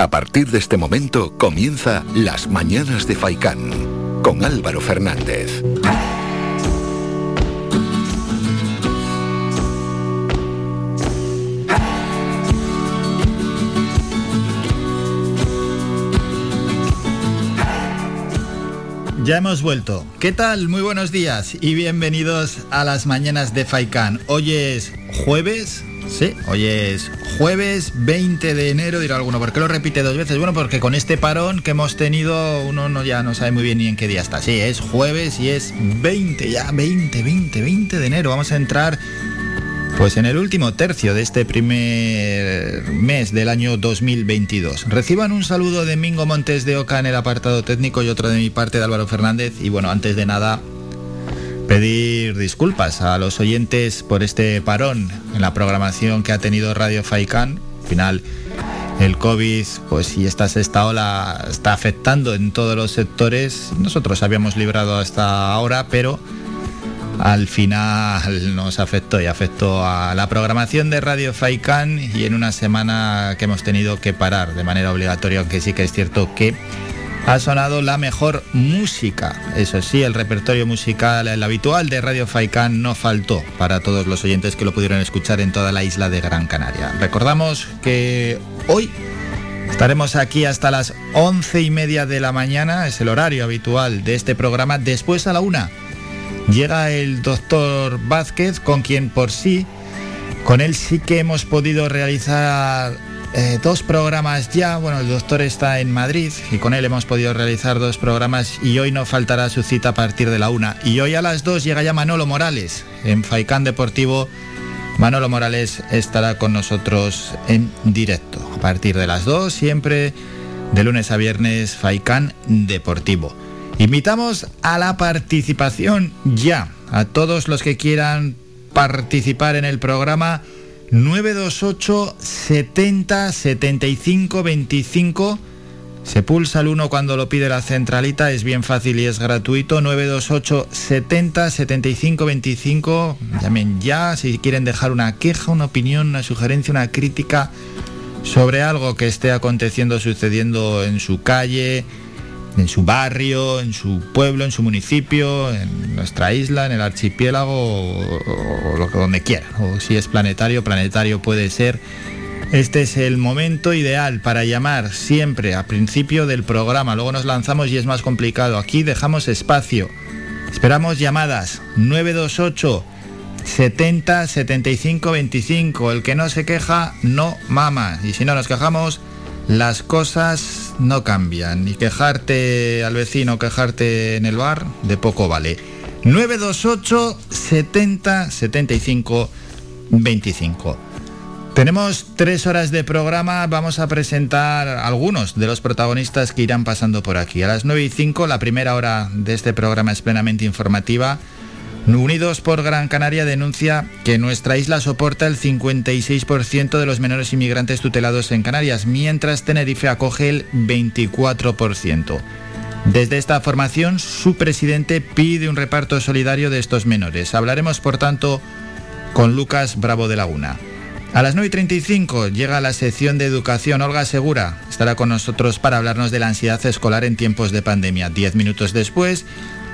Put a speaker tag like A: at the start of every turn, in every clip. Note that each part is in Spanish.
A: A partir de este momento comienza Las Mañanas de Faicán con Álvaro Fernández.
B: Ya hemos vuelto. ¿Qué tal? Muy buenos días y bienvenidos a las mañanas de Faicán. Hoy es jueves, sí, hoy es jueves 20 de enero, dirá alguno, ¿por qué lo repite dos veces? Bueno, porque con este parón que hemos tenido uno no, ya no sabe muy bien ni en qué día está. Sí, es jueves y es 20, ya 20, 20, 20 de enero. Vamos a entrar pues en el último tercio de este primer mes del año 2022. Reciban un saludo de Mingo Montes de Oca en el apartado técnico y otro de mi parte de Álvaro Fernández. Y bueno, antes de nada, pedir disculpas a los oyentes por este parón en la programación que ha tenido Radio Faicán. Al final, el COVID, pues si esta sexta ola está afectando en todos los sectores. Nosotros habíamos librado hasta ahora, pero al final nos afectó y afectó a la programación de Radio Faikan y en una semana que hemos tenido que parar de manera obligatoria, aunque sí que es cierto que ha sonado la mejor música. Eso sí, el repertorio musical, el habitual de Radio Faikan no faltó para todos los oyentes que lo pudieron escuchar en toda la isla de Gran Canaria. Recordamos que hoy Estaremos aquí hasta las once y media de la mañana, es el horario habitual de este programa. Después a la una llega el doctor Vázquez, con quien por sí, con él sí que hemos podido realizar eh, dos programas ya. Bueno, el doctor está en Madrid y con él hemos podido realizar dos programas y hoy no faltará su cita a partir de la una. Y hoy a las dos llega ya Manolo Morales en Faicán Deportivo. Manolo Morales estará con nosotros en directo a partir de las dos, siempre de lunes a viernes, Faicán Deportivo. Invitamos a la participación ya, a todos los que quieran participar en el programa 928 70 75 25. Se pulsa el 1 cuando lo pide la centralita, es bien fácil y es gratuito. 928 70 75 25. Llamen ya si quieren dejar una queja, una opinión, una sugerencia, una crítica sobre algo que esté aconteciendo, sucediendo en su calle, en su barrio, en su pueblo, en su municipio, en nuestra isla, en el archipiélago o, que donde quiera. O si es planetario, planetario puede ser. Este es el momento ideal para llamar siempre a principio del programa. Luego nos lanzamos y es más complicado. Aquí dejamos espacio. Esperamos llamadas 928 70 75 25. El que no se queja no mama. Y si no nos quejamos, las cosas no cambian. Y quejarte al vecino, quejarte en el bar, de poco vale. 928 70 75 25. Tenemos tres horas de programa, vamos a presentar algunos de los protagonistas que irán pasando por aquí. A las 9 y 5, la primera hora de este programa es plenamente informativa. Unidos por Gran Canaria denuncia que nuestra isla soporta el 56% de los menores inmigrantes tutelados en Canarias, mientras Tenerife acoge el 24%. Desde esta formación, su presidente pide un reparto solidario de estos menores. Hablaremos, por tanto, con Lucas Bravo de Laguna. A las 9.35 llega la sección de educación. Olga Segura estará con nosotros para hablarnos de la ansiedad escolar en tiempos de pandemia. Diez minutos después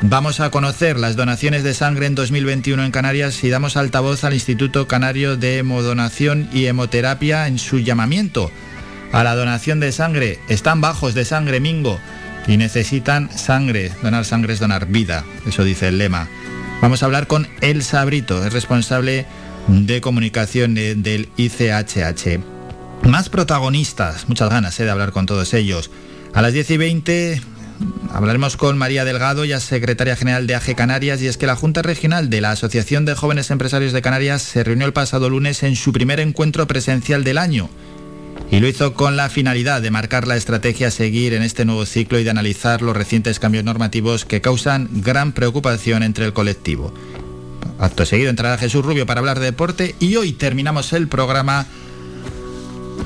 B: Vamos a conocer las donaciones de sangre en 2021 en Canarias y damos altavoz al Instituto Canario de Hemodonación y Hemoterapia en su llamamiento a la donación de sangre. Están bajos de sangre mingo y necesitan sangre. Donar sangre es donar vida, eso dice el lema. Vamos a hablar con Elsa Brito, es responsable de comunicación del ICHH. Más protagonistas, muchas ganas eh, de hablar con todos ellos. A las 10 y 20 Hablaremos con María Delgado, ya secretaria general de AGE Canarias, y es que la Junta Regional de la Asociación de Jóvenes Empresarios de Canarias se reunió el pasado lunes en su primer encuentro presencial del año. Y lo hizo con la finalidad de marcar la estrategia a seguir en este nuevo ciclo y de analizar los recientes cambios normativos que causan gran preocupación entre el colectivo. Acto seguido entrará Jesús Rubio para hablar de deporte y hoy terminamos el programa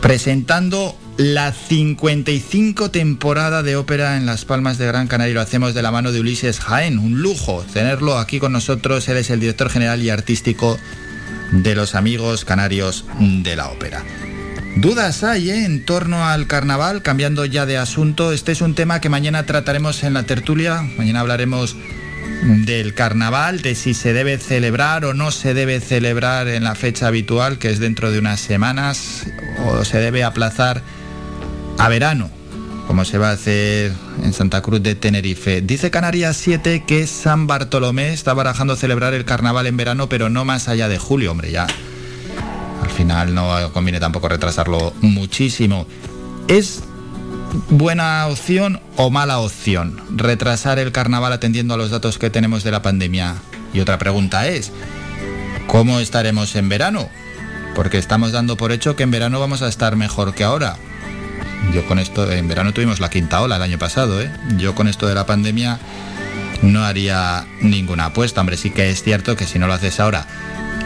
B: presentando la 55 temporada de ópera en Las Palmas de Gran Canaria. Lo hacemos de la mano de Ulises Jaén. Un lujo tenerlo aquí con nosotros. Él es el director general y artístico de los amigos canarios de la ópera. Dudas hay ¿eh? en torno al carnaval, cambiando ya de asunto. Este es un tema que mañana trataremos en la tertulia. Mañana hablaremos del carnaval, de si se debe celebrar o no se debe celebrar en la fecha habitual, que es dentro de unas semanas, o se debe aplazar a verano, como se va a hacer en Santa Cruz de Tenerife. Dice Canarias 7 que San Bartolomé está barajando celebrar el carnaval en verano, pero no más allá de julio, hombre, ya al final no conviene tampoco retrasarlo muchísimo. ¿Es buena opción o mala opción retrasar el carnaval atendiendo a los datos que tenemos de la pandemia? Y otra pregunta es, ¿cómo estaremos en verano? Porque estamos dando por hecho que en verano vamos a estar mejor que ahora. Yo con esto, en verano tuvimos la quinta ola el año pasado, ¿eh? Yo con esto de la pandemia no haría ninguna apuesta. Hombre, sí que es cierto que si no lo haces ahora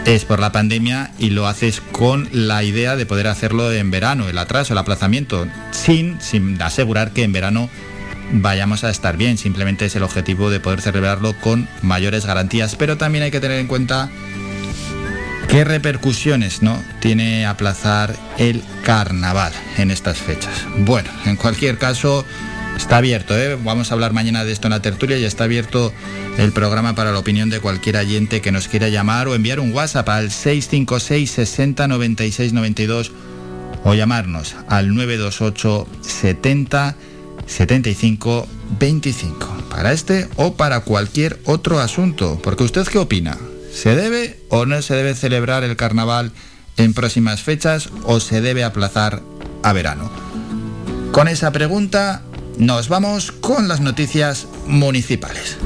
B: es por la pandemia y lo haces con la idea de poder hacerlo en verano, el atraso, el aplazamiento, sin, sin asegurar que en verano vayamos a estar bien. Simplemente es el objetivo de poder celebrarlo con mayores garantías. Pero también hay que tener en cuenta qué repercusiones ¿no? tiene aplazar el carnaval en estas fechas. Bueno, en cualquier caso, está abierto. ¿eh? Vamos a hablar mañana de esto en la tertulia y está abierto el programa para la opinión de cualquier oyente que nos quiera llamar o enviar un WhatsApp al 656 60 96 92 o llamarnos al 928 70 75 25 para este o para cualquier otro asunto. Porque usted qué opina? ¿Se debe o no se debe celebrar el carnaval en próximas fechas o se debe aplazar a verano? Con esa pregunta nos vamos con las noticias municipales.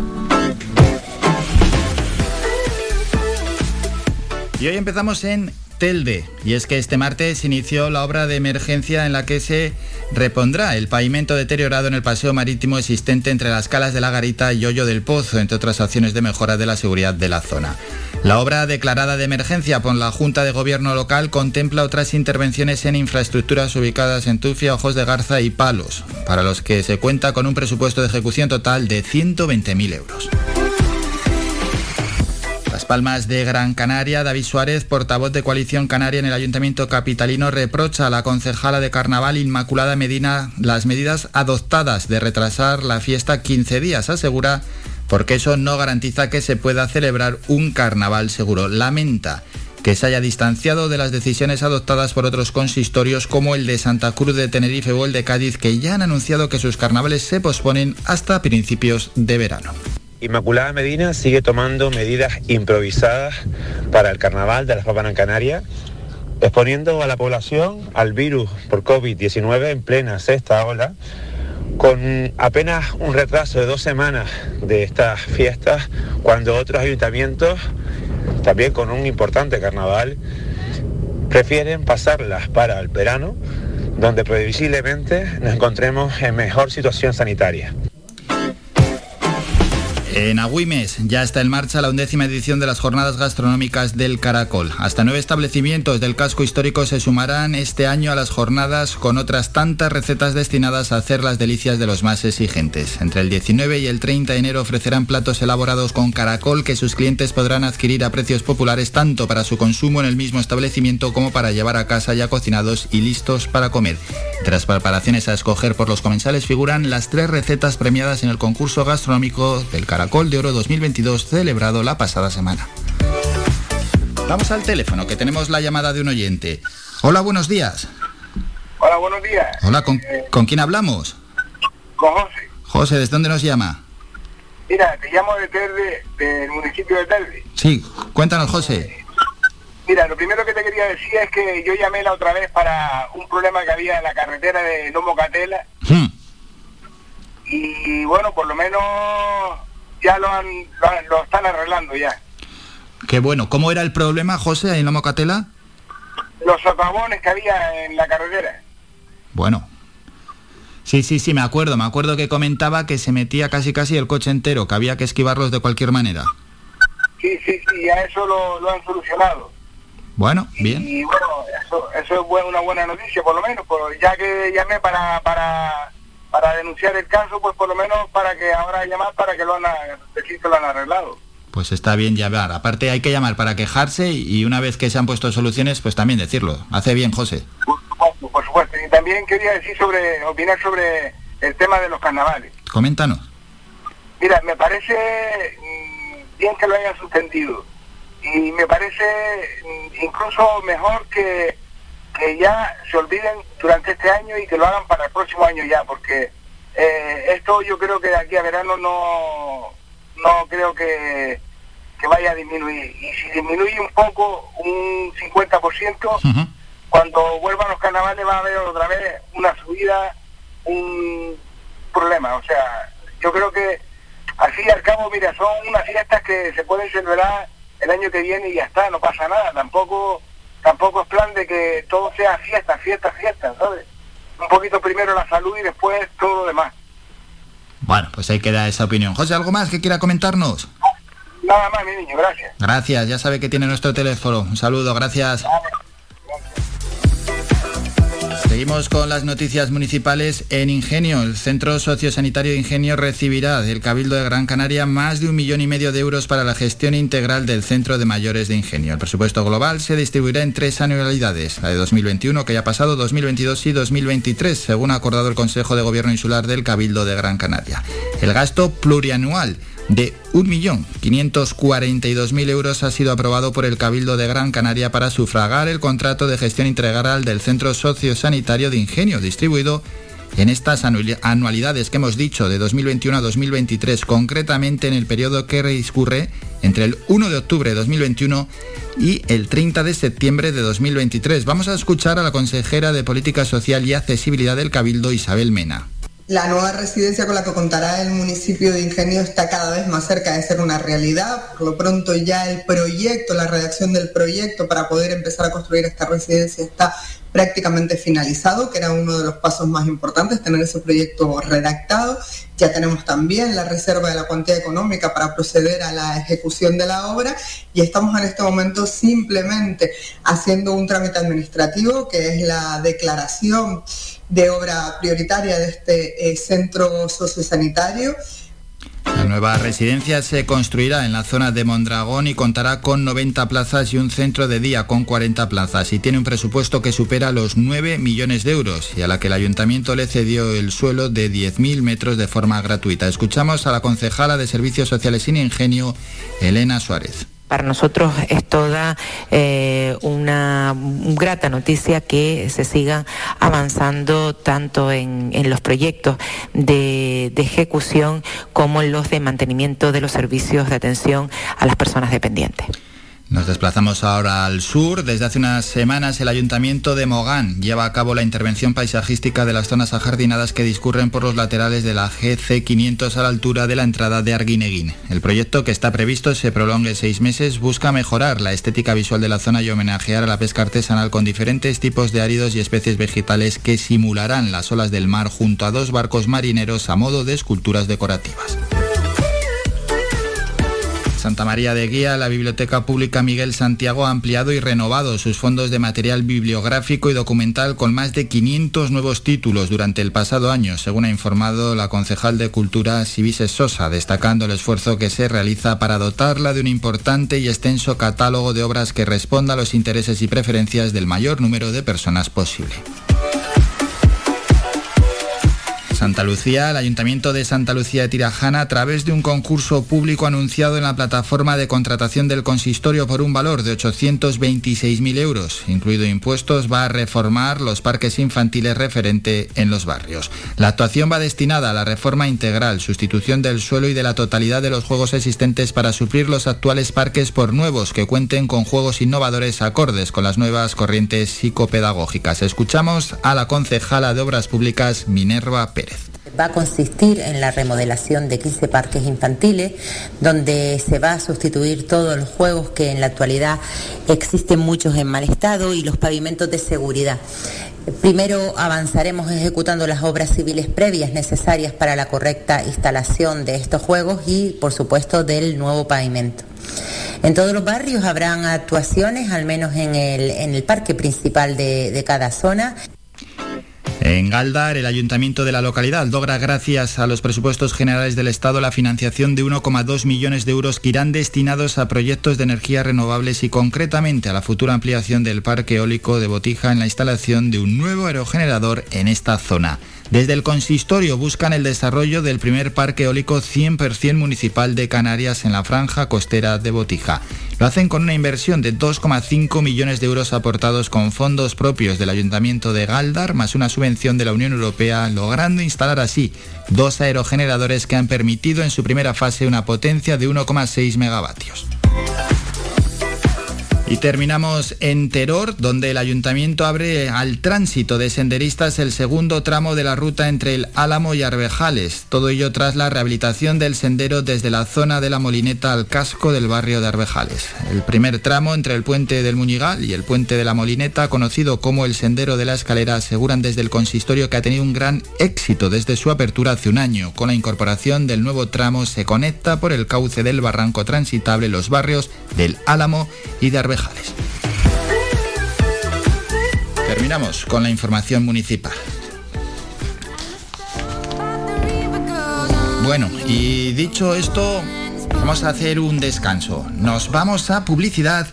B: Y hoy empezamos en Telde, y es que este martes inició la obra de emergencia en la que se repondrá el pavimento deteriorado en el paseo marítimo existente entre las calas de la Garita y Hoyo del Pozo, entre otras acciones de mejora de la seguridad de la zona. La obra declarada de emergencia por la Junta de Gobierno local contempla otras intervenciones en infraestructuras ubicadas en Tufia, Ojos de Garza y Palos, para los que se cuenta con un presupuesto de ejecución total de 120.000 euros. Las Palmas de Gran Canaria, David Suárez, portavoz de Coalición Canaria en el Ayuntamiento Capitalino, reprocha a la concejala de Carnaval Inmaculada Medina las medidas adoptadas de retrasar la fiesta 15 días. Asegura porque eso no garantiza que se pueda celebrar un carnaval seguro. Lamenta que se haya distanciado de las decisiones adoptadas por otros consistorios como el de Santa Cruz de Tenerife o el de Cádiz, que ya han anunciado que sus carnavales se posponen hasta principios de verano.
C: Inmaculada Medina sigue tomando medidas improvisadas para el carnaval de las Papas Canarias, exponiendo a la población al virus por COVID-19 en plena sexta ola, con apenas un retraso de dos semanas de estas fiestas, cuando otros ayuntamientos, también con un importante carnaval, prefieren pasarlas para el verano, donde previsiblemente nos encontremos en mejor situación sanitaria.
B: En Agüimes ya está en marcha la undécima edición de las jornadas gastronómicas del Caracol. Hasta nueve establecimientos del casco histórico se sumarán este año a las jornadas con otras tantas recetas destinadas a hacer las delicias de los más exigentes. Entre el 19 y el 30 de enero ofrecerán platos elaborados con caracol que sus clientes podrán adquirir a precios populares tanto para su consumo en el mismo establecimiento como para llevar a casa ya cocinados y listos para comer. Entre las preparaciones a escoger por los comensales figuran las tres recetas premiadas en el concurso gastronómico del Caracol Col de Oro 2022 celebrado la pasada semana. Vamos al teléfono, que tenemos la llamada de un oyente. Hola, buenos días.
D: Hola, buenos días.
B: Hola, ¿con, ¿con quién hablamos?
D: Con José.
B: José, ¿desde dónde nos llama?
D: Mira, te llamo de Telde, del municipio de Telde.
B: Sí, cuéntanos, José.
D: Mira, lo primero que te quería decir es que yo llamé la otra vez para un problema que había en la carretera de Lomo Catela.
B: Hmm.
D: Y bueno, por lo menos ya lo, han, lo, están arreglando ya.
B: Qué bueno. ¿Cómo era el problema, José, ahí en la Mocatela?
D: Los socavones que había en la carretera.
B: Bueno. Sí, sí, sí, me acuerdo. Me acuerdo que comentaba que se metía casi casi el coche entero, que había que esquivarlos de cualquier manera.
D: Sí, sí, sí, ya eso lo, han solucionado.
B: Bueno, bien.
D: Y bueno, eso, eso es una buena noticia, por lo menos, pues ya que llamé para, para para denunciar el caso, pues por lo menos para que ahora llamar para que lo han, decir que lo han arreglado.
B: Pues está bien llamar. Aparte hay que llamar para quejarse y una vez que se han puesto soluciones, pues también decirlo. Hace bien, José.
D: y también quería decir sobre, opinar sobre el tema de los carnavales.
B: Coméntanos.
D: Mira, me parece mm, bien que lo hayan suspendido y me parece mm, incluso mejor que, que ya se olviden durante este año y que lo hagan para el próximo año ya, porque eh, esto yo creo que de aquí a verano no, no creo que, que vaya a disminuir. Y si disminuye un poco, un 50%, cuando vuelvan los carnavales va a haber otra vez una subida, un problema. O sea, yo creo que al fin y al cabo, mira, son unas fiestas que se pueden celebrar el año que viene y ya está, no pasa nada. Tampoco tampoco es plan de que todo sea fiesta, fiesta, fiesta, ¿sabes? Un poquito primero la salud y después todo lo demás.
B: Bueno, pues ahí queda esa opinión. José, ¿algo más que quiera comentarnos?
D: Nada más, mi niño, gracias.
B: Gracias, ya sabe que tiene nuestro teléfono. Un saludo, gracias. Seguimos con las noticias municipales en Ingenio. El Centro Sociosanitario de Ingenio recibirá del Cabildo de Gran Canaria más de un millón y medio de euros para la gestión integral del Centro de Mayores de Ingenio. El presupuesto global se distribuirá en tres anualidades, la de 2021, que ya ha pasado, 2022 y 2023, según ha acordado el Consejo de Gobierno Insular del Cabildo de Gran Canaria. El gasto plurianual de 1.542.000 euros ha sido aprobado por el Cabildo de Gran Canaria para sufragar el contrato de gestión integral del Centro Sociosanitario de Ingenio, distribuido en estas anualidades que hemos dicho de 2021 a 2023, concretamente en el periodo que discurre entre el 1 de octubre de 2021 y el 30 de septiembre de 2023. Vamos a escuchar a la consejera de Política Social y Accesibilidad del Cabildo, Isabel Mena.
E: La nueva residencia con la que contará el municipio de Ingenio está cada vez más cerca de ser una realidad. Por lo pronto ya el proyecto, la redacción del proyecto para poder empezar a construir esta residencia está prácticamente finalizado, que era uno de los pasos más importantes, tener ese proyecto redactado. Ya tenemos también la reserva de la cuantía económica para proceder a la ejecución de la obra y estamos en este momento simplemente haciendo un trámite administrativo que es la declaración de obra prioritaria de este eh, centro sociosanitario.
B: La nueva residencia se construirá en la zona de Mondragón y contará con 90 plazas y un centro de día con 40 plazas y tiene un presupuesto que supera los 9 millones de euros y a la que el ayuntamiento le cedió el suelo de 10.000 metros de forma gratuita. Escuchamos a la concejala de Servicios Sociales sin Ingenio, Elena Suárez.
F: Para nosotros es toda eh, una grata noticia que se siga avanzando tanto en, los proyectos de, de, ejecución como en los de mantenimiento de los servicios de atención a las personas dependientes.
B: Nos desplazamos ahora al sur. Desde hace unas semanas el Ayuntamiento de Mogán lleva a cabo la intervención paisajística de las zonas ajardinadas que discurren por los laterales de la GC 500 a la altura de la entrada de Arguineguín. El proyecto, que está previsto se prolongue seis meses, busca mejorar la estética visual de la zona y homenajear a la pesca artesanal con diferentes tipos de áridos y especies vegetales que simularán las olas del mar junto a dos barcos marineros a modo de esculturas decorativas. Santa María de Guía, la Biblioteca Pública Miguel Santiago ha ampliado y renovado sus fondos de material bibliográfico y documental con más de 500 nuevos títulos durante el pasado año, según ha informado la concejal de Cultura Sibises Sosa, destacando el esfuerzo que se realiza para dotarla de un importante y extenso catálogo de obras que responda a los intereses y preferencias del mayor número de personas posible. Santa Lucía, el Ayuntamiento de Santa Lucía de Tirajana, a través de un concurso público anunciado en la plataforma de contratación del consistorio por un valor de 826.000 euros, incluido impuestos, va a reformar los parques infantiles referente en los barrios. La actuación va destinada a la reforma integral, sustitución del suelo y de la totalidad de los juegos existentes para suplir los actuales parques por nuevos que cuenten con juegos innovadores acordes con las nuevas corrientes psicopedagógicas. Escuchamos a la concejala de Obras Públicas, Minerva Pérez.
G: Va a consistir en la remodelación de 15 parques infantiles, donde se va a sustituir todos los juegos que en la actualidad existen muchos en mal estado y los pavimentos de seguridad. Primero avanzaremos ejecutando las obras civiles previas necesarias para la correcta instalación de estos juegos y, por supuesto, del nuevo pavimento. En todos los barrios habrán actuaciones, al menos en el, parque principal de cada zona.
B: En Galdar, el ayuntamiento de la localidad logra, gracias a los presupuestos generales del Estado, la financiación de 1,2 millones de euros que irán destinados a proyectos de energías renovables y concretamente a la futura ampliación del parque eólico de Botija en la instalación de un nuevo aerogenerador en esta zona. Desde el consistorio buscan el desarrollo del primer parque eólico 100% municipal de Canarias en la franja costera de Botija. Lo hacen con una inversión de 2,5 millones de euros aportados con fondos propios del Ayuntamiento de Galdar, más una subvención de la Unión Europea, logrando instalar así dos aerogeneradores que han permitido en su primera fase una potencia de 1,6 megavatios. Y terminamos en Teror, donde el ayuntamiento abre al tránsito de senderistas el segundo tramo de la ruta entre el Álamo y Arbejales. Todo ello tras la rehabilitación del sendero desde la zona de la Molineta al casco del barrio de Arbejales. El primer tramo entre el puente del Muñigal y el puente de la Molineta, conocido como el Sendero de la Escalera, aseguran desde el consistorio que ha tenido un gran éxito desde su apertura hace un año. Con la incorporación del nuevo tramo se conecta por el cauce del barranco transitable los barrios del Álamo y de Arbejales. Terminamos con la información municipal. Bueno, y dicho esto, vamos a hacer un descanso. Nos vamos a publicidad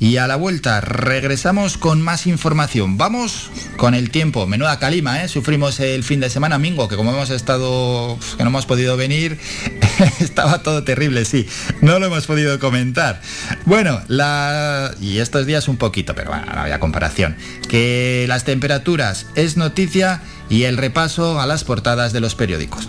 B: y a la vuelta regresamos con más información. Vamos con el tiempo. Menuda calima, ¿eh? Sufrimos el fin de semana, Mingo, que como hemos estado, que no hemos podido venir, estaba todo terrible, sí. No lo hemos podido comentar. Bueno, la... y estos días un poquito, pero bueno, no había comparación. Que las temperaturas es noticia y el repaso a las portadas de los periódicos.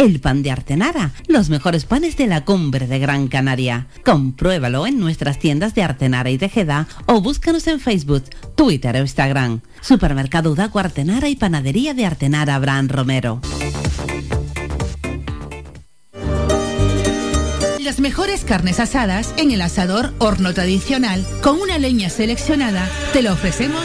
H: el pan de Artenara, los mejores panes de la cumbre de Gran Canaria. Compruébalo en nuestras tiendas de Artenara y Tejeda o búscanos en Facebook, Twitter o Instagram. Supermercado Udaco Artenara y Panadería de Artenara Abraham Romero.
I: Las mejores carnes asadas en el asador horno tradicional con una leña seleccionada te lo ofrecemos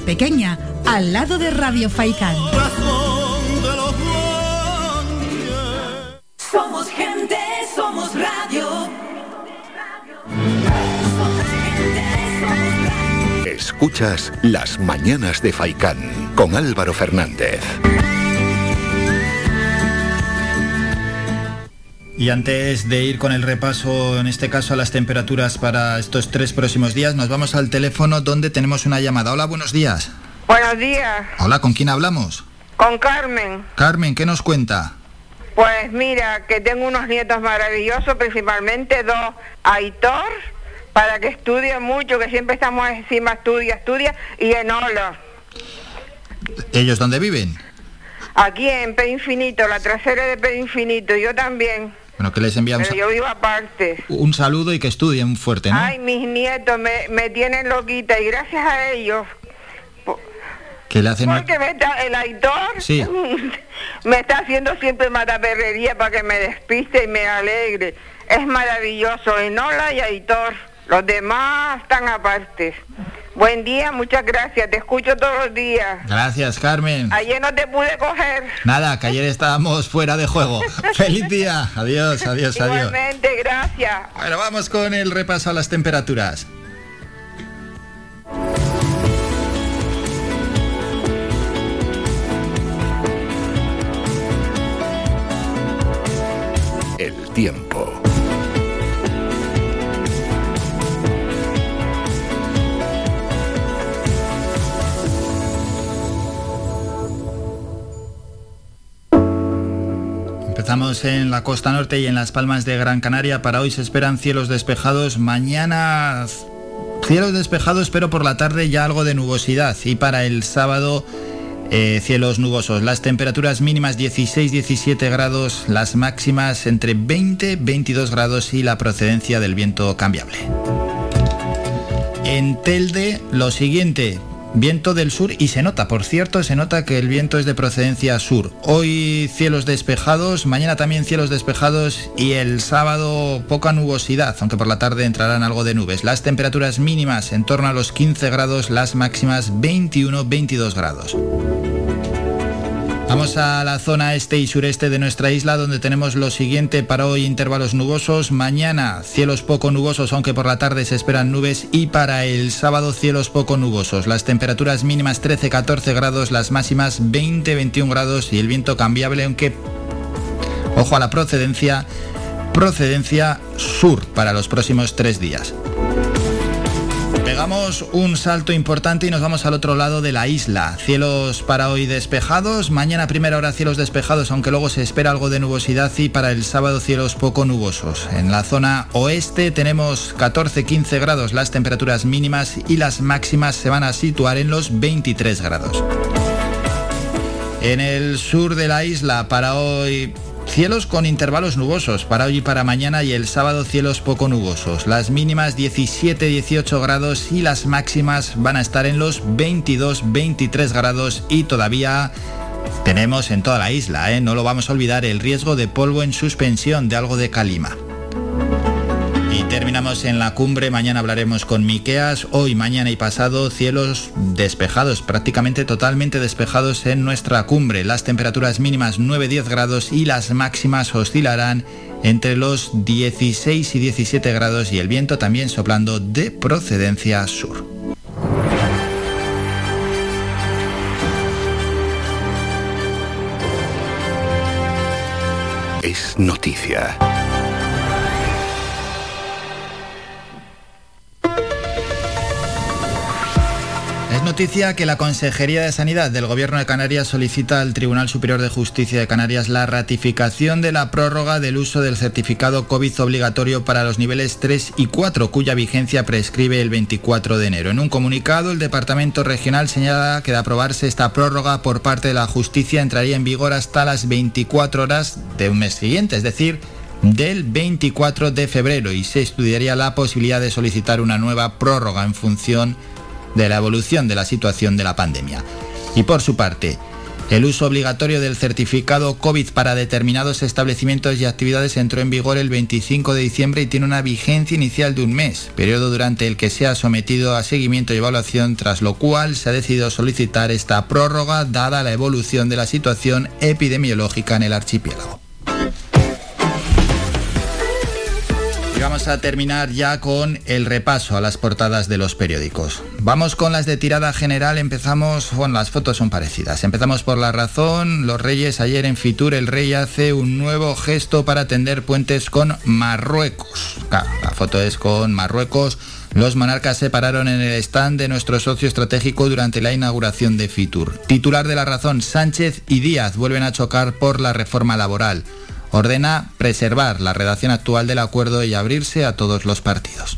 I: Pequeña, al lado de Radio Faicán.
J: Somos gente, somos radio.
A: Escuchas Las Mañanas de Faicán con Álvaro Fernández.
B: Y antes de ir con el repaso, en este caso a las temperaturas para estos tres próximos días, nos vamos al teléfono donde tenemos una llamada. Hola, buenos días.
K: Buenos días.
B: Hola, ¿con quién hablamos?
K: Con Carmen.
B: Carmen, ¿qué nos cuenta?
K: Pues mira, que tengo unos nietos maravillosos, principalmente dos. Aitor, para que estudie mucho, que siempre estamos encima, estudia, estudia, y Enola.
B: ¿Ellos dónde viven?
K: Aquí en P Infinito, la trasera de P Infinito, yo también.
B: Bueno, que les enviamos
K: Pero yo vivo aparte.
B: un saludo y que estudien fuerte, ¿no?
K: Ay, mis nietos me, me tienen loquita y gracias a ellos.
B: que le hacen...
K: Porque me está, el Aitor
B: Sí.
K: me está haciendo siempre mataperrería para que me despiste y me alegre. Es maravilloso, Enola y Aitor. Los demás están aparte. Buen día, muchas gracias. Te escucho todos los días.
B: Gracias, Carmen.
K: Ayer no te pude coger.
B: Nada, que ayer estábamos fuera de juego. Feliz día. Adiós, adiós,
K: Igualmente, gracias.
B: Bueno, vamos con el repaso a las temperaturas.
A: El tiempo.
B: Empezamos en la costa norte y en las palmas de Gran Canaria. Para hoy se esperan cielos despejados. Mañana cielos despejados, pero por la tarde ya algo de nubosidad. Y para el sábado eh, cielos nubosos. Las temperaturas mínimas 16-17 grados, las máximas entre 20-22 grados y la procedencia del viento cambiable. En Telde, lo siguiente, Viento del sur y se nota, por cierto, se nota que el viento es de procedencia sur. Hoy cielos despejados, mañana también cielos despejados y el sábado poca nubosidad, aunque por la tarde entrarán algo de nubes. Las temperaturas mínimas en torno a los 15 grados, las máximas 21-22 grados. Vamos a la zona este y sureste de nuestra isla donde tenemos lo siguiente para hoy intervalos nubosos, mañana cielos poco nubosos aunque por la tarde se esperan nubes. Y para el sábado cielos poco nubosos, las temperaturas mínimas 13-14 grados, las máximas 20-21 grados y el viento cambiable aunque ojo a la procedencia, procedencia sur para los próximos tres días. Pegamos un salto importante y nos vamos al otro lado de la isla. Cielos para hoy despejados, mañana primera hora cielos despejados, aunque luego se espera algo de nubosidad y para el sábado cielos poco nubosos. En la zona oeste tenemos 14-15 grados las temperaturas mínimas y las máximas se van a situar en los 23 grados. En el sur de la isla para hoy Cielos con intervalos nubosos para hoy y para mañana y el sábado cielos poco nubosos. Las mínimas 17-18 grados y las máximas van a estar en los 22-23 grados y todavía tenemos en toda la isla, ¿eh? no lo vamos a olvidar, el riesgo de polvo en suspensión de algo de calima. Terminamos en la cumbre, mañana hablaremos con Miqueas, hoy, mañana y pasado cielos despejados, prácticamente totalmente despejados en nuestra cumbre. Las temperaturas mínimas 9-10 grados y las máximas oscilarán entre los 16 y 17 grados y el viento también soplando de procedencia sur.
A: Es noticia.
B: Noticia que la Consejería de Sanidad del Gobierno de Canarias solicita al Tribunal Superior de Justicia de Canarias la ratificación de la prórroga del uso del certificado COVID obligatorio para los niveles 3 y 4, cuya vigencia prescribe el 24 de enero. En un comunicado, el Departamento Regional señala que de aprobarse esta prórroga por parte de la justicia entraría en vigor hasta las 24 horas de un mes siguiente, es decir, del 24 de febrero y se estudiaría la posibilidad de solicitar una nueva prórroga en función de la evolución de la situación de la pandemia. Y por su parte, el uso obligatorio del certificado COVID para determinados establecimientos y actividades entró en vigor el 25 de diciembre y tiene una vigencia inicial de un mes, periodo durante el que se ha sometido a seguimiento y evaluación, tras lo cual se ha decidido solicitar esta prórroga dada la evolución de la situación epidemiológica en el archipiélago. Vamos a terminar ya con el repaso a las portadas de los periódicos. Vamos con las de tirada general, empezamos, bueno, las fotos son parecidas. Empezamos por La Razón, Los Reyes, ayer en Fitur el rey hace un nuevo gesto para tender puentes con Marruecos. la foto es con Marruecos. Los monarcas se pararon en el stand de nuestro socio estratégico durante la inauguración de Fitur. Titular de La Razón, Sánchez y Díaz vuelven a chocar por la reforma laboral ordena preservar la redacción actual del acuerdo y abrirse a todos los partidos.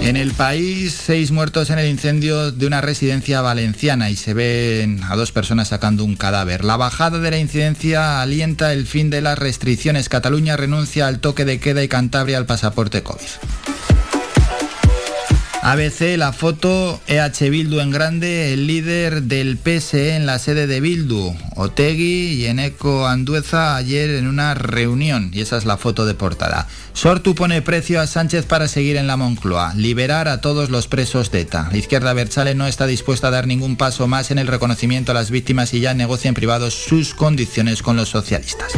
B: En el país, seis muertos en el incendio de una residencia valenciana y se ven a dos personas sacando un cadáver. La bajada de la incidencia alienta el fin de las restricciones. Cataluña renuncia al toque de queda y Cantabria al pasaporte COVID. ABC, la foto, EH Bildu en grande, el líder del PSE en la sede de Bildu, Otegui y Eneco Andueza ayer en una reunión, y esa es la foto de portada. Sortu pone precio a Sánchez para seguir en la Moncloa, liberar a todos los presos de ETA. La izquierda Berchale no está dispuesta a dar ningún paso más en el reconocimiento a las víctimas y ya negocia en privado sus condiciones con los socialistas.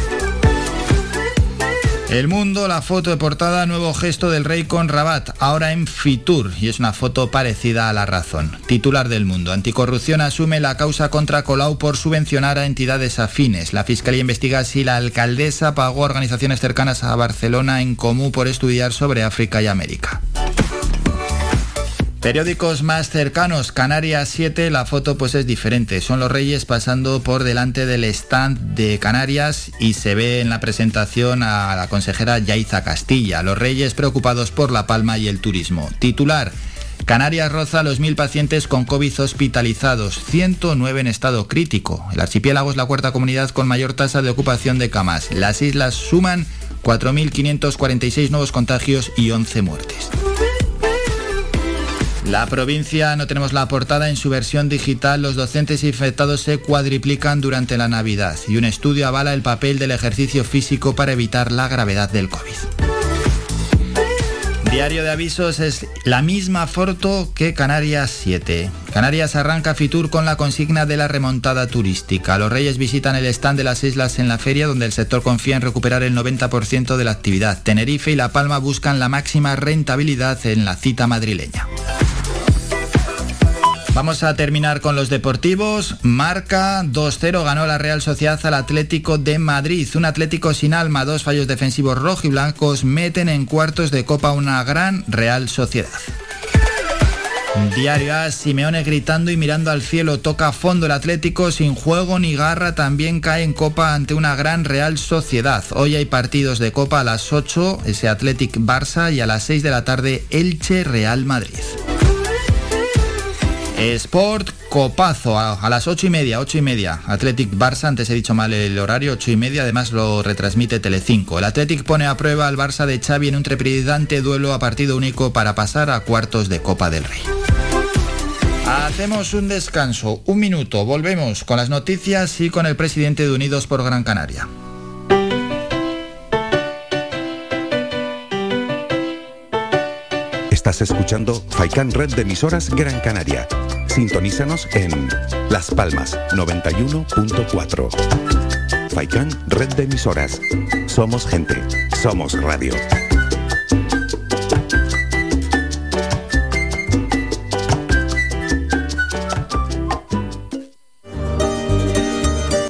B: El mundo, la foto de portada, nuevo gesto del rey con Rabat, ahora en Fitur, y es una foto parecida a la razón. Titular del mundo, Anticorrupción asume la causa contra Colau por subvencionar a entidades afines. La Fiscalía investiga si la alcaldesa pagó a organizaciones cercanas a Barcelona en común por estudiar sobre África y América. Periódicos más cercanos, Canarias 7, la foto pues es diferente. Son los reyes pasando por delante del stand de Canarias y se ve en la presentación a la consejera Yaiza Castilla. Los reyes preocupados por La Palma y el turismo. Titular. Canarias roza los mil pacientes con COVID hospitalizados, 109 en estado crítico. El archipiélago es la cuarta comunidad con mayor tasa de ocupación de camas. Las islas suman 4.546 nuevos contagios y 11 muertes. La provincia, no tenemos la portada, en su versión digital los docentes infectados se cuadriplican durante la Navidad y un estudio avala el papel del ejercicio físico para evitar la gravedad del COVID. Diario de avisos es la misma foto que Canarias 7. Canarias arranca Fitur con la consigna de la remontada turística. Los reyes visitan el stand de las islas en la feria donde el sector confía en recuperar el 90% de la actividad. Tenerife y La Palma buscan la máxima rentabilidad en la cita madrileña. Vamos a terminar con los deportivos. Marca 2-0 ganó la Real Sociedad al Atlético de Madrid. Un Atlético sin alma, dos fallos defensivos rojo y blancos meten en cuartos de Copa una gran Real Sociedad. Diario A, Simeone gritando y mirando al cielo, toca a fondo el Atlético, sin juego ni garra, también cae en Copa ante una gran Real Sociedad. Hoy hay partidos de Copa a las 8, ese Athletic Barça y a las 6 de la tarde Elche Real Madrid. Sport Copazo a, las ocho y media, ocho y media. Athletic Barça, antes he dicho mal el horario, ocho y media, además lo retransmite Telecinco. El Athletic pone a prueba al Barça de Xavi en un trepidante duelo a partido único para pasar a cuartos de Copa del Rey. Hacemos un descanso, un minuto, volvemos con las noticias y con el presidente de Unidos por Gran Canaria.
A: Estás escuchando Faikan Red de emisoras Gran Canaria. Sintonízanos en Las Palmas 91.4. Faikan Red de emisoras. Somos gente. Somos radio.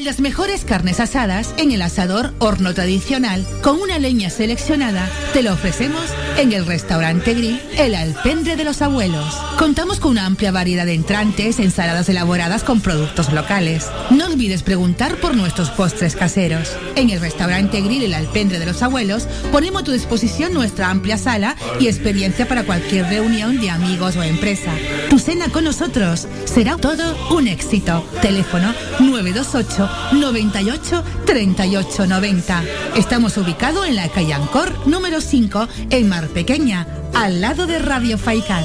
I: Las mejores carnes asadas en el asador horno tradicional con una leña seleccionada te lo ofrecemos en el restaurante Grill El Alpendre de los Abuelos. Contamos con una amplia variedad de entrantes, ensaladas elaboradas con productos locales. No olvides preguntar por nuestros postres caseros. En el restaurante Grill El Alpendre de los Abuelos ponemos a tu disposición nuestra amplia sala y experiencia para cualquier reunión de amigos o empresa. Tu cena con nosotros será todo un éxito. Teléfono 928 98 38 90. Estamos ubicados en la calle Ancor número 5 en Mar Pequeña, al lado de Radio Faicán.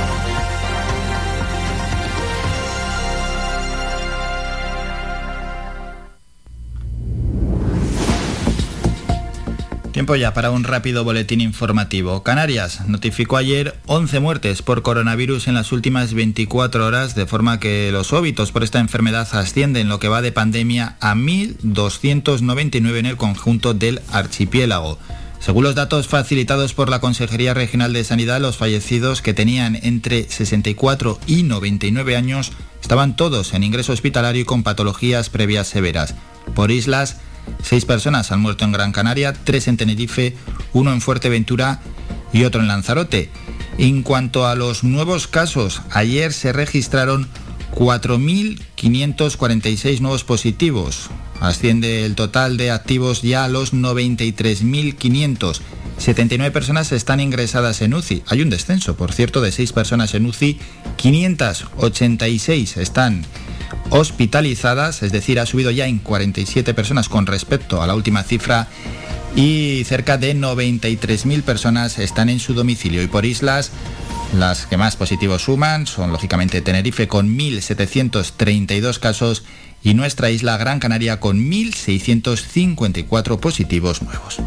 B: Tiempo ya para un rápido boletín informativo. Canarias notificó ayer 11 muertes por coronavirus en las últimas 24 horas, de forma que los óbitos por esta enfermedad ascienden lo que va de pandemia a 1.299 en el conjunto del archipiélago. Según los datos facilitados por la Consejería Regional de Sanidad, los fallecidos que tenían entre 64 y 99 años estaban todos en ingreso hospitalario y con patologías previas severas. Por islas, seis personas han muerto en Gran Canaria, tres en Tenerife, uno en Fuerteventura y otro en Lanzarote. En cuanto a los nuevos casos, ayer se registraron 4.546 nuevos positivos. Asciende el total de activos ya a los 93.500. 79 personas están ingresadas en UCI. Hay un descenso, por cierto, de 6 personas en UCI. 586 están hospitalizadas, es decir, ha subido ya en 47 personas con respecto a la última cifra y cerca de 93.000 personas están en su domicilio. Y por islas, las que más positivos suman son lógicamente Tenerife con 1.732 casos y nuestra isla Gran Canaria con 1.654 positivos nuevos.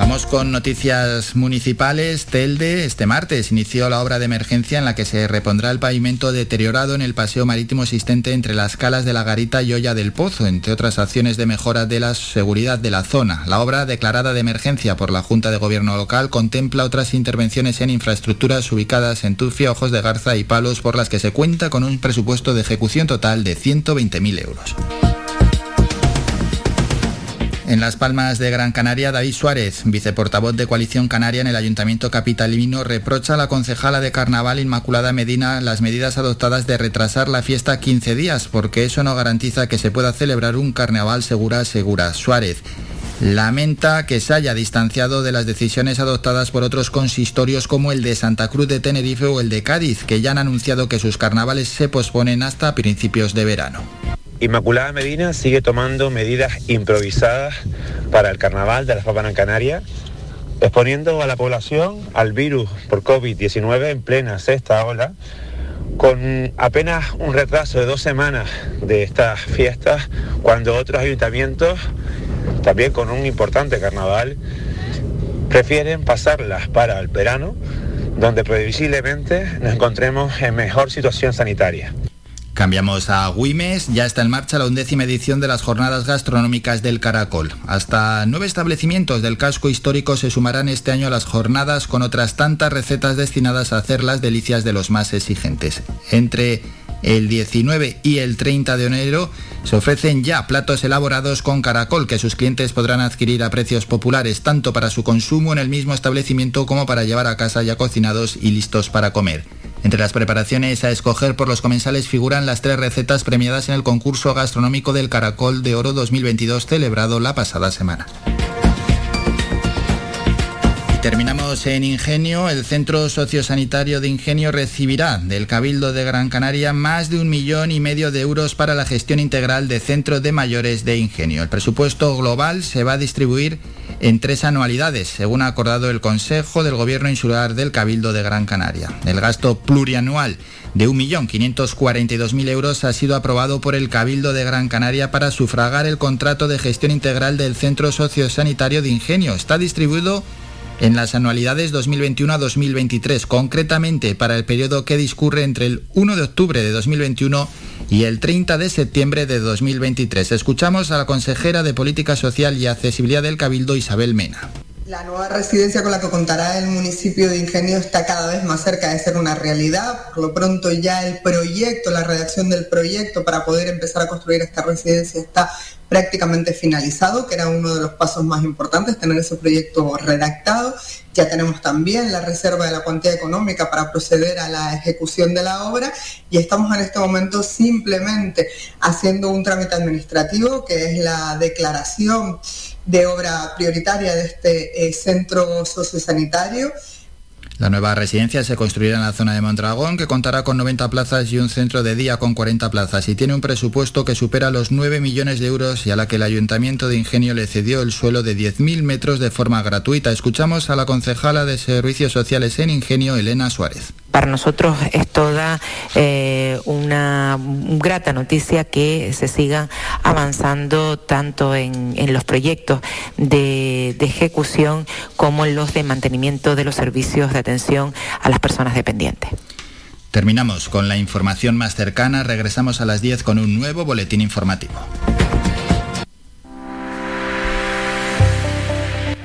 B: Vamos con noticias municipales. Telde este martes inició la obra de emergencia en la que se repondrá el pavimento deteriorado en el paseo marítimo existente entre las calas de la Garita y Olla del Pozo, entre otras acciones de mejora de la seguridad de la zona. La obra, declarada de emergencia por la Junta de Gobierno local, contempla otras intervenciones en infraestructuras ubicadas en Tufia, Ojos de Garza y Palos, por las que se cuenta con un presupuesto de ejecución total de 120.000 euros. En Las Palmas de Gran Canaria, David Suárez, viceportavoz de Coalición Canaria en el Ayuntamiento Capitalino, reprocha a la concejala de Carnaval Inmaculada Medina las medidas adoptadas de retrasar la fiesta 15 días, porque eso no garantiza que se pueda celebrar un carnaval segura, segura. Suárez lamenta que se haya distanciado de las decisiones adoptadas por otros consistorios como el de Santa Cruz de Tenerife o el de Cádiz, que ya han anunciado que sus carnavales se posponen hasta principios de verano.
C: Inmaculada Medina sigue tomando medidas improvisadas para el carnaval de la Fabana Canaria, exponiendo a la población al virus por COVID-19 en plena sexta ola, con apenas un retraso de dos semanas de estas fiestas, cuando otros ayuntamientos, también con un importante carnaval, prefieren pasarlas para el verano, donde previsiblemente nos encontremos en mejor situación sanitaria.
B: Cambiamos a Güimes, ya está en marcha la undécima edición de las jornadas gastronómicas del Caracol. Hasta nueve establecimientos del casco histórico se sumarán este año a las jornadas con otras tantas recetas destinadas a hacer las delicias de los más exigentes. Entre el 19 y el 30 de enero se ofrecen ya platos elaborados con caracol que sus clientes podrán adquirir a precios populares tanto para su consumo en el mismo establecimiento como para llevar a casa ya cocinados y listos para comer. Entre las preparaciones a escoger por los comensales figuran las tres recetas premiadas en el concurso gastronómico del Caracol de Oro 2022 celebrado la pasada semana. Terminamos en Ingenio. El Centro Sociosanitario de Ingenio recibirá del Cabildo de Gran Canaria más de un millón y medio de euros para la gestión integral de centros de mayores de Ingenio. El presupuesto global se va a distribuir en tres anualidades, según ha acordado el Consejo del Gobierno Insular del Cabildo de Gran Canaria. El gasto plurianual de 1.542.000 euros ha sido aprobado por el Cabildo de Gran Canaria para sufragar el contrato de gestión integral del Centro Sociosanitario de Ingenio. Está distribuido en las anualidades 2021 a 2023, concretamente para el periodo que discurre entre el 1 de octubre de 2021 y el 30 de septiembre de 2023. Escuchamos a la consejera de Política Social y Accesibilidad del Cabildo, Isabel Mena.
E: La nueva residencia con la que contará el municipio de Ingenio está cada vez más cerca de ser una realidad. Por lo pronto ya el proyecto, la redacción del proyecto para poder empezar a construir esta residencia está prácticamente finalizado, que era uno de los pasos más importantes, tener ese proyecto redactado. Ya tenemos también la reserva de la cuantía económica para proceder a la ejecución de la obra y estamos en este momento simplemente haciendo un trámite administrativo que es la declaración de obra prioritaria de este eh, centro sociosanitario.
B: La nueva residencia se construirá en la zona de Mondragón, que contará con 90 plazas y un centro de día con 40 plazas, y tiene un presupuesto que supera los 9 millones de euros y a la que el Ayuntamiento de Ingenio le cedió el suelo de 10.000 metros de forma gratuita. Escuchamos a la concejala de Servicios Sociales en Ingenio, Elena Suárez.
F: Para nosotros es toda eh, una grata noticia que se siga avanzando tanto en, los proyectos de, de, ejecución como en los de mantenimiento de los servicios de atención a las personas dependientes.
B: Terminamos con la información más cercana, regresamos a las 10 con un nuevo boletín informativo.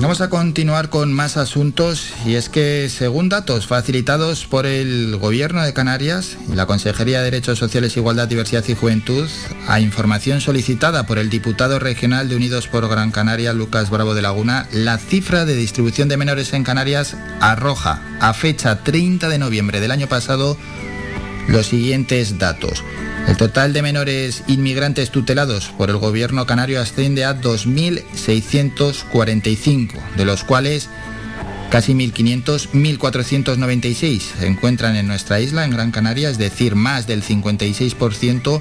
B: Vamos a continuar con más asuntos y es que según datos facilitados por el Gobierno de Canarias y la Consejería de Derechos Sociales, Igualdad, Diversidad y Juventud, a información solicitada por el diputado regional de Unidos por Gran Canaria, Lucas Bravo de Laguna, la cifra de distribución de menores en Canarias arroja a fecha 30 de noviembre del año pasado los siguientes datos. El total de menores inmigrantes tutelados por el gobierno canario asciende a 2.645, de los cuales casi 1.500, 1.496 se encuentran en nuestra isla, en Gran Canaria, es decir, más del 56%,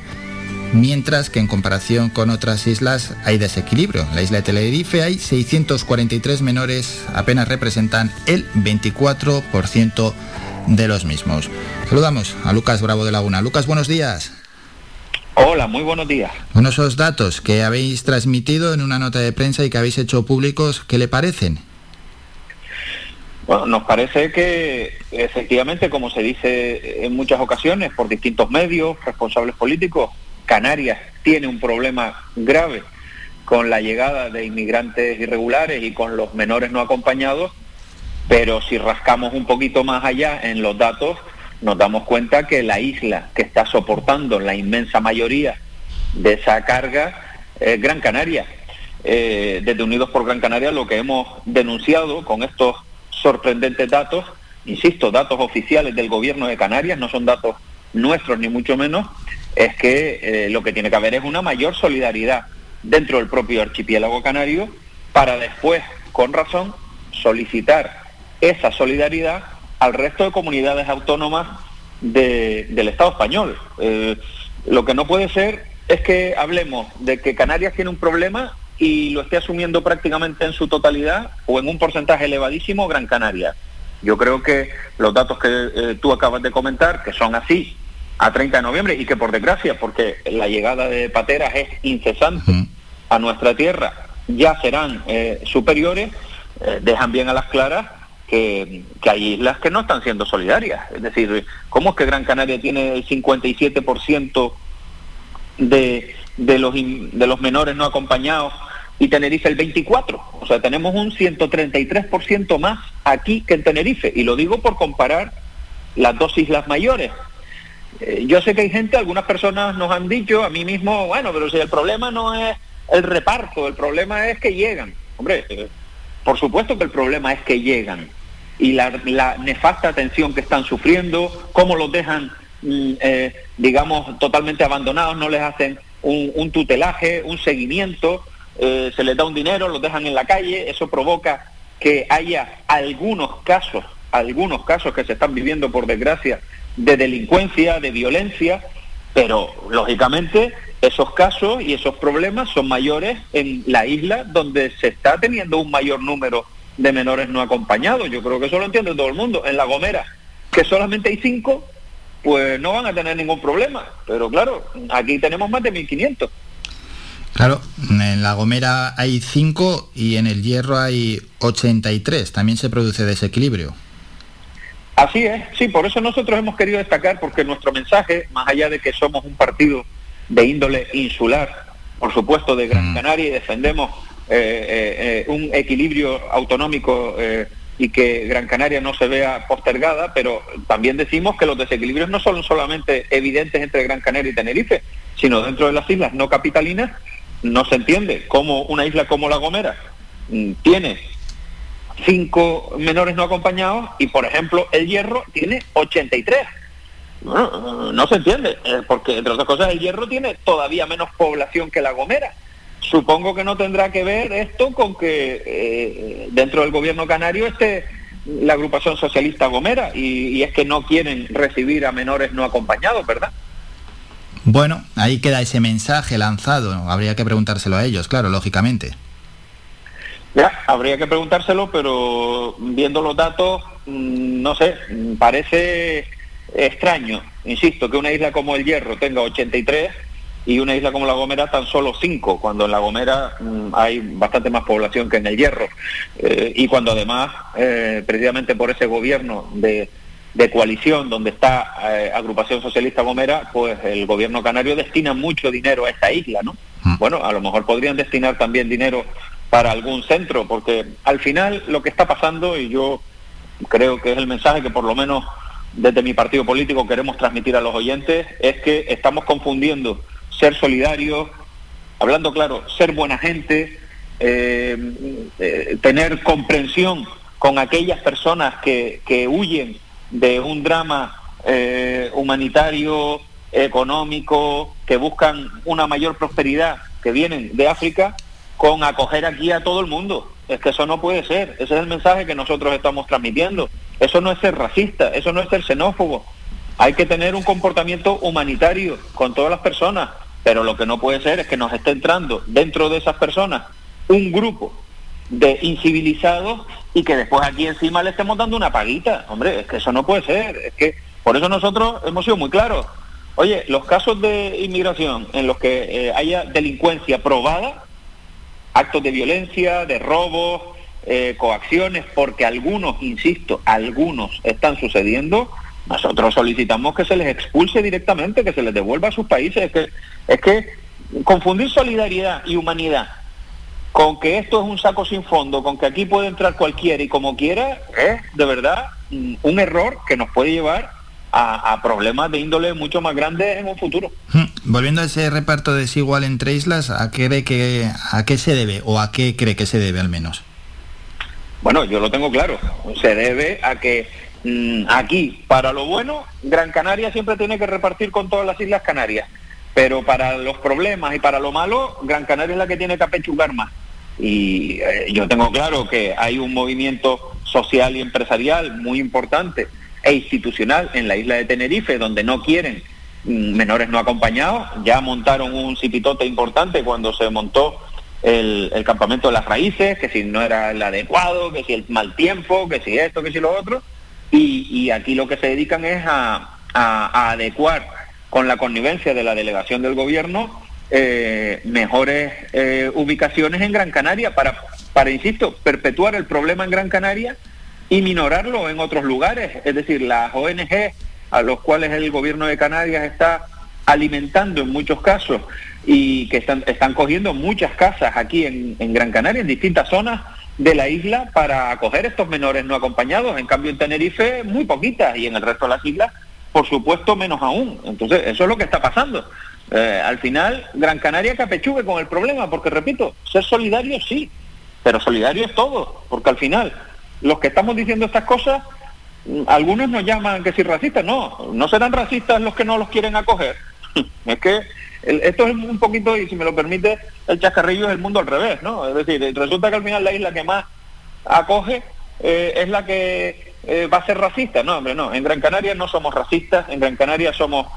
B: mientras que en comparación con otras islas hay desequilibrio. En la isla de Tenerife hay 643 menores, apenas representan el 24% de los mismos. Saludamos a Lucas Bravo de Laguna. Lucas, buenos días.
L: Hola, muy buenos días.
B: Bueno, esos datos que habéis transmitido en una nota de prensa y que habéis hecho públicos, ¿qué le parecen?
L: Bueno, nos parece que efectivamente, como se dice en muchas ocasiones por distintos medios, responsables políticos, Canarias tiene un problema grave con la llegada de inmigrantes irregulares y con los menores no acompañados, pero si rascamos un poquito más allá en los datos, nos damos cuenta que la isla que está soportando la inmensa mayoría de esa carga es Gran Canaria. Eh, desde Unidos por Gran Canaria lo que hemos denunciado con estos sorprendentes datos, insisto, datos oficiales del gobierno de Canarias, no son datos nuestros ni mucho menos, es que eh, lo que tiene que haber es una mayor solidaridad dentro del propio archipiélago canario para después, con razón, solicitar esa solidaridad al resto de comunidades autónomas del Estado español. Eh, lo que no puede ser es que hablemos de que Canarias tiene un problema y lo esté asumiendo prácticamente en su totalidad o en un porcentaje elevadísimo Gran Canaria. Yo creo que los datos que eh, tú acabas de comentar, que son así a 30 de noviembre y que por desgracia, porque la llegada de pateras es incesante a nuestra tierra, ya serán eh, superiores, dejan bien a las claras que, hay islas que no están siendo solidarias. Es decir, ¿cómo es que Gran Canaria tiene el 57% de, de, los, de los menores no acompañados y Tenerife el 24%? O sea, tenemos un 133% más aquí que en Tenerife. Y lo digo por comparar las dos islas mayores. Eh, yo sé que hay gente, algunas personas nos han dicho, a mí mismo, bueno, pero si el problema no es el reparto, el problema es que llegan. Hombre, eh, por supuesto que el problema es que llegan y la, nefasta atención que están sufriendo, cómo los dejan, mm, eh, digamos, totalmente abandonados, no les hacen un, tutelaje, un seguimiento, eh, se les da un dinero, los dejan en la calle, eso provoca que haya algunos casos, algunos casos que se están viviendo por desgracia de delincuencia, de violencia, pero lógicamente esos casos y esos problemas son mayores en la isla donde se está teniendo un mayor número menores no acompañados. Yo creo que eso lo entiende todo el mundo. En La Gomera, que solamente hay cinco, pues no van a tener ningún problema. Pero claro, aquí tenemos más de 1.500.
B: Claro, en La Gomera hay cinco y en el Hierro hay 83. También se produce desequilibrio.
L: Así es, sí, por eso nosotros hemos querido destacar, porque nuestro mensaje, más allá de que somos un partido de índole insular, por supuesto de Gran mm. Canaria y defendemos eh, eh, eh, un equilibrio autonómico y que Gran Canaria no se vea postergada, pero también decimos que los desequilibrios no son solamente evidentes entre Gran Canaria y Tenerife, sino dentro de las islas no capitalinas no se entiende cómo una isla como La Gomera mm, tiene cinco menores no acompañados y, por ejemplo, El Hierro tiene 83. No, no se entiende, porque entre otras cosas El Hierro tiene todavía menos población que La Gomera Supongo que no tendrá que ver esto con que eh, dentro del gobierno canario esté la agrupación socialista Gomera y, es que no quieren recibir a menores no acompañados, ¿verdad?
B: Bueno, ahí queda ese mensaje lanzado. Habría que preguntárselo a ellos, claro, lógicamente.
L: Ya, habría que preguntárselo, pero viendo los datos, mm, no sé, parece extraño, insisto, que una isla como el Hierro tenga 83 y una isla como La Gomera tan solo cinco, cuando en La Gomera mm, hay bastante más población que en el Hierro. Eh, y cuando además, eh, precisamente por ese gobierno de, coalición donde está eh, Agrupación Socialista Gomera, pues el gobierno canario destina mucho dinero a esta isla, ¿no? Mm. Bueno, a lo mejor podrían destinar también dinero para algún centro, porque al final lo que está pasando, y yo creo que es el mensaje que por lo menos desde mi partido político queremos transmitir a los oyentes, es que estamos confundiendo ser solidarios, hablando claro, ser buena gente, eh, eh, tener comprensión con aquellas personas que, que huyen de un drama eh, humanitario, económico, que buscan una mayor prosperidad, que vienen de África, con acoger aquí a todo el mundo. Es que eso no puede ser. Ese es el mensaje que nosotros estamos transmitiendo. Eso no es ser racista, eso no es ser xenófobo. Hay que tener un comportamiento humanitario con todas las personas. Pero lo que no puede ser es que nos esté entrando dentro de esas personas un grupo de incivilizados y que después aquí encima le estemos dando una paguita. Hombre, es que eso no puede ser. Es que por eso nosotros hemos sido muy claros. Oye, los casos de inmigración en los que eh, haya delincuencia probada, actos de violencia, de robos, eh, coacciones, porque algunos, insisto, algunos están sucediendo, nosotros solicitamos que se les expulse directamente, que se les devuelva a sus países. Es que, es que confundir solidaridad y humanidad con que esto es un saco sin fondo, con que aquí puede entrar cualquiera y como quiera, es de verdad un error que nos puede llevar a, problemas de índole mucho más grandes en un futuro.
B: Hmm. Volviendo a ese reparto desigual entre islas, ¿a qué, que, ¿a qué se debe o a qué cree que se debe al menos?
L: Bueno, yo lo tengo claro. Se debe a que aquí, para lo bueno, Gran Canaria siempre tiene que repartir con todas las Islas Canarias, pero para los problemas y para lo malo, Gran Canaria es la que tiene que apechugar más. Y eh, yo tengo claro que hay un movimiento social y empresarial muy importante e institucional en la isla de Tenerife, donde no quieren mm, menores no acompañados. Ya montaron un cipitote importante cuando se montó el, campamento de las raíces, que si no era el adecuado, que si el mal tiempo, que si esto, que si lo otro. Y, aquí lo que se dedican es a, adecuar con la connivencia de la delegación del gobierno eh, mejores eh, ubicaciones en Gran Canaria para, para, insisto, perpetuar el problema en Gran Canaria y minorarlo en otros lugares. Es decir, las ONG a los cuales el gobierno de Canarias está alimentando en muchos casos y que están, están cogiendo muchas casas aquí en, en Gran Canaria, en distintas zonas, de la isla para acoger estos menores no acompañados. En cambio, en Tenerife, muy poquitas, y en el resto de las islas, por supuesto, menos aún. Entonces, eso es lo que está pasando. Eh, al final, Gran Canaria capechugue con el problema, porque repito, ser solidario sí, pero solidario es todo, porque al final, los que estamos diciendo estas cosas, mm, algunos nos llaman que si racistas, no, no serán racistas los que no los quieren acoger. es que esto es un poquito, y si me lo permite, el chascarrillo es el mundo al revés, ¿no? Es decir, resulta que al final la isla que más acoge eh, es la que eh, va a ser racista. No, hombre, no. En Gran Canaria no somos racistas, en Gran Canaria somos,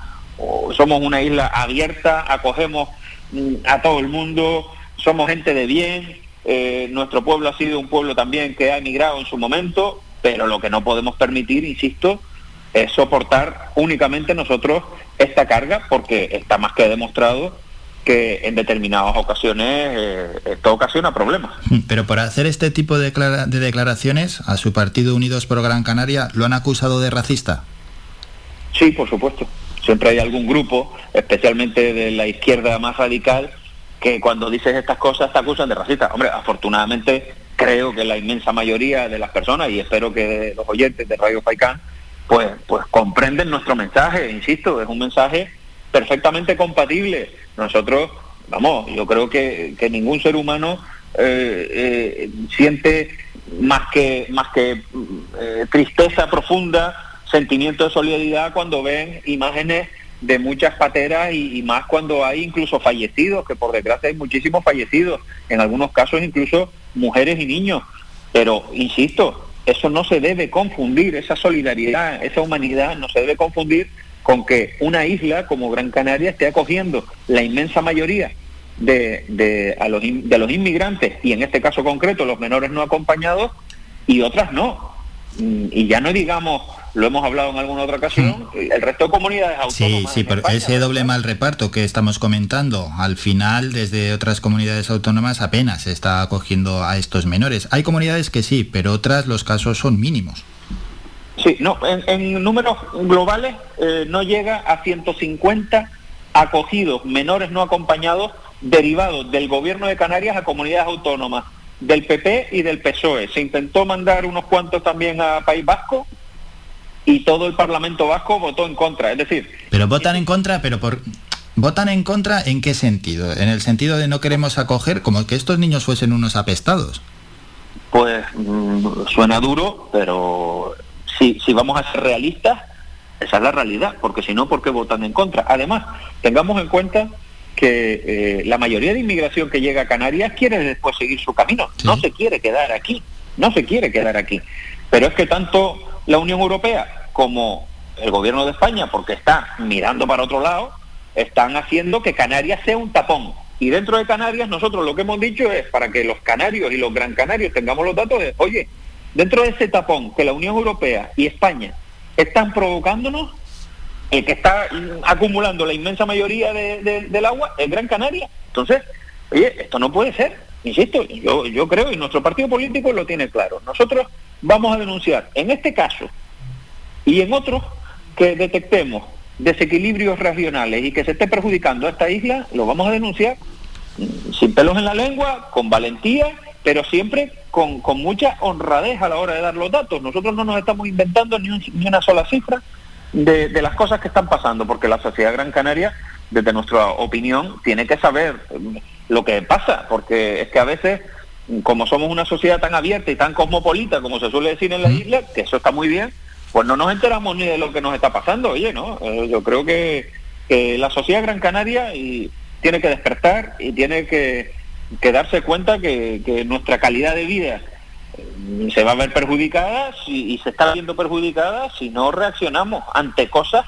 L: somos una isla abierta, acogemos mm, a todo el mundo, somos gente de bien, eh, nuestro pueblo ha sido un pueblo también que ha emigrado en su momento, pero lo que no podemos permitir, insisto, es soportar únicamente nosotros esta carga porque está más que demostrado que en determinadas ocasiones eh, esto ocasiona problemas.
B: Pero por hacer este tipo de, de, declaraciones, a su partido Unidos por Gran Canaria lo han acusado de racista.
L: Sí, por supuesto. Siempre hay algún grupo, especialmente de la izquierda más radical, que cuando dices estas cosas te acusan de racista. Hombre, afortunadamente creo que la inmensa mayoría de las personas, y espero que los oyentes de Radio Faicán, pues, pues comprenden nuestro mensaje, insisto, es un mensaje perfectamente compatible. Nosotros, vamos, yo creo que, ningún ser humano eh, eh, siente más que, más que eh, tristeza profunda, sentimiento de solidaridad cuando ven imágenes de muchas pateras y, y, más cuando hay incluso fallecidos, que por desgracia hay muchísimos fallecidos, en algunos casos incluso mujeres y niños. Pero, insisto, eso no se debe confundir, esa solidaridad, esa humanidad no se debe confundir con que una isla como Gran Canaria esté acogiendo la inmensa mayoría de, de, los, de los inmigrantes, y en este caso concreto los menores no acompañados, y otras no. Mm, y ya no digamos lo hemos hablado en alguna otra ocasión, el resto de comunidades
B: Sí,
L: autónomas.
B: sí,
L: en
B: pero
L: España,
B: ese doble mal reparto que estamos comentando, al final desde otras comunidades autónomas apenas se está acogiendo a estos menores. Hay comunidades que sí, pero otras los casos son mínimos.
L: Sí, no, en, en números globales eh, no llega a 150 acogidos menores no acompañados derivados del gobierno de Canarias a comunidades autónomas del PP y del PSOE. Se intentó mandar unos cuantos también a País Vasco y todo el Parlamento Vasco votó en contra. Es decir,
B: Pero votan en contra, pero por votan en contra en qué sentido? En el sentido de no queremos acoger como que estos niños fuesen unos apestados.
L: pues mm, suena duro, pero si, si vamos a ser realistas, esa es la realidad, porque si no, ¿por qué votan en contra? Además, tengamos en cuenta que eh, la mayoría de inmigración que llega a Canarias quiere después seguir su camino, no se quiere quedar aquí, no se quiere quedar aquí. Pero es que tanto la Unión Europea como el gobierno de España, porque está mirando para otro lado, están haciendo que Canarias sea un tapón. Y dentro de Canarias nosotros lo que hemos dicho es para que los canarios y los gran canarios tengamos los datos de, oye, dentro de ese tapón que la Unión Europea y España están provocándonos, el que está acumulando la inmensa mayoría de- de- del agua es Gran Canaria. Entonces, oye, esto no puede ser. Insisto, yo, yo creo y nuestro partido político lo tiene claro. Nosotros vamos a denunciar en este caso y en otros que detectemos desequilibrios regionales y que se esté perjudicando a esta isla, lo vamos a denunciar mm, sin pelos en la lengua, con valentía, pero siempre con, con mucha honradez a la hora de dar los datos. Nosotros no nos estamos inventando ni, ni una sola cifra de, de las cosas que están pasando, porque la sociedad gran canaria, desde nuestra opinión, tiene que saber lo que pasa, porque es que a veces, como somos una sociedad tan abierta y tan cosmopolita, como se suele decir en las islas, que eso está muy bien, pues no nos enteramos ni de lo que nos está pasando, oye, ¿no? Eh, yo creo que, que la sociedad gran canaria y tiene que despertar y tiene que, que darse cuenta que, que nuestra calidad de vida eh, se va a ver perjudicada si- y se está viendo perjudicada si no reaccionamos ante cosas,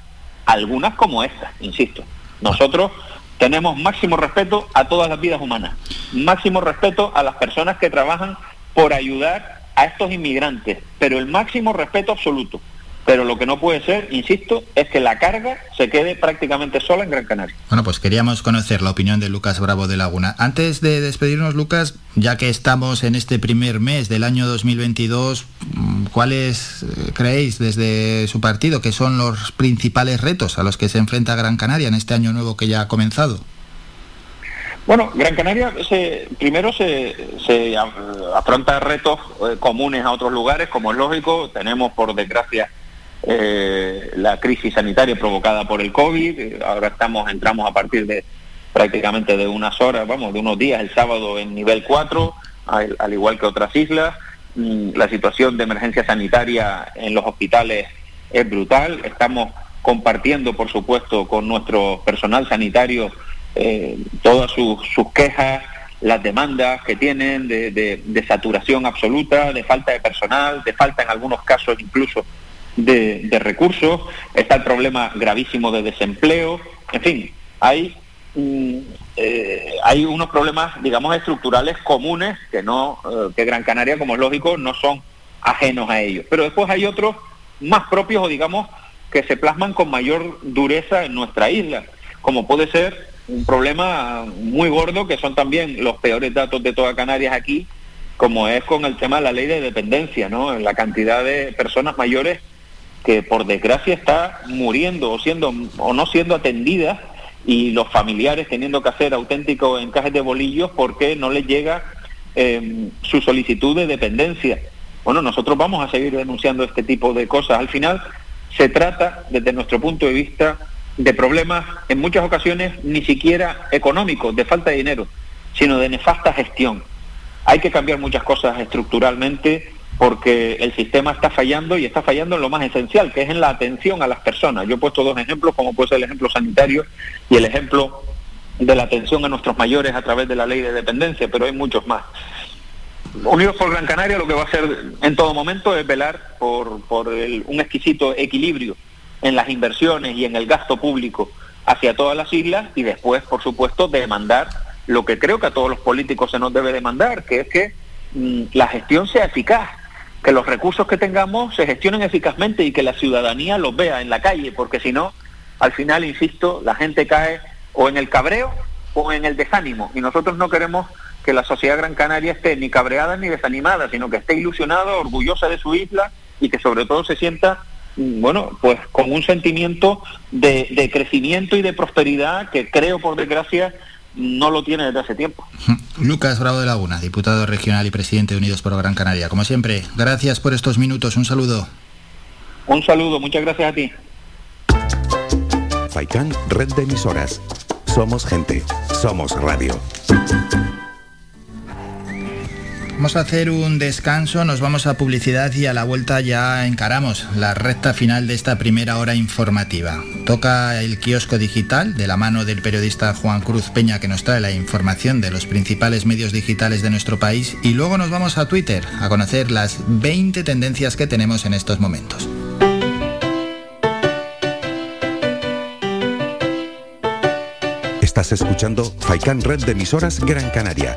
L: algunas como estas, insisto. Nosotros tenemos máximo respeto a todas las vidas humanas, máximo respeto a las personas que trabajan por ayudar a estos inmigrantes, pero el máximo respeto absoluto. Pero lo que no puede ser, insisto, es que la carga se quede prácticamente sola en Gran Canaria.
B: Bueno, pues queríamos conocer la opinión de Lucas Bravo de Laguna. Antes de despedirnos, Lucas, ya que estamos en este primer mes del año 2022, mm, ¿cuáles eh, creéis desde su partido que son los principales retos a los que se enfrenta Gran Canaria en este año nuevo que ya ha comenzado?
L: Bueno, Gran Canaria se- primero se, se afronta retos eh, comunes a otros lugares, como es lógico. Tenemos, por desgracia, eh, la crisis sanitaria provocada por el COVID. Eh, Ahora estamos, entramos a partir de prácticamente de unas horas, vamos, de unos días, el sábado en nivel 4, al, al igual que otras islas. Mm, La situación de emergencia sanitaria en los hospitales es brutal. Estamos compartiendo, por supuesto, con nuestro personal sanitario eh, todas sus, quejas, las demandas que tienen de saturación absoluta, de falta de personal, de falta en algunos casos incluso de, recursos, está el problema gravísimo de desempleo, en fin, hay, mm, eh, hay unos problemas, digamos, estructurales comunes que no, eh, que Gran Canaria, como es lógico, no son ajenos a ellos. Pero después hay otros más propios o digamos que se plasman con mayor dureza en nuestra isla, como puede ser un problema muy gordo que son también los peores datos de toda Canarias aquí, como es con el tema de la ley de dependencia, ¿no? La cantidad de personas mayores que por desgracia está muriendo o siendo o no siendo atendidas y los familiares teniendo que hacer auténticos encajes de bolillos porque no les llega eh, su solicitud de dependencia. Bueno, nosotros vamos a seguir denunciando este tipo de cosas. Al final se trata, desde nuestro punto de vista, de problemas en muchas ocasiones ni siquiera económicos, de falta de dinero, sino de nefasta gestión. Hay que cambiar muchas cosas estructuralmente porque el sistema está fallando y está fallando en lo más esencial, que es en la atención a las personas. Yo he puesto dos ejemplos, como puede ser el ejemplo sanitario y el ejemplo de la atención a nuestros mayores a través de la ley de dependencia, pero hay muchos más. Unidos por Gran Canaria lo que va a hacer en todo momento es velar por, un exquisito equilibrio en las inversiones y en el gasto público hacia todas las islas y después, por supuesto, demandar lo que creo que a todos los políticos se nos debe demandar, que es que mm, la gestión sea eficaz que los recursos que tengamos se gestionen eficazmente y que la ciudadanía los vea en la calle, porque si no, al final, insisto, la gente cae o en el cabreo o en el desánimo. Y nosotros no queremos que la sociedad gran canaria esté ni cabreada ni desanimada, sino que esté ilusionada, orgullosa de su isla y que sobre todo se sienta mm, bueno, pues con un sentimiento de, de crecimiento y de prosperidad que creo, por desgracia, no lo tiene desde hace tiempo.
B: Lucas Bravo de Laguna, diputado regional y presidente de Unidos por Gran Canaria. Como siempre, gracias por estos minutos. Un saludo.
L: Un saludo, muchas gracias a ti.
A: Faikán, red de emisoras. Somos gente, somos radio.
B: Vamos a hacer un descanso, nos vamos a publicidad y a la vuelta ya encaramos la recta final de esta primera hora informativa. Toca el kiosco digital de la mano del periodista Juan Cruz Peña que nos trae la información de los principales medios digitales de nuestro país y luego nos vamos a Twitter a conocer las 20 tendencias que tenemos en estos momentos.
A: Estás escuchando Faikán Red de Emisoras Gran Canaria.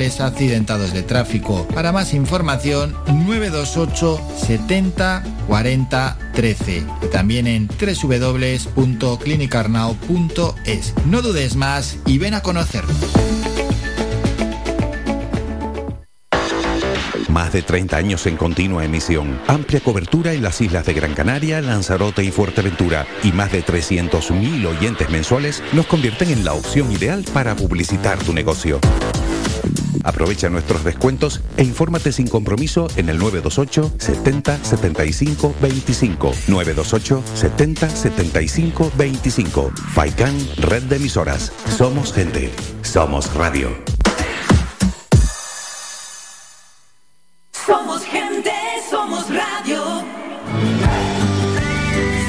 B: accidentados de tráfico. Para más información, 928 70 40 13 y también en www.clinicarnao.es. No dudes más y ven a conocernos.
A: Más de 30 años en continua emisión, amplia cobertura en las islas de Gran Canaria, Lanzarote y Fuerteventura y más de 300.000 oyentes mensuales nos convierten en la opción ideal para publicitar tu negocio. Aprovecha nuestros descuentos e infórmate sin compromiso en el 928 70 75 25. 928 70 75 25. Faikan Red de Emisoras. Somos gente. Somos radio.
J: Somos gente, somos radio.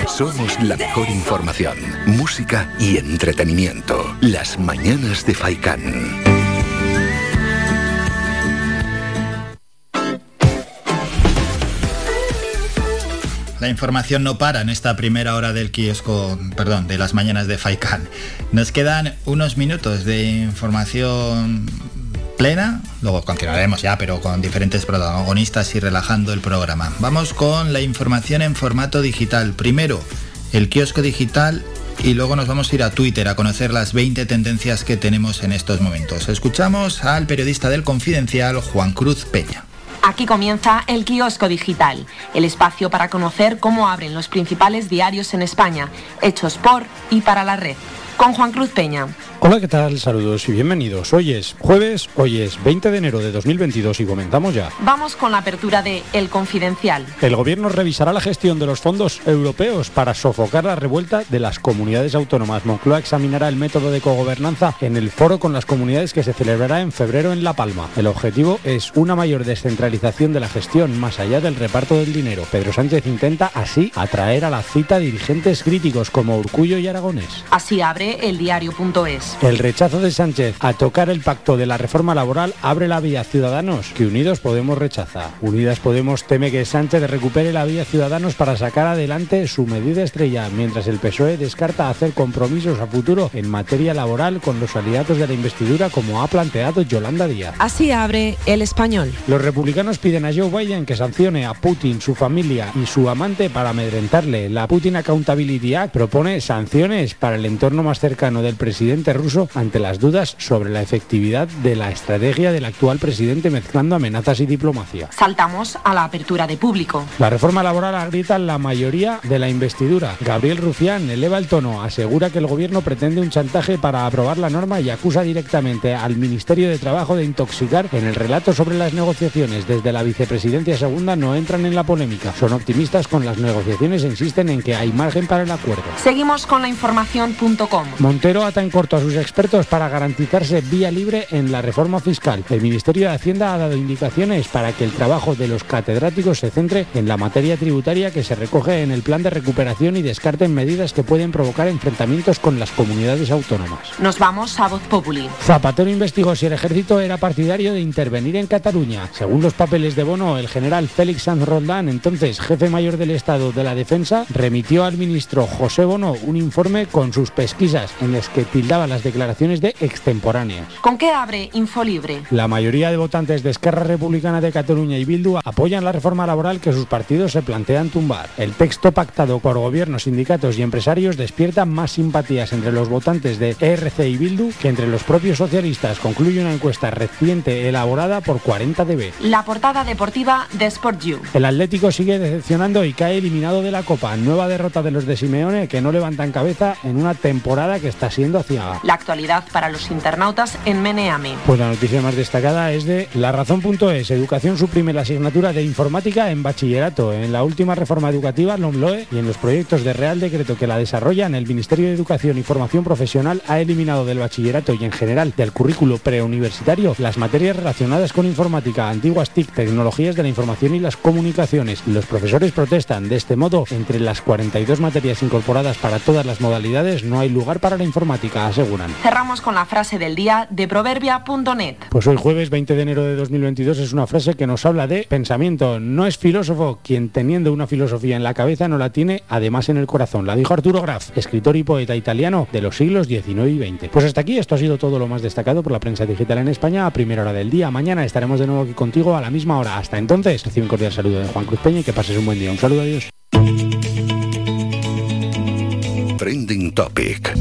M: Somos la mejor información, música y entretenimiento. Las mañanas de Faikán.
B: La información no para en esta primera hora del kiosco, perdón, de las mañanas de Faikan. Nos quedan unos minutos de información plena, luego continuaremos ya, pero con diferentes protagonistas y relajando el programa. Vamos con la información en formato digital. Primero, el kiosco digital y luego nos vamos a ir a Twitter a conocer las 20 tendencias que tenemos en estos momentos. Escuchamos al periodista del Confidencial, Juan Cruz Peña.
N: Aquí comienza el kiosco digital, el espacio para conocer cómo abren los principales diarios en España, hechos por y para la red. Con Juan Cruz Peña.
O: Hola, ¿qué tal? Saludos y bienvenidos. Hoy es jueves, hoy es 20 de enero de 2022 y comentamos ya.
N: Vamos con la apertura de El Confidencial.
O: El gobierno revisará la gestión de los fondos europeos para sofocar la revuelta de las comunidades autónomas. Moncloa examinará el método de cogobernanza en el foro con las comunidades que se celebrará en febrero en La Palma. El objetivo es una mayor descentralización de la gestión más allá del reparto del dinero. Pedro Sánchez intenta así atraer a la cita dirigentes críticos como Urcullo y Aragonés.
N: Así abre el diario.es.
O: El rechazo de Sánchez a tocar el pacto de la reforma laboral abre la vía Ciudadanos, que Unidos Podemos rechaza. Unidas Podemos teme que Sánchez recupere la vía Ciudadanos para sacar adelante su medida estrella, mientras el PSOE descarta hacer compromisos a futuro en materia laboral con los aliados de la investidura como ha planteado Yolanda Díaz.
N: Así abre el español.
O: Los republicanos piden a Joe Biden que sancione a Putin, su familia y su amante para amedrentarle. La Putin Accountability Act propone sanciones para el entorno más más cercano del presidente ruso ante las dudas sobre la efectividad de la estrategia del actual presidente mezclando amenazas y diplomacia.
N: Saltamos a la apertura de público.
O: La reforma laboral agrieta la mayoría de la investidura. Gabriel Rufián eleva el tono, asegura que el gobierno pretende un chantaje para aprobar la norma y acusa directamente al Ministerio de Trabajo de intoxicar en el relato sobre las negociaciones desde la vicepresidencia segunda no entran en la polémica. Son optimistas con las negociaciones e insisten en que hay margen para el acuerdo.
N: Seguimos con la información.com.
O: Montero ata en corto a sus expertos para garantizarse vía libre en la reforma fiscal. El Ministerio de Hacienda ha dado indicaciones para que el trabajo de los catedráticos se centre en la materia tributaria que se recoge en el plan de recuperación y descarten medidas que pueden provocar enfrentamientos con las comunidades autónomas.
N: Nos vamos a Voz Populi.
O: Zapatero investigó si el ejército era partidario de intervenir en Cataluña. Según los papeles de Bono, el general Félix Sanz Roldán, entonces jefe mayor del Estado de la Defensa, remitió al ministro José Bono un informe con sus pesquisas en las que tildaba las declaraciones de extemporáneas.
N: ¿Con qué abre Infolibre?
O: La mayoría de votantes de Esquerra Republicana de Cataluña y Bildu apoyan la reforma laboral que sus partidos se plantean tumbar. El texto pactado por gobiernos, sindicatos y empresarios despierta más simpatías entre los votantes de ERC y Bildu que entre los propios socialistas, concluye una encuesta reciente elaborada por 40 dB.
N: La portada deportiva de Sport You.
O: El Atlético sigue decepcionando y cae eliminado de la Copa. Nueva derrota de los de Simeone que no levantan cabeza en una temporada que está siendo aciaga.
N: La actualidad para los internautas en Meneame.
O: Pues la noticia más destacada es de La Razón.es. Educación suprime la asignatura de informática en bachillerato. En la última reforma educativa, LOMLOE, y en los proyectos de Real Decreto que la desarrollan, el Ministerio de Educación y Formación Profesional ha eliminado del bachillerato y en general del currículo preuniversitario las materias relacionadas con informática, antiguas TIC, tecnologías de la información y las comunicaciones. Los profesores protestan. De este modo, entre las 42 materias incorporadas para todas las modalidades, no hay lugar para la informática, aseguran.
N: Cerramos con la frase del día de proverbia.net.
O: Pues hoy jueves 20 de enero de 2022 es una frase que nos habla de pensamiento. No es filósofo quien teniendo una filosofía en la cabeza no la tiene además en el corazón. La dijo Arturo Graf, escritor y poeta italiano de los siglos XIX y XX. Pues hasta aquí esto ha sido todo lo más destacado por la prensa digital en España a primera hora del día. Mañana estaremos de nuevo aquí contigo a la misma hora. Hasta entonces, recibe un cordial saludo de Juan Cruz Peña y que pases un buen día. Un saludo, adiós.
M: Trending Topic.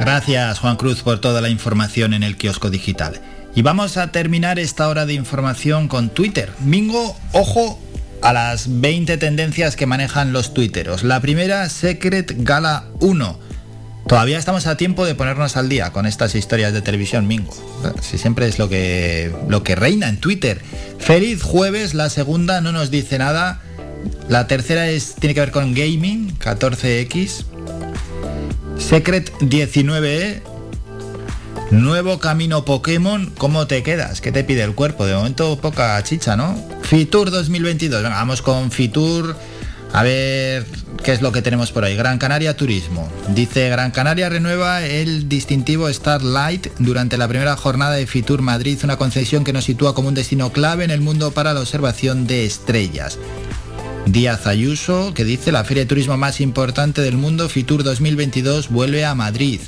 B: Gracias Juan Cruz por toda la información en el kiosco digital. Y vamos a terminar esta hora de información con Twitter. Mingo, ojo a las 20 tendencias que manejan los tuiteros. La primera, Secret Gala 1. Todavía estamos a tiempo de ponernos al día con estas historias de televisión, Mingo. Si siempre es lo que, lo que reina en Twitter. Feliz jueves, la segunda no nos dice nada. La tercera es, tiene que ver con gaming, 14X. Secret 19E. Nuevo camino Pokémon, ¿cómo te quedas? ¿Qué te pide el cuerpo? De momento poca chicha, ¿no? Fitur 2022, Venga, vamos con Fitur. A ver qué es lo que tenemos por ahí. Gran Canaria Turismo. Dice Gran Canaria renueva el distintivo Starlight durante la primera jornada de Fitur Madrid, una concesión que nos sitúa como un destino clave en el mundo para la observación de estrellas. Díaz Ayuso, que dice la feria de turismo más importante del mundo, Fitur 2022, vuelve a Madrid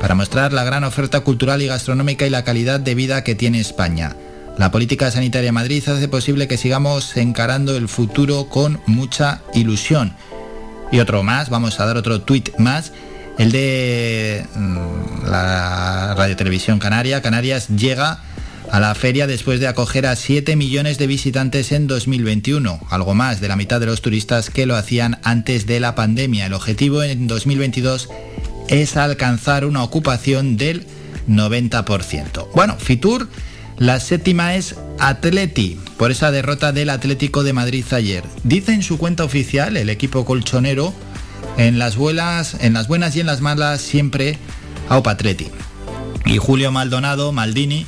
B: para mostrar la gran oferta cultural y gastronómica y la calidad de vida que tiene España. La política sanitaria Madrid hace posible que sigamos encarando el futuro con mucha ilusión. Y otro más, vamos a dar otro tuit más, el de mm, la Radio Televisión Canaria. Canarias llega a la feria después de acoger a 7 millones de visitantes en 2021, algo más de la mitad de los turistas que lo hacían antes de la pandemia. El objetivo en 2022 es alcanzar una ocupación del 90%. Bueno, Fitur, la séptima es Atleti, por esa derrota del Atlético de Madrid ayer. Dice en su cuenta oficial el equipo colchonero, en las, buenas, en las buenas y en las malas siempre Aupa Atleti. Y Julio Maldonado, Maldini,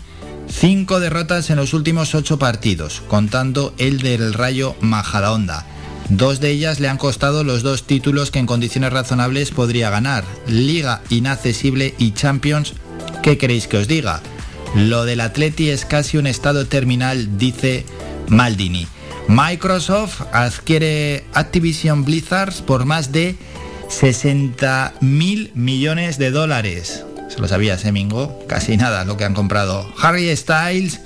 B: cinco derrotas en los últimos ocho partidos, contando el del Rayo Majadahonda. Dos de ellas le han costado los dos títulos que en condiciones razonables podría ganar, Liga Inaccesible y Champions. ¿Qué queréis que os diga? Lo del Atleti es casi un estado terminal, dice Maldini. Microsoft adquiere Activision Blizzard por más de 60 mil millones de dólares. Se lo sabías, ¿eh, Mingo? Casi nada lo que han comprado. Harry Styles.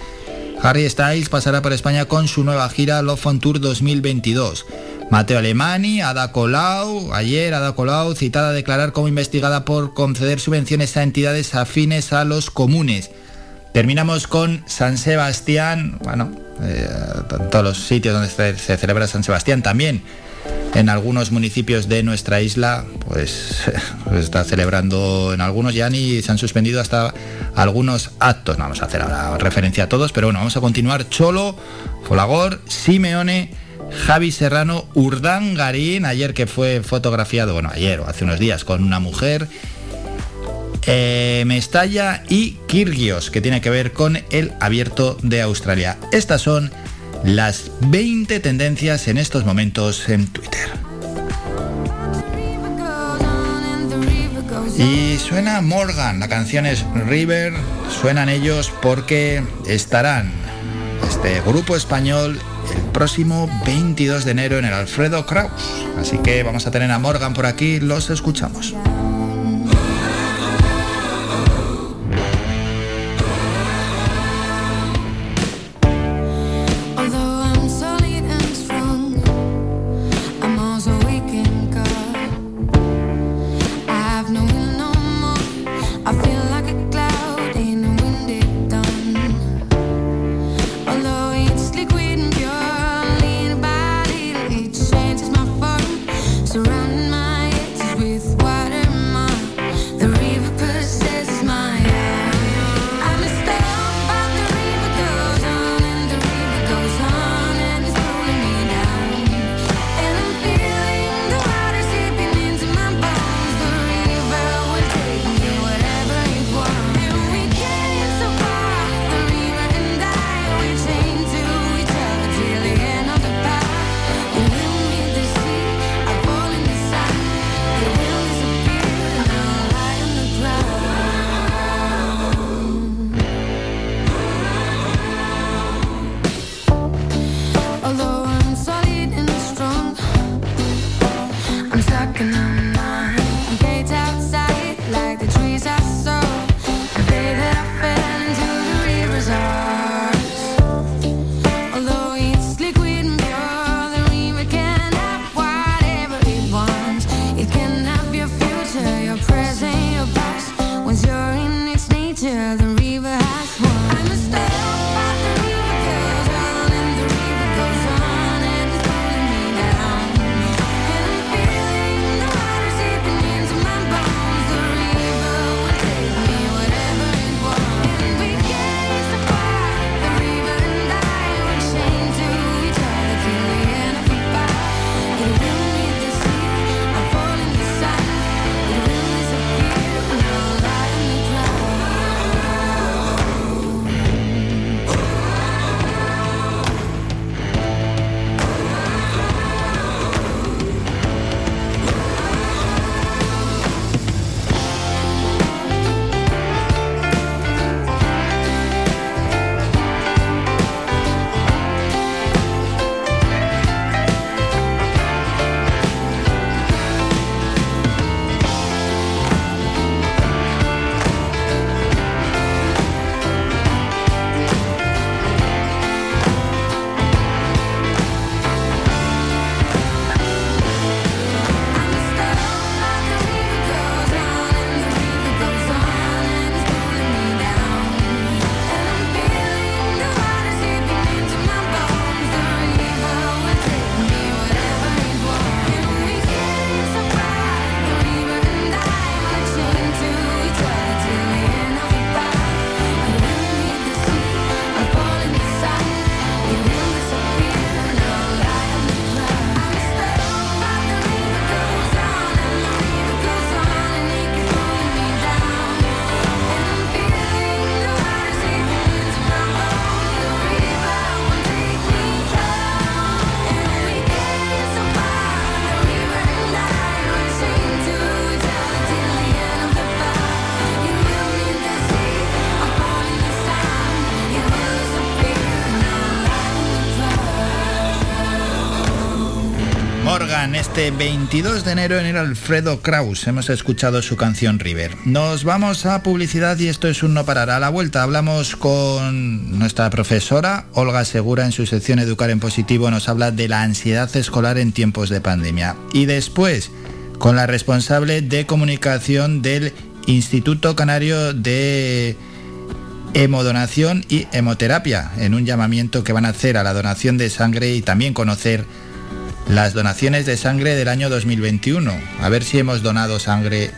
B: Harry Styles pasará por España con su nueva gira Love on Tour 2022. Mateo Alemani, Ada Colau, ayer Ada Colau citada a declarar como investigada por conceder subvenciones a entidades afines a los comunes. Terminamos con San Sebastián, bueno, eh, todos los sitios donde se celebra San Sebastián también en algunos municipios de nuestra isla, pues está celebrando en algunos ya ni se han suspendido hasta algunos actos. No vamos a hacer ahora referencia a todos, pero bueno, vamos a continuar. Cholo, Folagor, Simeone, Javi Serrano, Urdangarín, ayer que fue fotografiado, bueno, ayer o hace unos días con una mujer. Eh, Mestalla y Kirgios, que tiene que ver con el abierto de Australia. Estas son las 20 tendencias en estos momentos en Twitter. Y suena Morgan, la canción es River, suenan ellos porque estarán este grupo español el próximo 22 de enero en el Alfredo Kraus. Así que vamos a tener a Morgan por aquí, los escuchamos. Este 22 de enero en el Alfredo Kraus. Hemos escuchado su canción River. Nos vamos a publicidad y esto es un no parar. A la vuelta hablamos con nuestra profesora Olga Segura en su sección Educar en Positivo. Nos habla de la ansiedad escolar en tiempos de pandemia. Y después con la responsable de comunicación del Instituto Canario de hemodonación y hemoterapia, en un llamamiento que van a hacer a la donación de sangre y también conocer las donaciones de sangre del año 2021. A ver si hemos donado sangre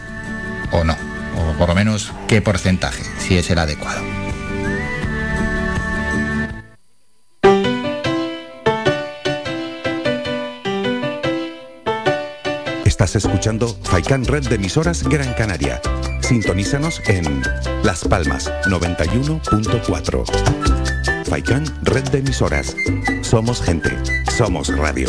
B: o no, o por lo menos qué porcentaje, si es el adecuado.
A: Estás escuchando Faikan Red de emisoras Gran Canaria. Sintonízanos en Las Palmas 91.4. Faikan Red de emisoras. Somos gente. Somos radio.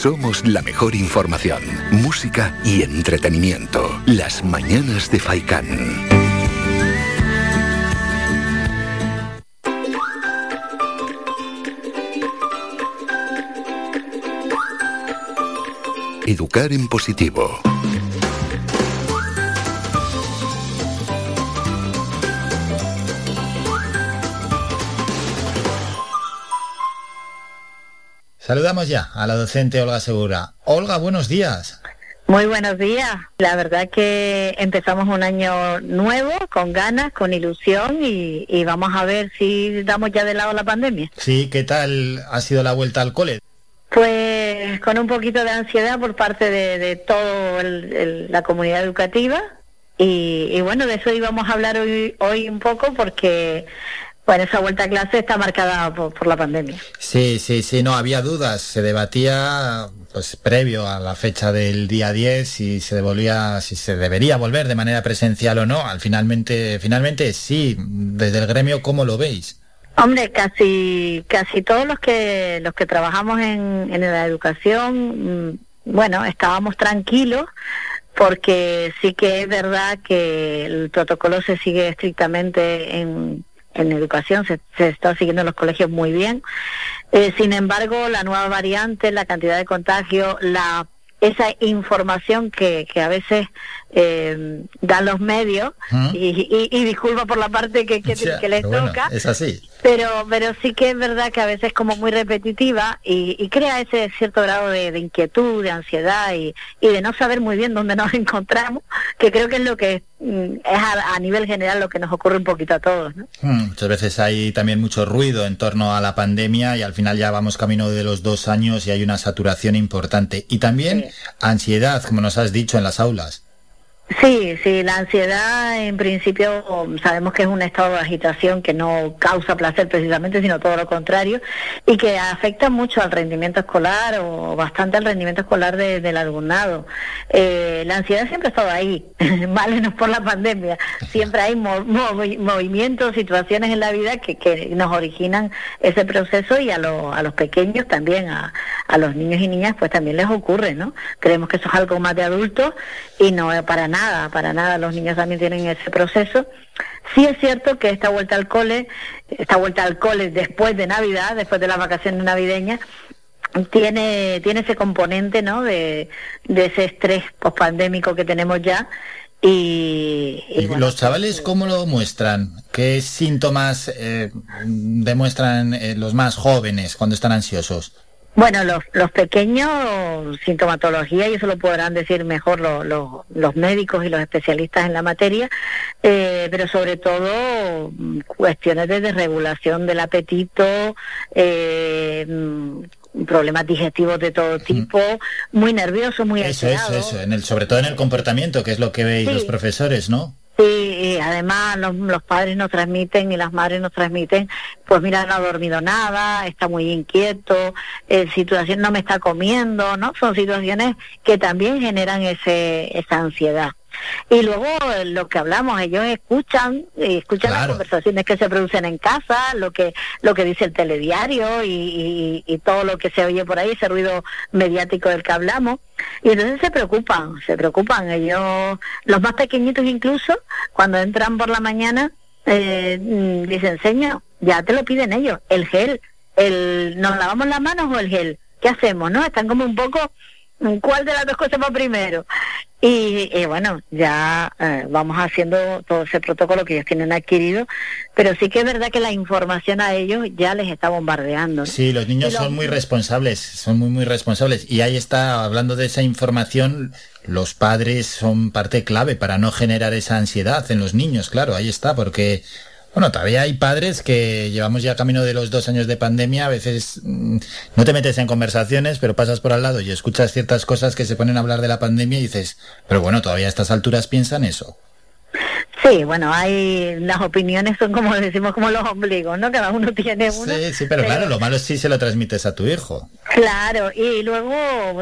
J: Somos
M: la mejor información, música y entretenimiento. Las mañanas de Faikán. Educar en positivo.
B: Saludamos ya a la docente Olga Segura. Olga, buenos días.
P: Muy buenos días. La verdad que empezamos un año nuevo, con ganas, con ilusión y, y vamos a ver si damos ya de lado la pandemia.
B: Sí, ¿qué tal ha sido la vuelta al cole?
P: Pues con un poquito de ansiedad por parte de, de toda la comunidad educativa y, y bueno, de eso íbamos a hablar hoy, hoy un poco porque bueno, esa vuelta a clase está marcada por, por, la pandemia.
B: Sí, sí, sí, no había dudas. Se debatía, pues previo a la fecha del día 10, si se devolvía, si se debería volver de manera presencial o no. Al finalmente, finalmente sí. Desde el gremio, ¿cómo lo veis?
P: Hombre, casi, casi todos los que los que trabajamos en, en la educación, bueno, estábamos tranquilos porque sí que es verdad que el protocolo se sigue estrictamente en en educación se, se está siguiendo en los colegios muy bien. Eh, sin embargo, la nueva variante, la cantidad de contagio, la esa información que, que a veces eh, dan los medios
B: ¿Mm?
P: y, y, y, disculpa por la parte que, que,
B: Ya,
P: que les
B: bueno,
P: toca
B: es así.
P: pero pero sí que es verdad que a veces es como muy repetitiva y, y crea ese cierto grado de, de inquietud de ansiedad y, y de no saber muy bien dónde nos encontramos que creo que es lo que mm, es a, a nivel general lo que nos ocurre un poquito a todos ¿no?
B: Hmm, Muchas veces hay también mucho ruido en torno a la pandemia y al final ya vamos camino de los dos años y hay una saturación importante. Y también ansiedad, como nos has dicho, en las aulas.
P: Sí, sí, la ansiedad en principio sabemos que es un estado de agitación que no causa placer precisamente, sino todo lo contrario, y que afecta mucho al rendimiento escolar o bastante al rendimiento escolar de- del alumnado. Eh, la ansiedad siempre ha estado ahí, vale, no es por la pandemia, siempre hay mo- movi- movimientos, situaciones en la vida que, que nos originan ese proceso y a, a los pequeños también, a, a los niños y niñas, pues también les ocurre, ¿no? Creemos que eso es algo más de adultos y no para nada, para nada, los niños también tienen ese proceso. Sí es cierto que esta vuelta al cole, esta vuelta al cole después de Navidad, después de las vacaciones navideñas, tiene, tiene ese componente, ¿no? De, de ese estrés pospandémico que tenemos ya. Y, y bueno,
B: ¿Los chavales cómo lo muestran? ¿Qué síntomas eh, demuestran eh, los más jóvenes cuando están ansiosos?
P: Bueno, los, los pequeños, sintomatología, y eso lo podrán decir mejor los, los, los médicos y los especialistas en la materia, eh, pero sobre todo mm, cuestiones de desregulación del apetito, eh, mm, problemas digestivos de todo tipo, muy nerviosos, muy
B: Eso, eso, eso. En el, sobre todo en el comportamiento, que es lo que veis
P: Sí.
B: los profesores, ¿no?
P: Sí, y además los, padres nos transmiten y las madres nos transmiten, pues mira, no ha dormido nada, está muy inquieto, eh, situación no me está comiendo, ¿no? Son situaciones que también generan ese, esa ansiedad. Y luego eh, lo que hablamos, ellos escuchan, eh, escuchan las conversaciones que se producen en casa, lo que lo que dice el telediario y, y- y todo lo que se oye por ahí, ese ruido mediático del que hablamos. Y entonces se preocupan, se preocupan. Ellos, los más pequeñitos incluso, cuando entran por la mañana, eh, mm, dicen, señor, ya te lo piden ellos, el gel, el, ¿nos lavamos las manos o el gel? ¿Qué hacemos, no? Están como un poco, ¿cuál de las dos cosas va primero? Y, y bueno, ya eh, vamos haciendo todo ese protocolo que ellos tienen adquirido, pero sí que es verdad que la información a ellos ya les está bombardeando.
B: Sí, los niños
P: los-
B: son muy responsables, son muy, muy responsables. Y ahí está, hablando de esa información, los padres son parte clave para no generar esa ansiedad en los niños, claro, ahí está, porque, bueno, todavía hay padres que llevamos ya camino de los dos años de pandemia, a veces mm, no te metes en conversaciones, pero pasas por al lado y escuchas ciertas cosas que se ponen a hablar de la pandemia y dices, pero bueno, todavía a estas alturas piensan eso.
P: Sí, bueno, hay las opiniones son como decimos como los ombligos, ¿no? Cada uno tiene una.
B: Sí, sí, pero claro, lo malo es si se lo transmites a tu hijo.
P: Claro, y luego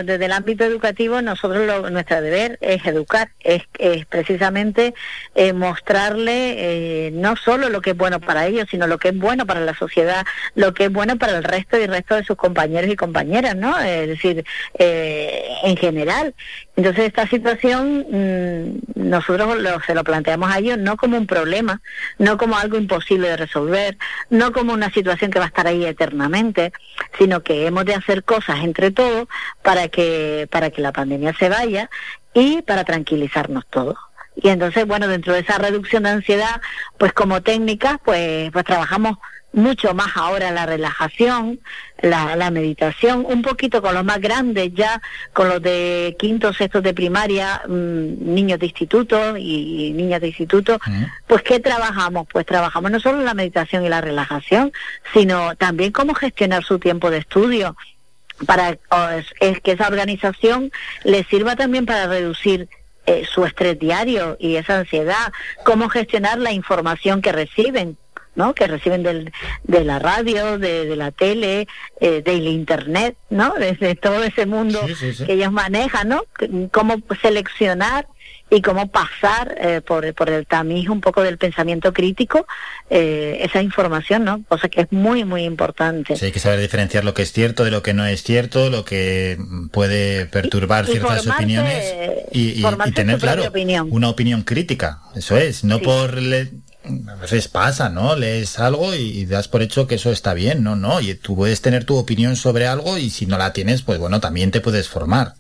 P: desde el ámbito educativo nosotros lo- nuestro deber es educar, es, es precisamente eh, mostrarle eh, no solo lo que es bueno para ellos, sino lo que es bueno para la sociedad, lo que es bueno para el resto y el resto de sus compañeros y compañeras, ¿no? Es decir, eh, en general. Entonces esta situación mm, nosotros lo- se lo planteamos a ellos no como un problema, no como algo imposible de resolver, no como una situación que va a estar ahí eternamente, sino que hemos de hacer cosas entre todos para que para que la pandemia se vaya y para tranquilizarnos todos. Y entonces, bueno, dentro de esa reducción de ansiedad, pues como técnica, pues pues trabajamos mucho más ahora la relajación, la, la meditación, un poquito con los más grandes ya, con los de quinto, sexto de primaria, mm, niños de instituto y, y niñas de instituto, pues ¿qué trabajamos? Pues trabajamos no solo la meditación y la relajación, sino también cómo gestionar su tiempo de estudio para es que esa organización les sirva también para reducir eh, su estrés diario y esa ansiedad, cómo gestionar la información que reciben. ¿No? que reciben del, de la radio, de, de la tele, eh, del internet, ¿no? Desde todo ese mundo que ellos manejan, ¿no? Cómo seleccionar y cómo pasar eh, por, por el tamiz un poco del pensamiento crítico eh, esa información, ¿no? Cosa que es muy, muy importante.
B: Sí, hay que saber diferenciar lo que es cierto de lo que no es cierto, lo que puede perturbar
P: Y- y
B: ciertas
P: formarse-
B: opiniones y, tener, claro,
P: opinión.
B: una opinión crítica. Eso es, no
P: Sí.
B: por... le- a veces pasa, ¿no? Lees algo y, das por hecho que eso está bien, no, no. Y tú puedes tener tu opinión sobre algo y si no la tienes, pues bueno, también te puedes formar.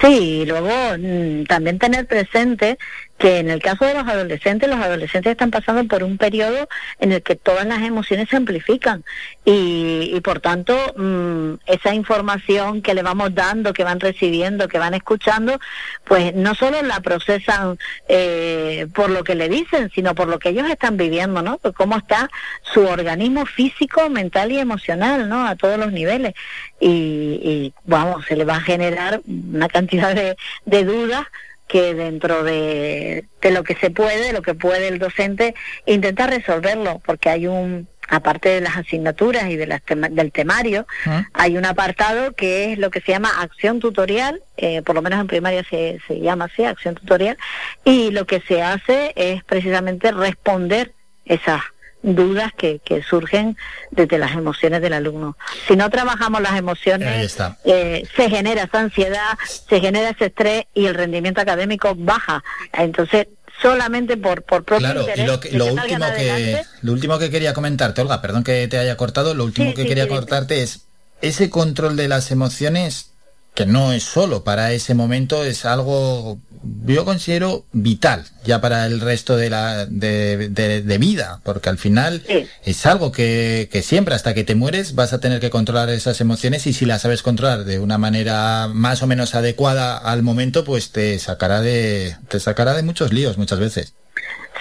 P: Sí, y luego mm, también tener presente que en el caso de los adolescentes, los adolescentes están pasando por un periodo en el que todas las emociones se amplifican y, por tanto mm, esa información que le vamos dando, que van recibiendo, que van escuchando, pues no solo la procesan eh, por lo que le dicen, sino por lo que ellos están viviendo, ¿no? Por cómo está su organismo físico, mental y emocional, ¿no? A todos los niveles. Y, y vamos, se le va a generar una cantidad de dudas que dentro de, de lo que se puede, de lo que puede el docente, intenta resolverlo, porque hay un, aparte de las asignaturas y de las tema- del temario, hay un apartado que es lo que se llama acción tutorial, eh, por lo menos en primaria se, se llama así, acción tutorial, y lo que se hace es precisamente responder esas dudas que, que surgen desde las emociones del alumno. Si no trabajamos las emociones, eh, se genera esa ansiedad, se genera ese estrés y el rendimiento académico baja. Entonces, solamente por, por propio
B: Claro, y lo, que- lo
P: que
B: último que lo último que quería comentarte, Olga, perdón que te haya cortado, lo último
P: Sí,
B: que
P: sí,
B: quería
P: sí.
B: cortarte es ese control de las emociones que no es solo para ese momento, es algo, yo considero vital ya para el resto de la de, vida, porque al final es algo que, que, siempre hasta que te mueres vas a tener que controlar esas emociones y si las sabes controlar de una manera más o menos adecuada al momento, pues te sacará de te sacará de muchos líos muchas veces.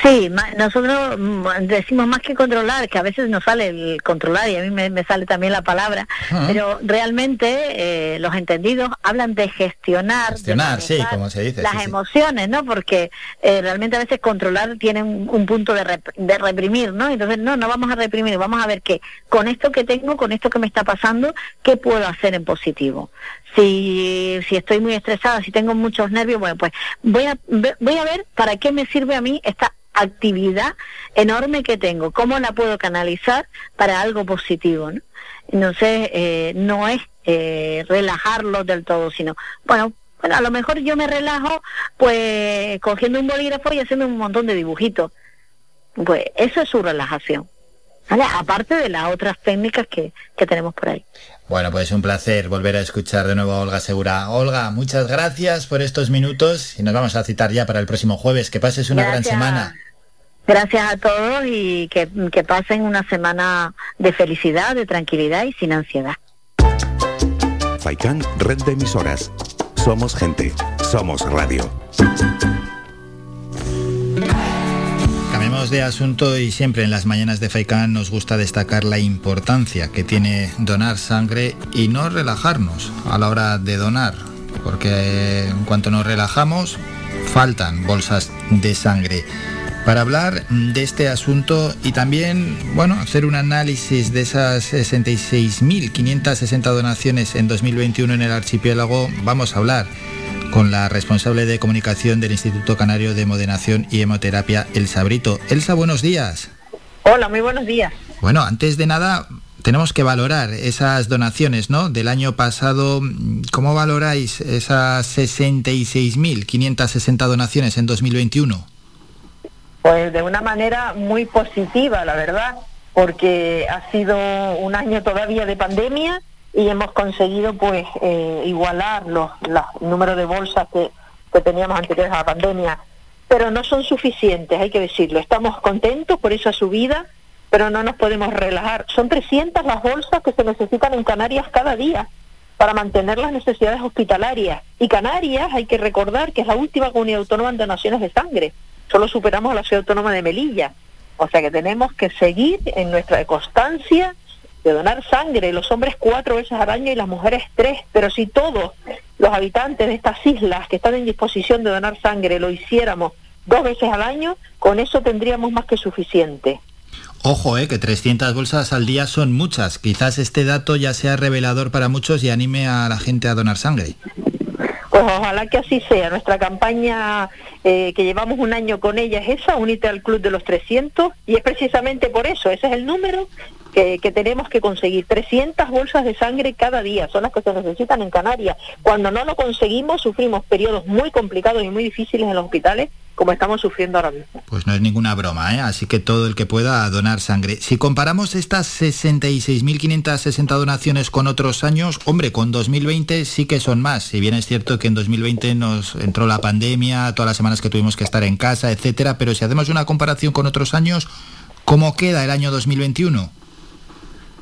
P: Sí, nosotros mm, decimos más que controlar, que a veces nos sale el controlar y a mí me, sale también la palabra, pero realmente eh, los entendidos hablan de gestionar,
B: gestionar, sí, como se dice,
P: las emociones, ¿no? Porque eh, realmente a veces controlar tiene un, punto de, de, reprimir, ¿no? Entonces no, no vamos a reprimir, vamos a ver que con esto que tengo, con esto que me está pasando, ¿qué puedo hacer en positivo? Si, si estoy muy estresada, si tengo muchos nervios, bueno, pues voy a, voy a ver para qué me sirve a mí esta actividad enorme que tengo, cómo la puedo canalizar para algo positivo. ¿no? Entonces, eh, no es eh, relajarlo del todo, sino, bueno, bueno, a lo mejor yo me relajo pues cogiendo un bolígrafo y haciendo un montón de dibujitos. Pues eso es su relajación. Aparte de las otras técnicas que, que tenemos por ahí.
B: Bueno, pues un placer volver a escuchar de nuevo a Olga Segura. Olga, muchas gracias por estos minutos y nos vamos a citar ya para el próximo jueves. Que pases una gran semana.
P: Gracias a todos y que, que pasen una semana de felicidad, de tranquilidad y sin ansiedad.
A: Faikan, red de emisoras. Somos gente, somos radio.
B: De asunto y siempre en las mañanas de Faikan nos gusta destacar la importancia que tiene donar sangre y no relajarnos a la hora de donar, porque en cuanto nos relajamos faltan bolsas de sangre. Para hablar de este asunto y también, bueno, hacer un análisis de esas 66.560 donaciones en 2021 en el archipiélago, vamos a hablar con la responsable de comunicación del Instituto Canario de Modenación y Hemoterapia, Elsa Brito. Elsa, buenos días.
Q: Hola, muy buenos días.
B: Bueno, antes de nada, tenemos que valorar esas donaciones, ¿no? Del año pasado, ¿cómo valoráis esas 66.560 donaciones en 2021?
Q: Pues de una manera muy positiva, la verdad, porque ha sido un año todavía de pandemia y hemos conseguido pues eh, igualar los, los números de bolsas que, que teníamos anteriores a la pandemia, pero no son suficientes, hay que decirlo. Estamos contentos por esa subida, pero no nos podemos relajar. Son 300 las bolsas que se necesitan en Canarias cada día para mantener las necesidades hospitalarias. Y Canarias, hay que recordar que es la última comunidad autónoma en donaciones de sangre solo superamos a la ciudad autónoma de Melilla. O sea que tenemos que seguir en nuestra constancia de donar sangre, los hombres cuatro veces al año y las mujeres tres, pero si todos los habitantes de estas islas que están en disposición de donar sangre lo hiciéramos dos veces al año, con eso tendríamos más que suficiente.
B: Ojo, eh, que 300 bolsas al día son muchas. Quizás este dato ya sea revelador para muchos y anime a la gente a donar sangre.
Q: Pues ojalá que así sea. Nuestra campaña eh, que llevamos un año con ella es esa, Unite al Club de los 300, y es precisamente por eso, ese es el número que, tenemos que conseguir. 300 bolsas de sangre cada día son las que se necesitan en Canarias. Cuando no lo conseguimos, sufrimos periodos muy complicados y muy difíciles en los hospitales como estamos sufriendo ahora mismo.
B: Pues no es ninguna broma, ¿eh? así que todo el que pueda donar sangre. Si comparamos estas 66.560 donaciones con otros años, hombre, con 2020 sí que son más. Si bien es cierto que en 2020 nos entró la pandemia, todas las semanas que tuvimos que estar en casa, etcétera, pero si hacemos una comparación con otros años, ¿cómo queda el año 2021?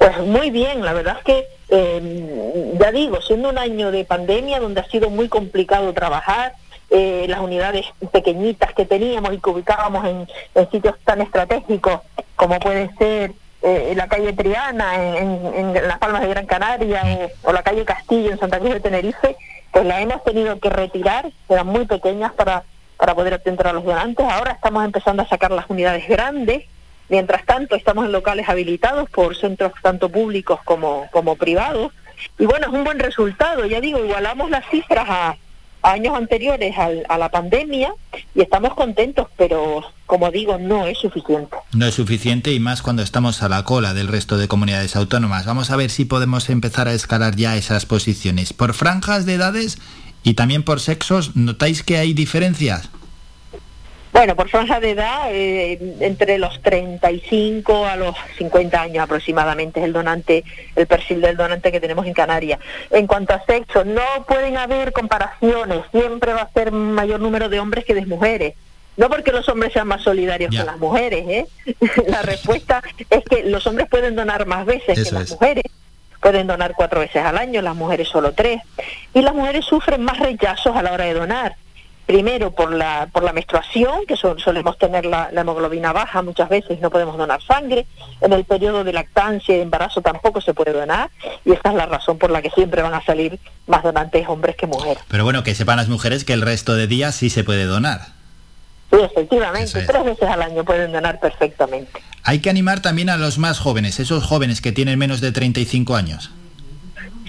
Q: Pues muy bien, la verdad es que, eh, ya digo, siendo un año de pandemia donde ha sido muy complicado trabajar, eh, las unidades pequeñitas que teníamos y que ubicábamos en, sitios tan estratégicos como puede ser eh, la calle Triana en, Las Palmas de Gran Canaria o, la calle Castillo en Santa Cruz de Tenerife, pues la hemos tenido que retirar, eran muy pequeñas para, para poder atender a los donantes. Ahora estamos empezando a sacar las unidades grandes. Mientras tanto, estamos en locales habilitados por centros tanto públicos como, como privados. Y bueno, es un buen resultado. Ya digo, igualamos las cifras a, años anteriores a la pandemia y estamos contentos, pero como digo, no es suficiente.
B: No es suficiente y más cuando estamos a la cola del resto de comunidades autónomas. Vamos a ver si podemos empezar a escalar ya esas posiciones. Por franjas de edades y también por sexos, ¿notáis que hay diferencias?
Q: Bueno, por franja de edad, eh, entre los 35 a los 50 años aproximadamente es el donante, el perfil del donante que tenemos en Canarias. En cuanto a sexo, no pueden haber comparaciones, siempre va a ser mayor número de hombres que de mujeres. No porque los hombres sean más solidarios que las mujeres, ¿eh? La respuesta es que los hombres pueden donar más veces que las mujeres pueden donar cuatro veces al año, las mujeres solo tres. Y las mujeres sufren más rechazos a la hora de donar primero por la, por la menstruación, que solemos tener la, hemoglobina baja muchas veces, no podemos donar sangre. En el periodo de lactancia y de embarazo tampoco se puede donar, y esta es la razón por la que siempre van a salir más donantes hombres que mujeres.
B: Pero bueno, que sepan las mujeres que el resto de días sí se puede donar.
Q: Sí, efectivamente, tres veces al año pueden donar perfectamente.
B: Hay que animar también a los más jóvenes, esos jóvenes que tienen menos de 35 años.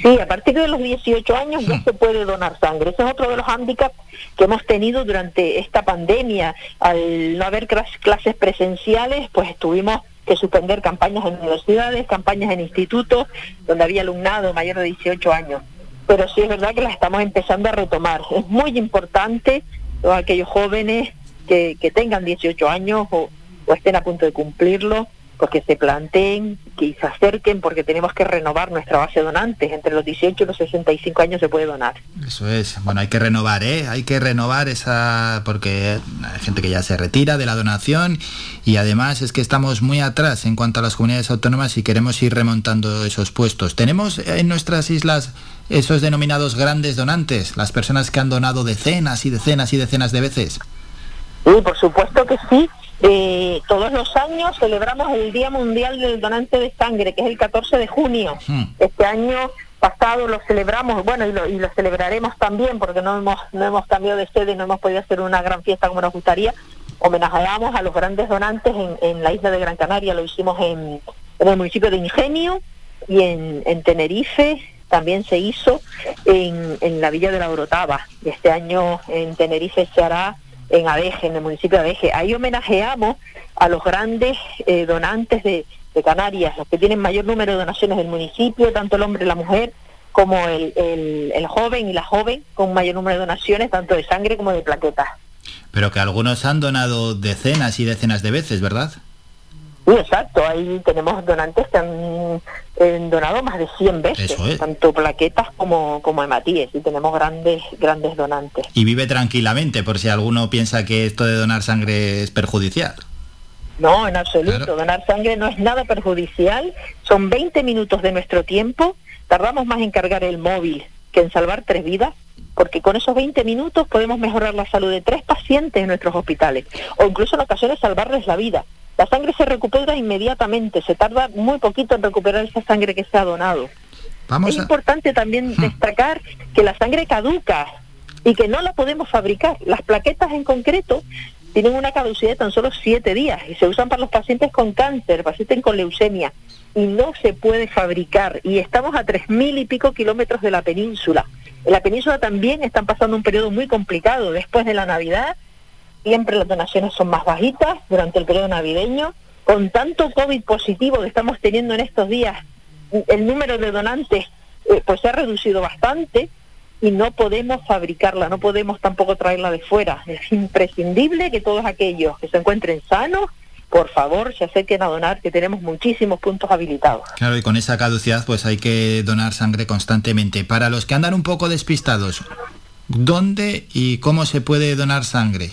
Q: Sí, a partir de los 18 años no hmm. se puede donar sangre. Ese es otro de los hándicaps que hemos tenido durante esta pandemia. Al no haber clases presenciales, pues tuvimos que suspender campañas en universidades, campañas en institutos, donde había alumnado mayor de 18 años. Pero sí es verdad que las estamos empezando a retomar. Es muy importante todos aquellos jóvenes que, que tengan 18 años o, o estén a punto de cumplirlo, porque se planteen, que se acerquen, porque tenemos que renovar nuestra base de donantes. Entre los 18 y los 65 años se puede donar.
B: Eso es. Bueno, hay que renovar, ¿eh? Hay que renovar esa... porque hay gente que ya se retira de la donación y además es que estamos muy atrás en cuanto a las comunidades autónomas y queremos ir remontando esos puestos. Tenemos en nuestras islas esos denominados grandes donantes, las personas que han donado decenas y decenas y decenas de veces.
Q: Sí, por supuesto que sí. Eh, todos los años celebramos el Día Mundial del Donante de Sangre, que es el 14 de junio. Hmm. Este año pasado lo celebramos, bueno, y lo, y lo celebraremos también, porque no hemos, no hemos cambiado de sede, no hemos podido hacer una gran fiesta como nos gustaría. Homenajeamos a los grandes donantes en, en la isla de Gran Canaria, lo hicimos en, en el municipio de Ingenio y en, en Tenerife, también se hizo en, en la villa de la Orotava. Este año en Tenerife se hará en Adeje, en el municipio de Adeje. Ahí homenajeamos a los grandes eh, donantes de, Canarias, los que tienen mayor número de donaciones del municipio, tanto el hombre y la mujer, como el, el, joven y la joven, con mayor número de donaciones, tanto de sangre como de plaquetas.
B: Pero que algunos han donado decenas y decenas de veces, ¿verdad?
Q: Sí, exacto. Ahí tenemos donantes que han eh, donado más de 100 veces, tanto plaquetas como, como hematíes, y tenemos grandes, grandes donantes.
B: Y vive tranquilamente, por si alguno piensa que esto de donar sangre es perjudicial.
Q: No, en absoluto. Donar sangre no es nada perjudicial. Son 20 minutos de nuestro tiempo. Tardamos más en cargar el móvil que en salvar tres vidas, porque con esos 20 minutos podemos mejorar la salud de tres pacientes en nuestros hospitales, o incluso en ocasiones salvarles la vida. La sangre se recupera inmediatamente, se tarda muy poquito en recuperar esa sangre que se ha donado. es importante también destacar que la sangre caduca y que no la podemos fabricar. Las plaquetas en concreto tienen una caducidad de tan solo siete días y se usan para los pacientes con cáncer, pacientes con leucemia y no se puede fabricar. Y estamos a tres mil y pico kilómetros de la península. En la península también están pasando un periodo muy complicado después de la Navidad siempre las donaciones son más bajitas durante el periodo navideño. Con tanto COVID positivo que estamos teniendo en estos días, el número de donantes eh, pues se ha reducido bastante y no podemos fabricarla, no podemos tampoco traerla de fuera. Es imprescindible que todos aquellos que se encuentren sanos por favor se acerquen a donar, que tenemos muchísimos puntos habilitados.
B: Claro, y con esa caducidad pues hay que donar sangre constantemente. Para los que andan un poco despistados, ¿dónde y cómo se puede donar sangre?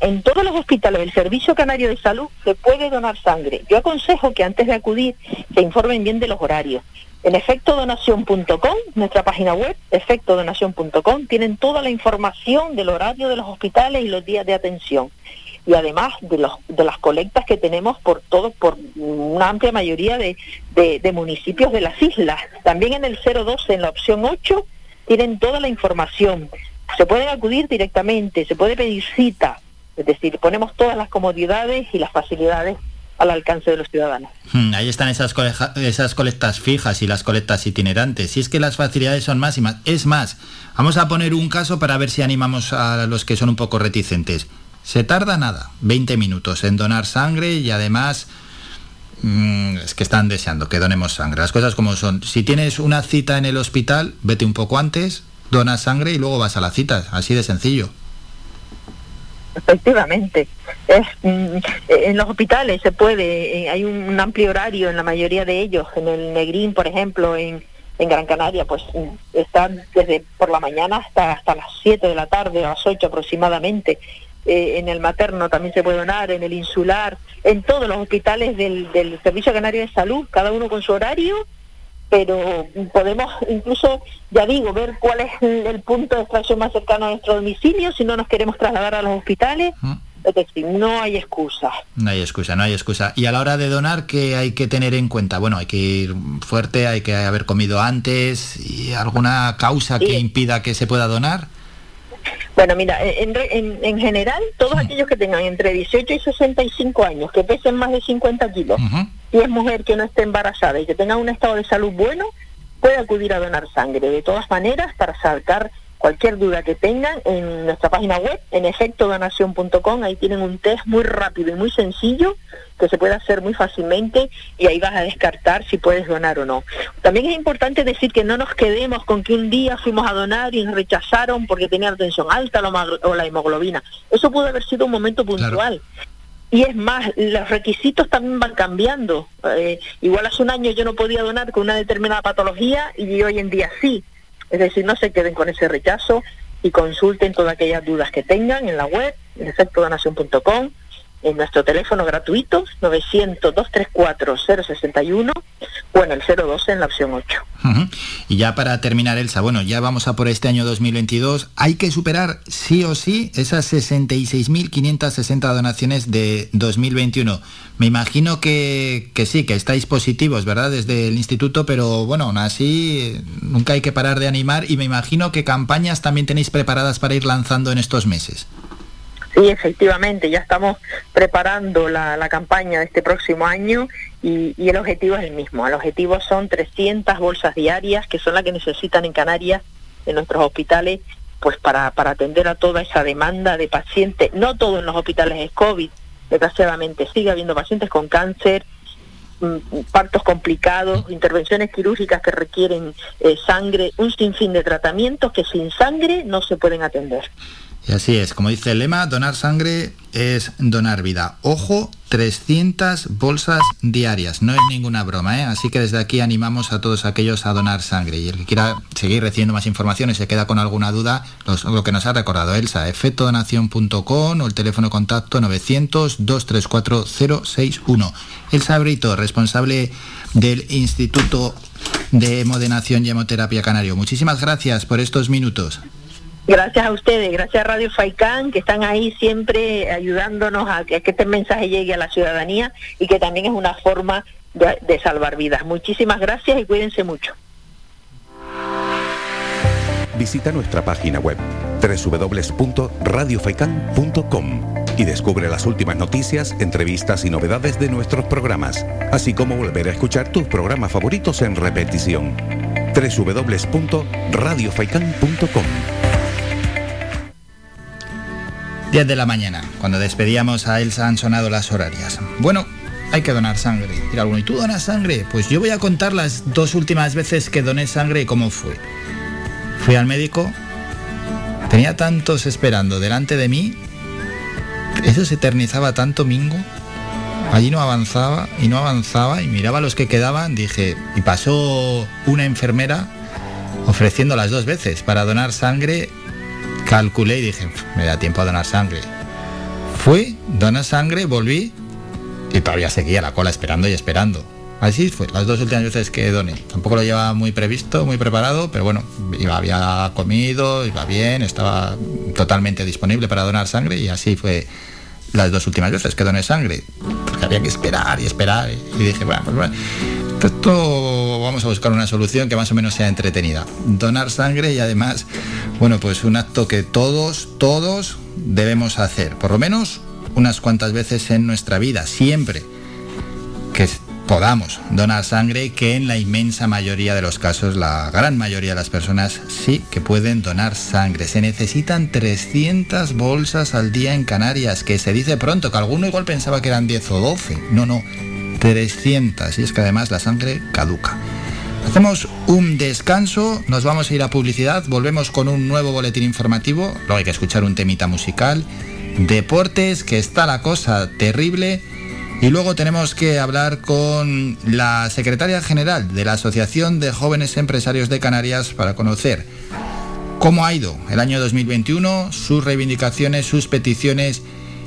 Q: En todos los hospitales del Servicio Canario de Salud se puede donar sangre. Yo aconsejo que antes de acudir se informen bien de los horarios. En efectodonación.com, nuestra página web, efectodonación.com, tienen toda la información del horario de los hospitales y los días de atención. Y además de, los, de las colectas que tenemos por todo, por una amplia mayoría de, de municipios de las islas. También en el 012, en la opción 8, tienen toda la información. Se pueden acudir directamente, se puede pedir cita, es decir, ponemos todas las comodidades y las facilidades al alcance de los ciudadanos.
B: Hmm, ahí están esas, colectas fijas y las colectas itinerantes. Si es que las facilidades son máximas. Es más, vamos a poner un caso para ver si animamos a los que son un poco reticentes. Se tarda nada, 20 minutos en donar sangre y además mm, es que están deseando que donemos sangre. Las cosas como son. Si tienes una cita en el hospital, vete un poco antes, donas sangre y luego vas a la cita. Así de sencillo.
Q: Efectivamente. Mm, en los hospitales se puede, eh, hay un, amplio horario en la mayoría de ellos, en el Negrín, por ejemplo, en, en Gran Canaria, pues mm, están desde por la mañana hasta, hasta las 7 de la tarde, a las 8 aproximadamente. Eh, en el materno también se puede donar, en el insular, en todos los hospitales del Servicio Canario de Salud, cada uno con su horario pero podemos incluso, ya digo, ver cuál es el punto de extracción más cercano a nuestro domicilio, si no nos queremos trasladar a los hospitales. Es decir, no hay excusa.
B: No hay excusa, no hay excusa. Y a la hora de donar, ¿qué hay que tener en cuenta? Bueno, hay que ir fuerte, hay que haber comido antes, y alguna causa que impida que se pueda donar.
Q: Bueno, mira, en, en, general, todos aquellos que tengan entre 18 y 65 años, que pesen más de 50 kilos, si es mujer que no esté embarazada y que tenga un estado de salud bueno, puede acudir a donar sangre. De todas maneras, para sacar cualquier duda que tengan en nuestra página web, en efectodonación.com, ahí tienen un test muy rápido y muy sencillo que se puede hacer muy fácilmente y ahí vas a descartar si puedes donar o no. También es importante decir que no nos quedemos con que un día fuimos a donar y nos rechazaron porque tenía la tensión alta o la hemoglobina. Eso pudo haber sido un momento puntual. Y es más, los requisitos también van cambiando. Eh, igual hace un año yo no podía donar con una determinada patología y hoy en día sí. Es decir, no se queden con ese rechazo y consulten todas aquellas dudas que tengan en la web, en efectodonación.com en nuestro teléfono gratuito 900-234-061 o en el 012 en la opción 8.
B: Y ya para terminar, Elsa, bueno, ya vamos a por este año 2022. Hay que superar sí o sí esas 66.560 donaciones de 2021. Me imagino que, que sí, que estáis positivos, ¿verdad? Desde el instituto, pero bueno, aún así nunca hay que parar de animar y me imagino que campañas también tenéis preparadas para ir lanzando en estos meses.
Q: Sí, efectivamente, ya estamos preparando la, campaña de este próximo año y, el objetivo es el mismo. El objetivo son 300 bolsas diarias, que son las que necesitan en Canarias, en nuestros hospitales, pues para, atender a toda esa demanda de pacientes. No todo en los hospitales es COVID, desgraciadamente sigue habiendo pacientes con cáncer, mm, partos complicados, intervenciones quirúrgicas que requieren eh, sangre, un sinfín de tratamientos que sin sangre no se pueden atender.
B: Y así es, como dice el lema, donar sangre es donar vida. Ojo, 300 bolsas diarias, no es ninguna broma, ¿eh? Así que desde aquí animamos a todos aquellos a donar sangre. Y el que quiera seguir recibiendo más información y se queda con alguna duda, lo que nos ha recordado Elsa, efectodonación.com o el teléfono contacto 900-234-061. Elsa Brito, responsable del Instituto de Hemodenación y Hemoterapia Canario. Muchísimas gracias por estos minutos.
Q: Gracias a ustedes, gracias a Radio Faicán, que están ahí siempre ayudándonos a que, este mensaje llegue a la ciudadanía y que también es una forma de, salvar vidas. Muchísimas gracias y cuídense mucho.
A: Visita nuestra página web www.radiofaikan.com y descubre las últimas noticias, entrevistas y novedades de nuestros programas, así como volver a escuchar tus programas favoritos en repetición. www.radiofaikan.com
B: 10 de la mañana, cuando despedíamos a Elsa han sonado las horarias. Bueno, hay que donar sangre. Y alguno, ¿y tú donas sangre? Pues yo voy a contar las dos últimas veces que doné sangre y cómo fue. Fui al médico, tenía tantos esperando delante de mí, eso se eternizaba tanto, Mingo. Allí no avanzaba y no avanzaba y miraba a los que quedaban, dije, y pasó una enfermera ofreciendo las dos veces para donar sangre calculé y dije, me da tiempo a donar sangre. Fui, doné sangre, volví y todavía seguía la cola esperando y esperando. Así fue, las dos últimas veces que doné. Tampoco lo llevaba muy previsto, muy preparado, pero bueno, iba, había comido, iba bien, estaba totalmente disponible para donar sangre y así fue las dos últimas veces que doné sangre. Porque había que esperar y esperar. Y dije, bueno, pues bueno, esto vamos a buscar una solución que más o menos sea entretenida. Donar sangre y además, bueno, pues un acto que todos, todos debemos hacer, por lo menos unas cuantas veces en nuestra vida, siempre que podamos donar sangre, que en la inmensa mayoría de los casos, la gran mayoría de las personas sí que pueden donar sangre. Se necesitan 300 bolsas al día en Canarias, que se dice pronto, que alguno igual pensaba que eran 10 o 12. No, no, 300 y es que además la sangre caduca. Hacemos un descanso, nos vamos a ir a publicidad, volvemos con un nuevo boletín informativo, luego hay que escuchar un temita musical deportes, que está la cosa terrible. Y luego tenemos que hablar con la secretaria general de la Asociación de Jóvenes Empresarios de Canarias para conocer cómo ha ido el año 2021, sus reivindicaciones, sus peticiones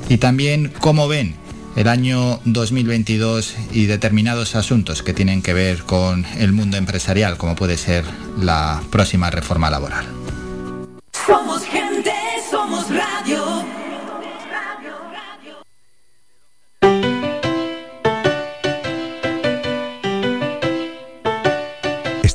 B: y también cómo ven el año 2022 y determinados asuntos que tienen que ver con el mundo empresarial, como puede ser la próxima reforma laboral.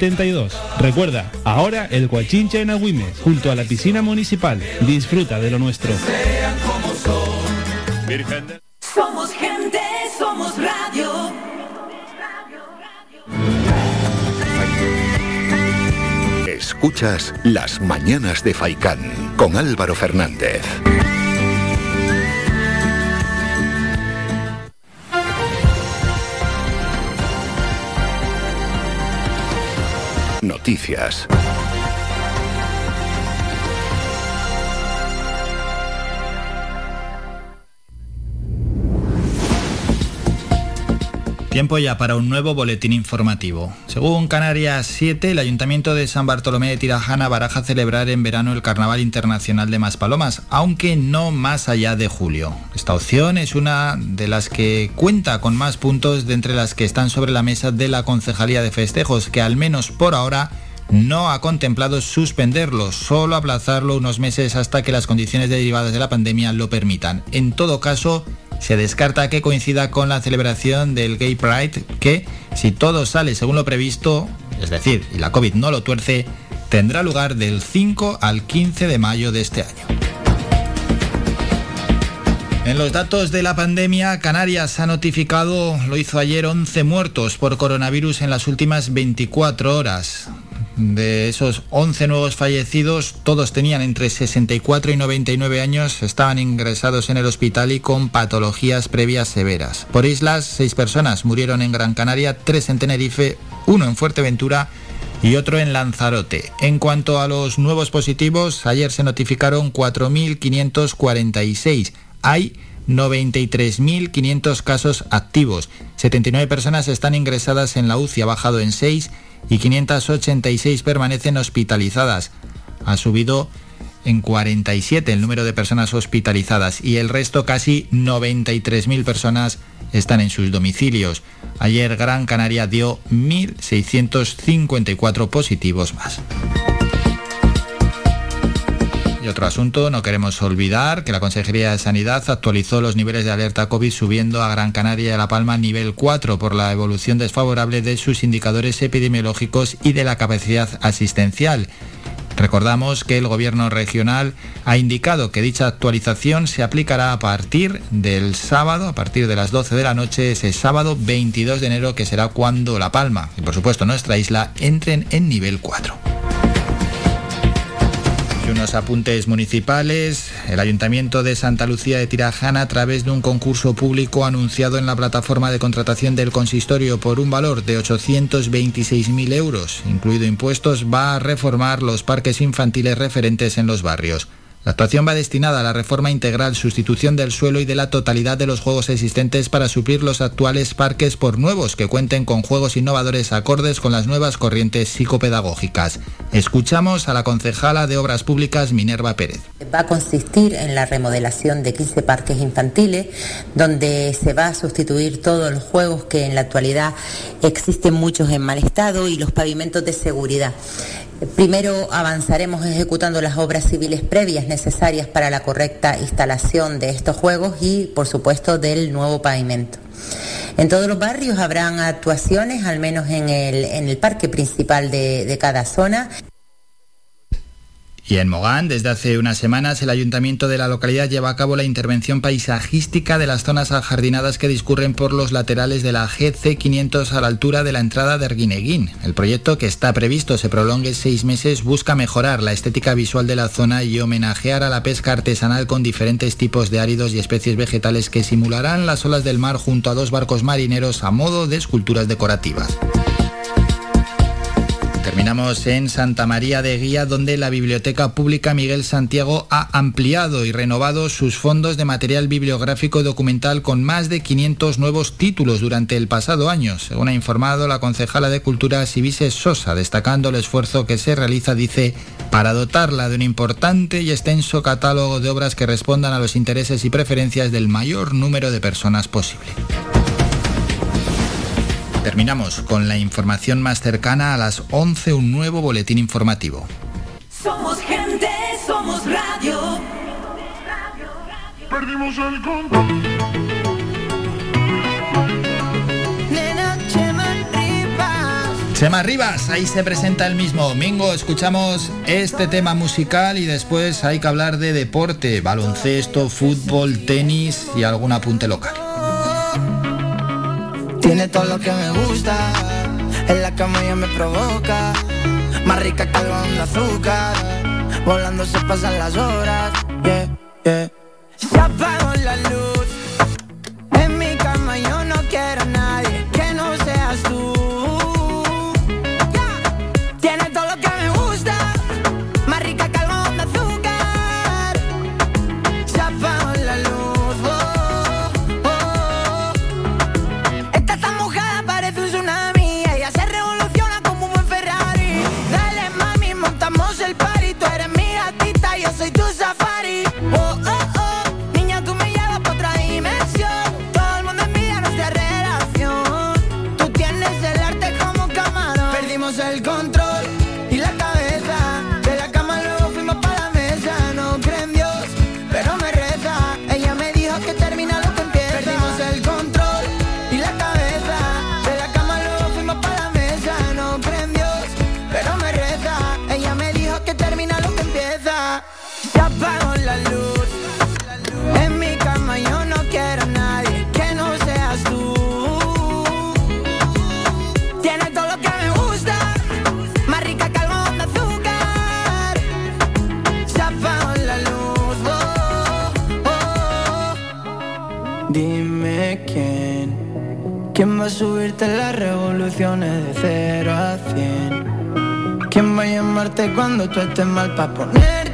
R: 72. Recuerda, ahora el Guachinche en Agüimes, junto a la piscina municipal. Disfruta de lo nuestro.
J: Somos gente, somos radio.
M: Escuchas Las Mañanas de Faicán con Álvaro Fernández. Noticias.
B: Tiempo ya para un nuevo boletín informativo. Según Canarias 7, el Ayuntamiento de San Bartolomé de Tirajana baraja celebrar en verano el Carnaval Internacional de Maspalomas, aunque no más allá de julio. Esta opción es una de las que cuenta con más puntos de entre las que están sobre la mesa de la Concejalía de Festejos, que al menos por ahora no ha contemplado suspenderlo, solo aplazarlo unos meses hasta que las condiciones derivadas de la pandemia lo permitan. En todo caso, se descarta que coincida con la celebración del Gay Pride, que, si todo sale según lo previsto, es decir, y la COVID no lo tuerce, tendrá lugar del 5 al 15 de mayo de este año. En los datos de la pandemia, Canarias ha notificado, lo hizo ayer, 11 muertos por coronavirus en las últimas 24 horas. De esos 11 nuevos fallecidos, todos tenían entre 64 y 99 años, estaban ingresados en el hospital y con patologías previas severas. Por islas, seis personas murieron en Gran Canaria, tres en Tenerife, uno en Fuerteventura y otro en Lanzarote. En cuanto a los nuevos positivos, ayer se notificaron 4.546. Hay 93.500 casos activos. 79 personas están ingresadas en la UCI, ha bajado en 6 y 586 permanecen hospitalizadas. Ha subido en 47 el número de personas hospitalizadas y el resto, casi 93.000 personas, están en sus domicilios. Ayer Gran Canaria dio 1.654 positivos más. Y otro asunto, no queremos olvidar que la Consejería de Sanidad actualizó los niveles de alerta COVID subiendo a Gran Canaria y a La Palma nivel 4 por la evolución desfavorable de sus indicadores epidemiológicos y de la capacidad asistencial. Recordamos que el Gobierno regional ha indicado que dicha actualización se aplicará a partir del sábado, a partir de las 12 de la noche, ese sábado 22 de enero, que será cuando La Palma y por supuesto nuestra isla entren en nivel 4 unos apuntes municipales. El Ayuntamiento de Santa Lucía de Tirajana, a través de un concurso público anunciado en la plataforma de contratación del consistorio por un valor de 826.000 euros, incluido impuestos, va a reformar los parques infantiles referentes en los barrios. La actuación va destinada a la reforma integral, sustitución del suelo y de la totalidad de los juegos existentes para suplir los actuales parques por nuevos que cuenten con juegos innovadores acordes con las nuevas corrientes psicopedagógicas. Escuchamos a la concejala de Obras Públicas Minerva Pérez.
G: Va a consistir en la remodelación de 15 parques infantiles, donde se va a sustituir todos los juegos que en la actualidad existen muchos en mal estado y los pavimentos de seguridad. Primero avanzaremos ejecutando las obras civiles previas necesarias para la correcta instalación de estos juegos y, por supuesto, del nuevo pavimento. En todos los barrios habrán actuaciones, al menos en el, parque principal de, de cada zona.
B: Y en Mogán, desde hace unas semanas, el ayuntamiento de la localidad lleva a cabo la intervención paisajística de las zonas ajardinadas que discurren por los laterales de la GC 500 a la altura de la entrada de Erguineguín. El proyecto, que está previsto se prolongue seis meses, busca mejorar la estética visual de la zona y homenajear a la pesca artesanal con diferentes tipos de áridos y especies vegetales que simularán las olas del mar junto a dos barcos marineros a modo de esculturas decorativas. Terminamos en Santa María de Guía, donde la Biblioteca Pública Miguel Santiago ha ampliado y renovado sus fondos de material bibliográfico documental con más de 500 nuevos títulos durante el pasado año, según ha informado la concejala de Cultura Sibise Sosa, destacando el esfuerzo que se realiza, dice, para dotarla de un importante y extenso catálogo de obras que respondan a los intereses y preferencias del mayor número de personas posible. Terminamos con la información más cercana a las 11, un nuevo boletín informativo.
J: Somos gente, somos radio. Perdimos el control.
B: Chema Rivas, ahí se presenta el mismo domingo. Escuchamos este tema musical y después hay que hablar de deporte, baloncesto, fútbol, tenis y algún apunte local.
S: Tiene todo lo que me gusta, en la cama ya me provoca. Más rica que algodón de azúcar, volando se pasan las horas. Yeah, yeah. Se apagó la luz, las revoluciones de cero a cien. ¿Quién va a llamarte cuando tú estés mal para ponerte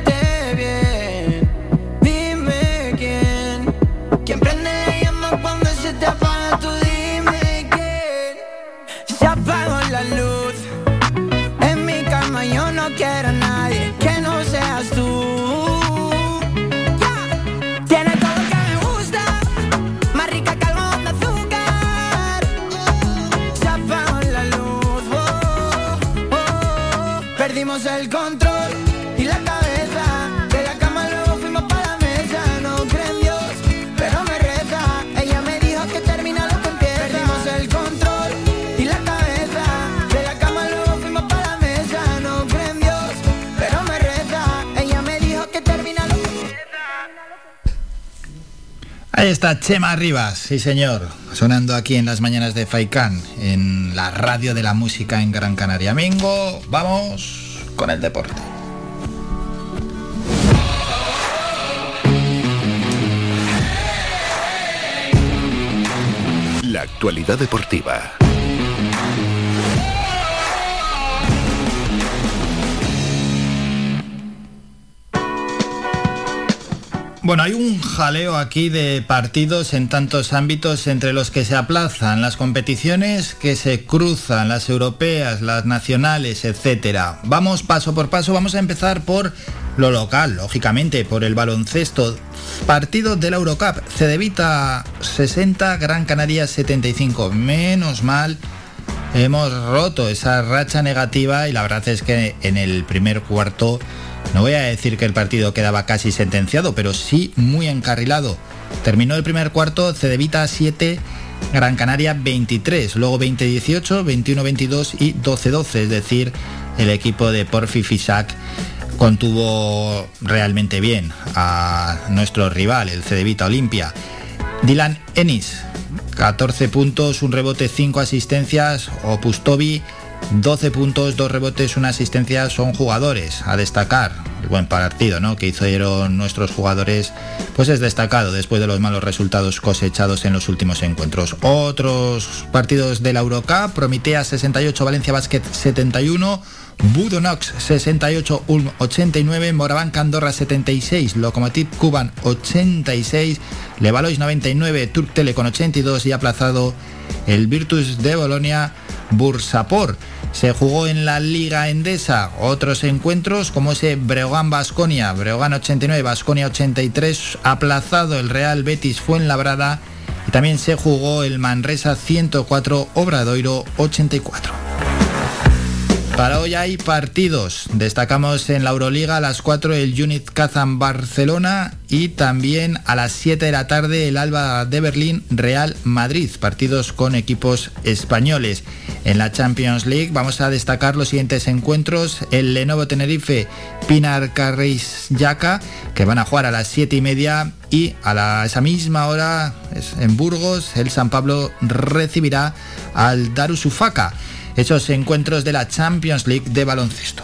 B: está Chema Rivas, sí señor, sonando aquí en las mañanas de Faikán, en la radio de la música en Gran Canaria. Mingo, vamos con el deporte.
M: La actualidad deportiva.
B: Bueno, hay un jaleo aquí de partidos en tantos ámbitos entre los que se aplazan las competiciones que se cruzan, las europeas, las nacionales, etcétera. Vamos paso por paso, vamos a empezar por lo local, lógicamente, por el baloncesto. Partido de la Eurocup, Cedevita 60, Gran Canaria 75. Menos mal hemos roto esa racha negativa y la verdad es que en el primer cuarto no voy a decir que el partido quedaba casi sentenciado, pero sí muy encarrilado. Terminó el primer cuarto, Cedevita 7, Gran Canaria 23, luego 20-18, 21-22 y 12-12, es decir, el equipo de Porfi Fisac contuvo realmente bien a nuestro rival, el Cedevita Olimpia. Dylan Ennis, 14 puntos, un rebote, 5 asistencias, Opus Toby 12 puntos, 2 rebotes, una asistencia son jugadores a destacar. El buen partido ¿no? que hicieron nuestros jugadores pues es destacado después de los malos resultados cosechados en los últimos encuentros. Otros partidos de la Eurocup, Promitea 68, Valencia Basket 71, Budonox 68, Ulm 89, Morabanca Andorra 76, Lokomotiv Cuban 86, Levalois 99, Turk Tele con 82 y aplazado el Virtus de Bolonia Bursapor. Se jugó en la Liga Endesa otros encuentros como ese Breogán Basconia, Breogán 89, Basconia 83, aplazado el Real Betis Fuenlabrada y también se jugó el Manresa 104, Obradoiro 84. Para hoy hay partidos. Destacamos en la Euroliga a las 4 el Unit Kazan Barcelona y también a las 7 de la tarde el Alba de Berlín Real Madrid. Partidos con equipos españoles. En la Champions League vamos a destacar los siguientes encuentros. El Lenovo Tenerife Pinar Carreis Yaca que van a jugar a las 7 y media y a esa misma hora en Burgos el San Pablo recibirá al Darusufaka esos encuentros de la Champions League de baloncesto.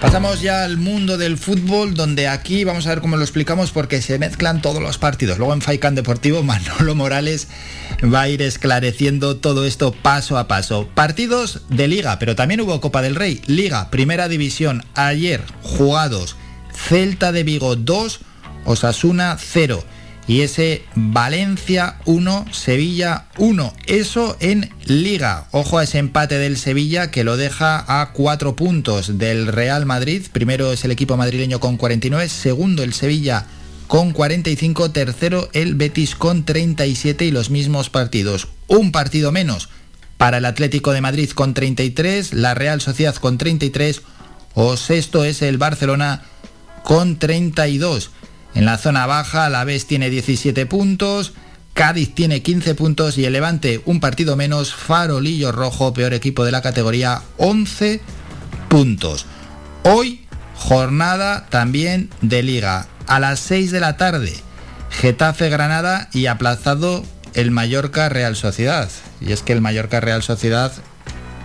B: Pasamos ya al mundo del fútbol, donde aquí vamos a ver cómo lo explicamos porque se mezclan todos los partidos. Luego en Faikan Deportivo, Manolo Morales va a ir esclareciendo todo esto paso a paso. Partidos de liga, pero también hubo Copa del Rey, Liga, Primera División, ayer jugados, Celta de Vigo 2, Osasuna 0 y ese Valencia 1, Sevilla 1. Eso en liga. Ojo a ese empate del Sevilla que lo deja a 4 puntos del Real Madrid. Primero es el equipo madrileño con 49, segundo el Sevilla con 45, tercero el Betis con 37 y los mismos partidos. Un partido menos para el Atlético de Madrid con 33, la Real Sociedad con 33 o sexto es el Barcelona con 32. En la zona baja, la Vez tiene 17 puntos, Cádiz tiene 15 puntos y el Levante un partido menos, Farolillo Rojo, peor equipo de la categoría, 11 puntos. Hoy, jornada también de liga. A las 6 de la tarde, Getafe Granada y aplazado el Mallorca Real Sociedad. Y es que el Mallorca Real Sociedad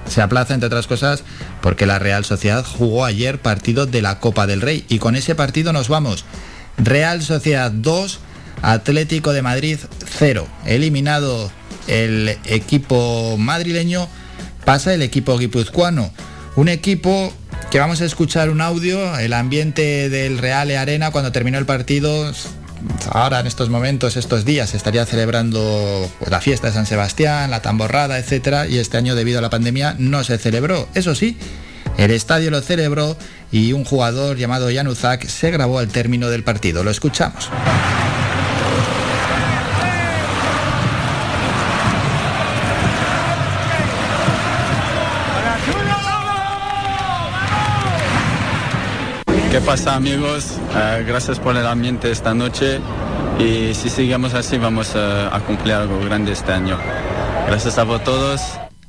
B: se aplaza, entre otras cosas, porque la Real Sociedad jugó ayer partido de la Copa del Rey. Y con ese partido nos vamos. Real Sociedad 2, Atlético de Madrid 0. Eliminado el equipo madrileño, pasa el equipo guipuzcoano. Un equipo que vamos a escuchar un audio, el ambiente del Real Arena cuando terminó el partido. Ahora en estos momentos, estos días, estaría celebrando pues, la fiesta de San Sebastián, la tamborrada, etcétera, y este año debido a la pandemia no se celebró. Eso sí, el estadio lo celebró y un jugador llamado Januzak se grabó al término del partido. Lo escuchamos.
T: ¿Qué pasa amigos? Eh, gracias por el ambiente esta noche y si seguimos así vamos a, a cumplir algo grande este año. Gracias a vos todos.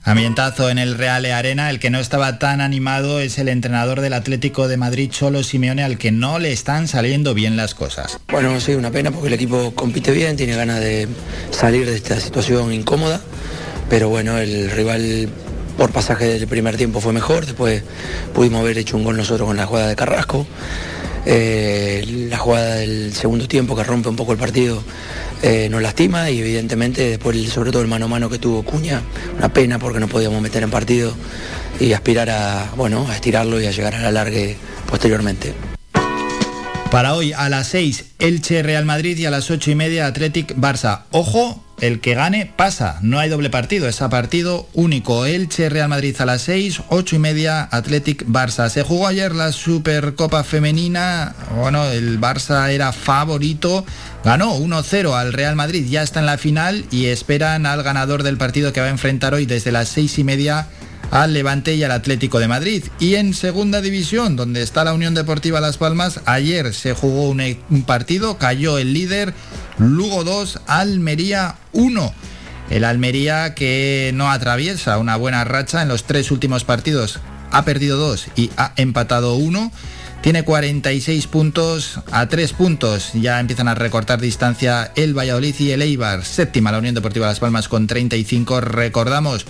B: Ambientazo en el Reale Arena, el que no estaba tan animado es el entrenador del Atlético de Madrid, Cholo Simeone, al que no le están saliendo bien las cosas.
U: Bueno, sí, una pena porque el equipo compite bien, tiene ganas de salir de esta situación incómoda, pero bueno, el rival por pasaje del primer tiempo fue mejor, después pudimos haber hecho un gol nosotros con la jugada de Carrasco. Eh, la jugada del segundo tiempo que rompe un poco el partido eh, nos lastima y evidentemente después sobre todo el mano a mano que tuvo Cuña, una pena porque no podíamos meter en partido y aspirar a, bueno, a estirarlo y a llegar a la largue posteriormente.
B: Para hoy a las 6 Elche Real Madrid y a las 8 y media Athletic Barça. Ojo, el que gane pasa, no hay doble partido, es a partido único. Elche Real Madrid a las 6, 8 y media Athletic Barça. Se jugó ayer la Supercopa Femenina, bueno, el Barça era favorito, ganó 1-0 al Real Madrid, ya está en la final y esperan al ganador del partido que va a enfrentar hoy desde las 6 y media al Levante y al Atlético de Madrid. Y en segunda división, donde está la Unión Deportiva Las Palmas, ayer se jugó un, partido, cayó el líder Lugo 2, Almería 1. El Almería que no atraviesa una buena racha en los tres últimos partidos, ha perdido dos y ha empatado uno. Tiene 46 puntos a 3 puntos. Ya empiezan a recortar distancia el Valladolid y el Eibar. Séptima la Unión Deportiva Las Palmas con 35. Recordamos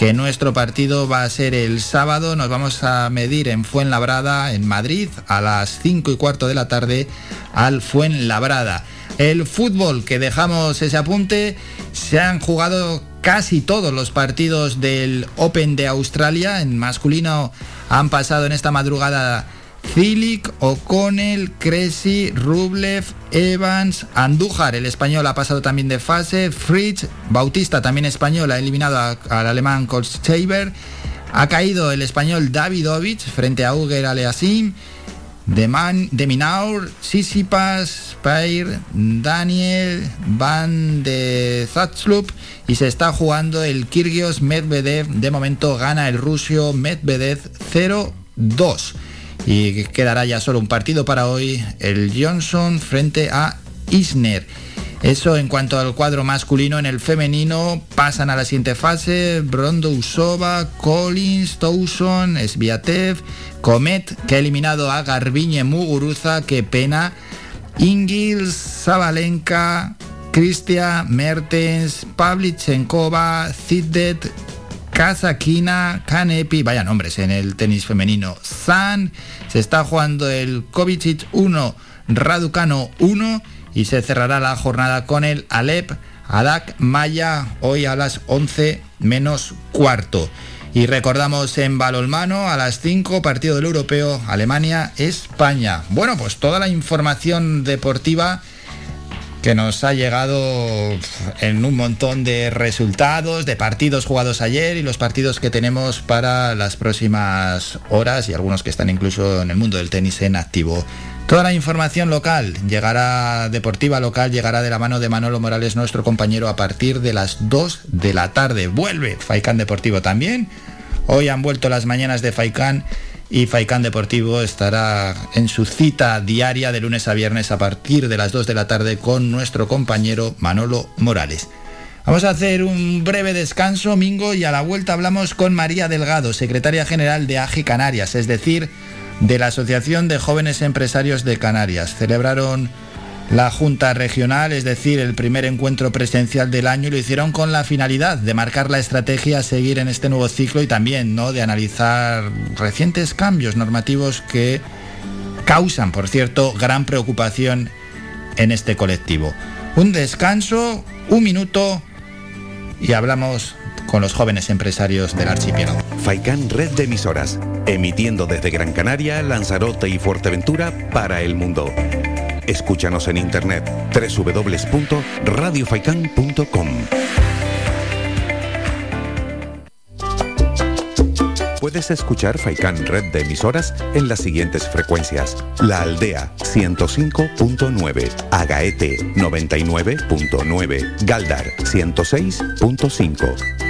B: que nuestro partido va a ser el sábado. Nos vamos a medir en Fuenlabrada, en Madrid, a las 5 y cuarto de la tarde al Fuenlabrada. El fútbol, que dejamos ese apunte, se han jugado casi todos los partidos del Open de Australia. En masculino han pasado en esta madrugada Cilic, O'Connell, Cressy, Rublev, Evans, Andújar, el español ha pasado también de fase, Fritz, Bautista también español ha eliminado al alemán Kolsteiber, ha caído el español Davidovich frente a Uger Aleasim, de, Man, de Minaur, Sisipas, Pair, Daniel, Van de Zatslup y se está jugando el Kirgios Medvedev. De momento gana el rusio Medvedev 0-2 y quedará ya solo un partido para hoy, el Johnson frente a Isner. Eso en cuanto al cuadro masculino, en el femenino pasan a la siguiente fase. Brondo Usova, Collins, Towson, Sviatev, Comet, que ha eliminado a Garbiñe Muguruza, qué pena, Ingils, Sabalenka, Kristia, Mertens, Pavlichenkova, Ziddet, Kazakina, Kanepi, vaya nombres en el tenis femenino, San, se está jugando el Kovic 1, Raducano 1 y se cerrará la jornada con el Alep Adak Maya hoy a las 11 menos cuarto. Y recordamos en balolmano a las 5 partido del europeo Alemania-España. Bueno, pues toda la información deportiva que nos ha llegado en un montón de resultados, de partidos jugados ayer y los partidos que tenemos para las próximas horas y algunos que están incluso en el mundo del tenis en activo. Toda la información local llegará, deportiva local, llegará de la mano de Manolo Morales, nuestro compañero, a partir de las 2 de la tarde. Vuelve Faicán Deportivo también. Hoy han vuelto las mañanas de Faicán y Faicán Deportivo estará en su cita diaria de lunes a viernes a partir de las 2 de la tarde con nuestro compañero Manolo Morales. Vamos a hacer un breve descanso, Mingo, y a la vuelta hablamos con María Delgado, secretaria general de AGI Canarias, es decir, de la Asociación de Jóvenes Empresarios de Canarias. Celebraron la Junta Regional, es decir, el primer encuentro presencial del año, lo hicieron con la finalidad de marcar la estrategia a seguir en este nuevo ciclo y también ¿no? de analizar recientes cambios normativos que causan, por cierto, gran preocupación en este colectivo. Un descanso, un minuto y hablamos con los jóvenes empresarios del archipiélago.
A: Faicán Red de Emisoras, emitiendo desde Gran Canaria, Lanzarote y Fuerteventura para el mundo. Escúchanos en internet www.radiofaikan.com. Puedes escuchar Faikán Red de emisoras en las siguientes frecuencias. La Aldea 105.9, Agaete 99.9, Galdar 106.5,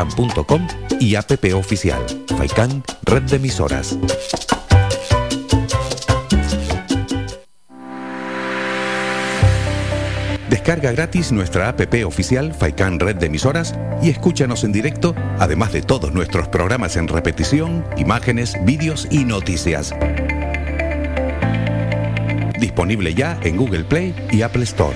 A: www.radiofaikan.com y app oficial Faikan Red de Emisoras. Descarga gratis nuestra app oficial Faikan Red de Emisoras y escúchanos en directo, además de todos nuestros programas en repetición, imágenes, vídeos y noticias. Disponible ya en Google Play y Apple Store.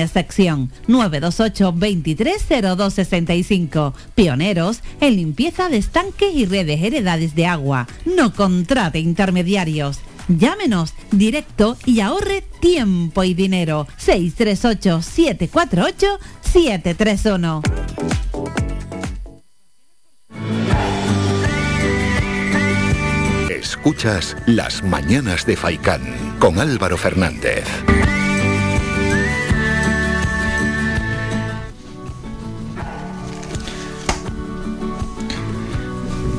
H: excepción. 928 230265. Pioneros en limpieza de estanques y redes heredades de agua. No contrate intermediarios. Llámenos directo y ahorre tiempo y dinero. 638 748 731.
M: Escuchas Las Mañanas de Faicán con Álvaro Fernández.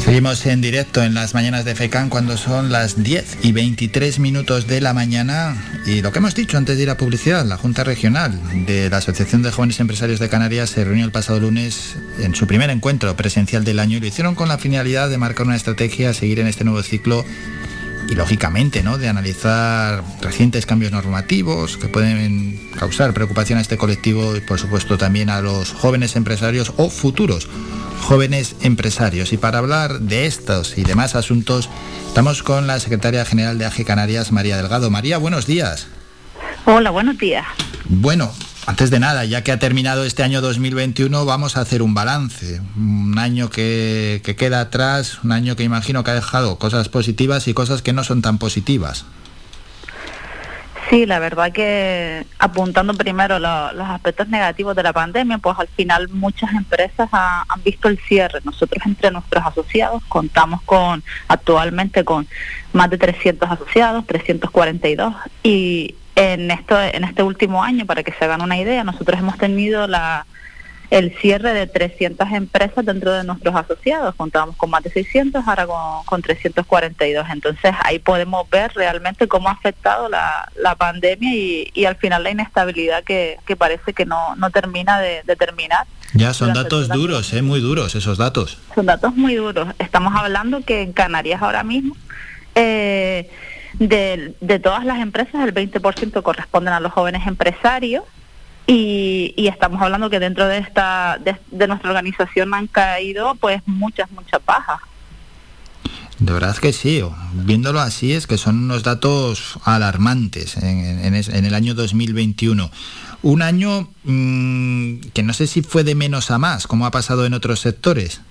B: Seguimos en directo en las mañanas de FECAN cuando son las 10 y 23 minutos de la mañana. Y lo que hemos dicho antes de ir a publicidad, la Junta Regional de la Asociación de Jóvenes Empresarios de Canarias se reunió el pasado lunes en su primer encuentro presencial del año y lo hicieron con la finalidad de marcar una estrategia a seguir en este nuevo ciclo y lógicamente ¿no? de analizar recientes cambios normativos que pueden causar preocupación a este colectivo y por supuesto también a los jóvenes empresarios o futuros jóvenes empresarios. Y para hablar de estos y demás asuntos, estamos con la secretaria general de AGE Canarias, María Delgado. María, buenos días.
V: Hola, buenos días.
B: Bueno, antes de nada, ya que ha terminado este año 2021, vamos a hacer un balance. Un año que, que queda atrás, un año que imagino que ha dejado cosas positivas y cosas que no son tan positivas.
V: Sí, la verdad que apuntando primero lo- los aspectos negativos de la pandemia, pues al final muchas empresas ha- han visto el cierre. Nosotros entre nuestros asociados contamos con actualmente con más de 300 asociados, 342 y en esto en este último año, para que se hagan una idea, nosotros hemos tenido la el cierre de 300 empresas dentro de nuestros asociados. Contábamos con más de 600, ahora con, con 342. Entonces ahí podemos ver realmente cómo ha afectado la, la pandemia y, y al final la inestabilidad que, que parece que no, no termina de, de terminar.
B: Ya son datos duros, ¿eh? muy duros esos datos.
V: Son datos muy duros. Estamos hablando que en Canarias ahora mismo eh, de, de todas las empresas el 20% corresponden a los jóvenes empresarios y, y estamos hablando que dentro de esta de, nuestra organización han caído pues muchas muchas bajas.
B: De verdad que sí, viéndolo así es que son unos datos alarmantes en, en en el año 2021. Un año mm, que no sé si fue de menos a más, como ha pasado en otros sectores.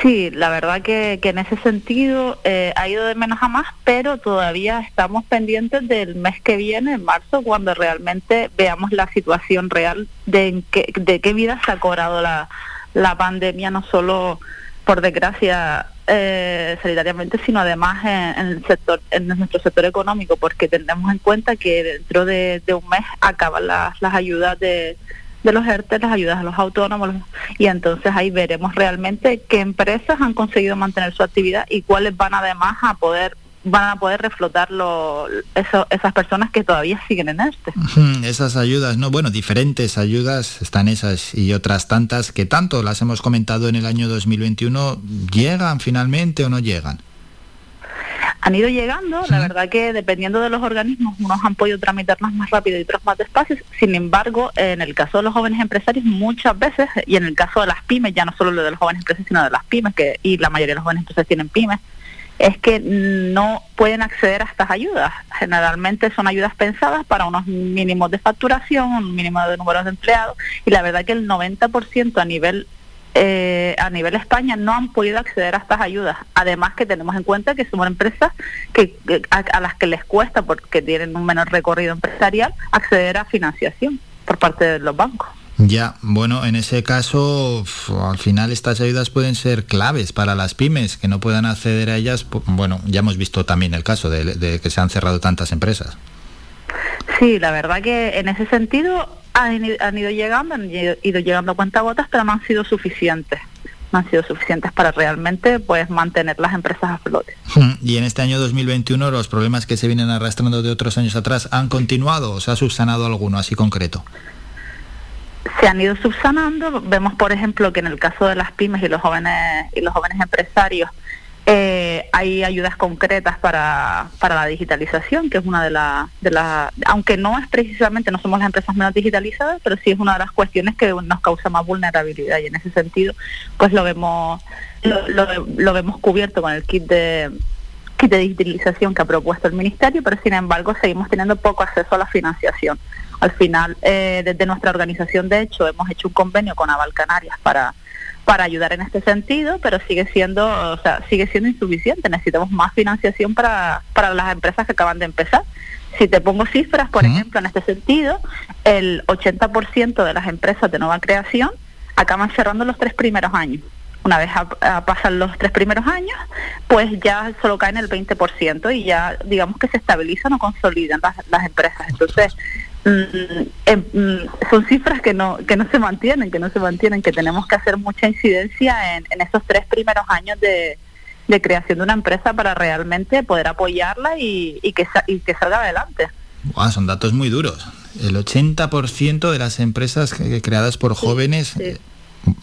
V: Sí, la verdad que, que en ese sentido eh, ha ido de menos a más, pero todavía estamos pendientes del mes que viene, en marzo, cuando realmente veamos la situación real de, en qué, de qué vida se ha cobrado la, la pandemia, no solo por desgracia eh, sanitariamente, sino además en, en el sector, en nuestro sector económico, porque tenemos en cuenta que dentro de, de un mes acaban las, las ayudas de, de los ERTE, las ayudas a los autónomos, y entonces ahí veremos realmente qué empresas han conseguido mantener su actividad y cuáles van además a poder van a poder reflotar lo, eso- esas personas que todavía siguen en este.
B: Esas ayudas, no, bueno, diferentes ayudas, están esas y otras tantas que tanto las hemos comentado en el año 2021, ¿llegan finalmente o no llegan?
V: Han ido llegando, la verdad que dependiendo de los organismos, unos han podido tramitarlas más rápido y otros más despacio. Sin embargo, en el caso de los jóvenes empresarios, muchas veces, y en el caso de las pymes, ya no solo lo de los jóvenes empresarios, sino de las pymes, que y la mayoría de los jóvenes empresarios tienen pymes, es que no pueden acceder a estas ayudas. Generalmente son ayudas pensadas para unos mínimos de facturación, un mínimo de números de empleados, y la verdad que el 90% a nivel eh, a nivel España no han podido acceder a estas ayudas. Además que tenemos en cuenta que somos empresas que, que- a, a las que les cuesta, porque tienen un menor recorrido empresarial, acceder a financiación por parte de los bancos.
B: Ya, bueno, en ese caso, al final estas ayudas pueden ser claves para las pymes que no puedan acceder a ellas. Bueno, ya hemos visto también el caso de, de que se han cerrado tantas empresas.
V: Sí, la verdad que en ese sentido han, i- han ido llegando, han ido, ido llegando a cuentagotas, pero no han sido suficientes. No han sido suficientes para realmente pues mantener las empresas a flote.
B: Y en este año 2021 los problemas que se vienen arrastrando de otros años atrás han continuado o se ha subsanado alguno así concreto.
V: se han ido subsanando. Vemos, por ejemplo, que en el caso de las pymes y los jóvenes y los jóvenes empresarios eh, hay ayudas concretas para, para la digitalización, que es una de las, de la, aunque no es precisamente, no somos las empresas menos digitalizadas, pero sí es una de las cuestiones que nos causa más vulnerabilidad y en ese sentido, pues lo vemos, lo, lo- vemos cubierto con el kit de kit de digitalización que ha propuesto el Ministerio, pero sin embargo seguimos teniendo poco acceso a la financiación. Al final, eh, desde nuestra organización, de hecho, hemos hecho un convenio con Aval Canarias para para ayudar en este sentido, pero sigue siendo, o sea, sigue siendo insuficiente. Necesitamos más financiación para, para las empresas que acaban de empezar. Si te pongo cifras, por ejemplo, en este sentido, el 80% de las empresas de nueva creación acaban cerrando los tres primeros años. Una vez a- a- pasan los tres primeros años, pues ya solo caen el 20% y ya digamos que se estabilizan o consolidan las, las empresas. Entonces, mm, em, mm, son cifras que no que no se mantienen, que no se mantienen, que tenemos que hacer mucha incidencia en, en esos tres primeros años de, de creación de una empresa para realmente poder apoyarla y, y que, y que salga adelante.
B: Buah, son datos muy duros. El 80% de las empresas creadas por jóvenes, eh,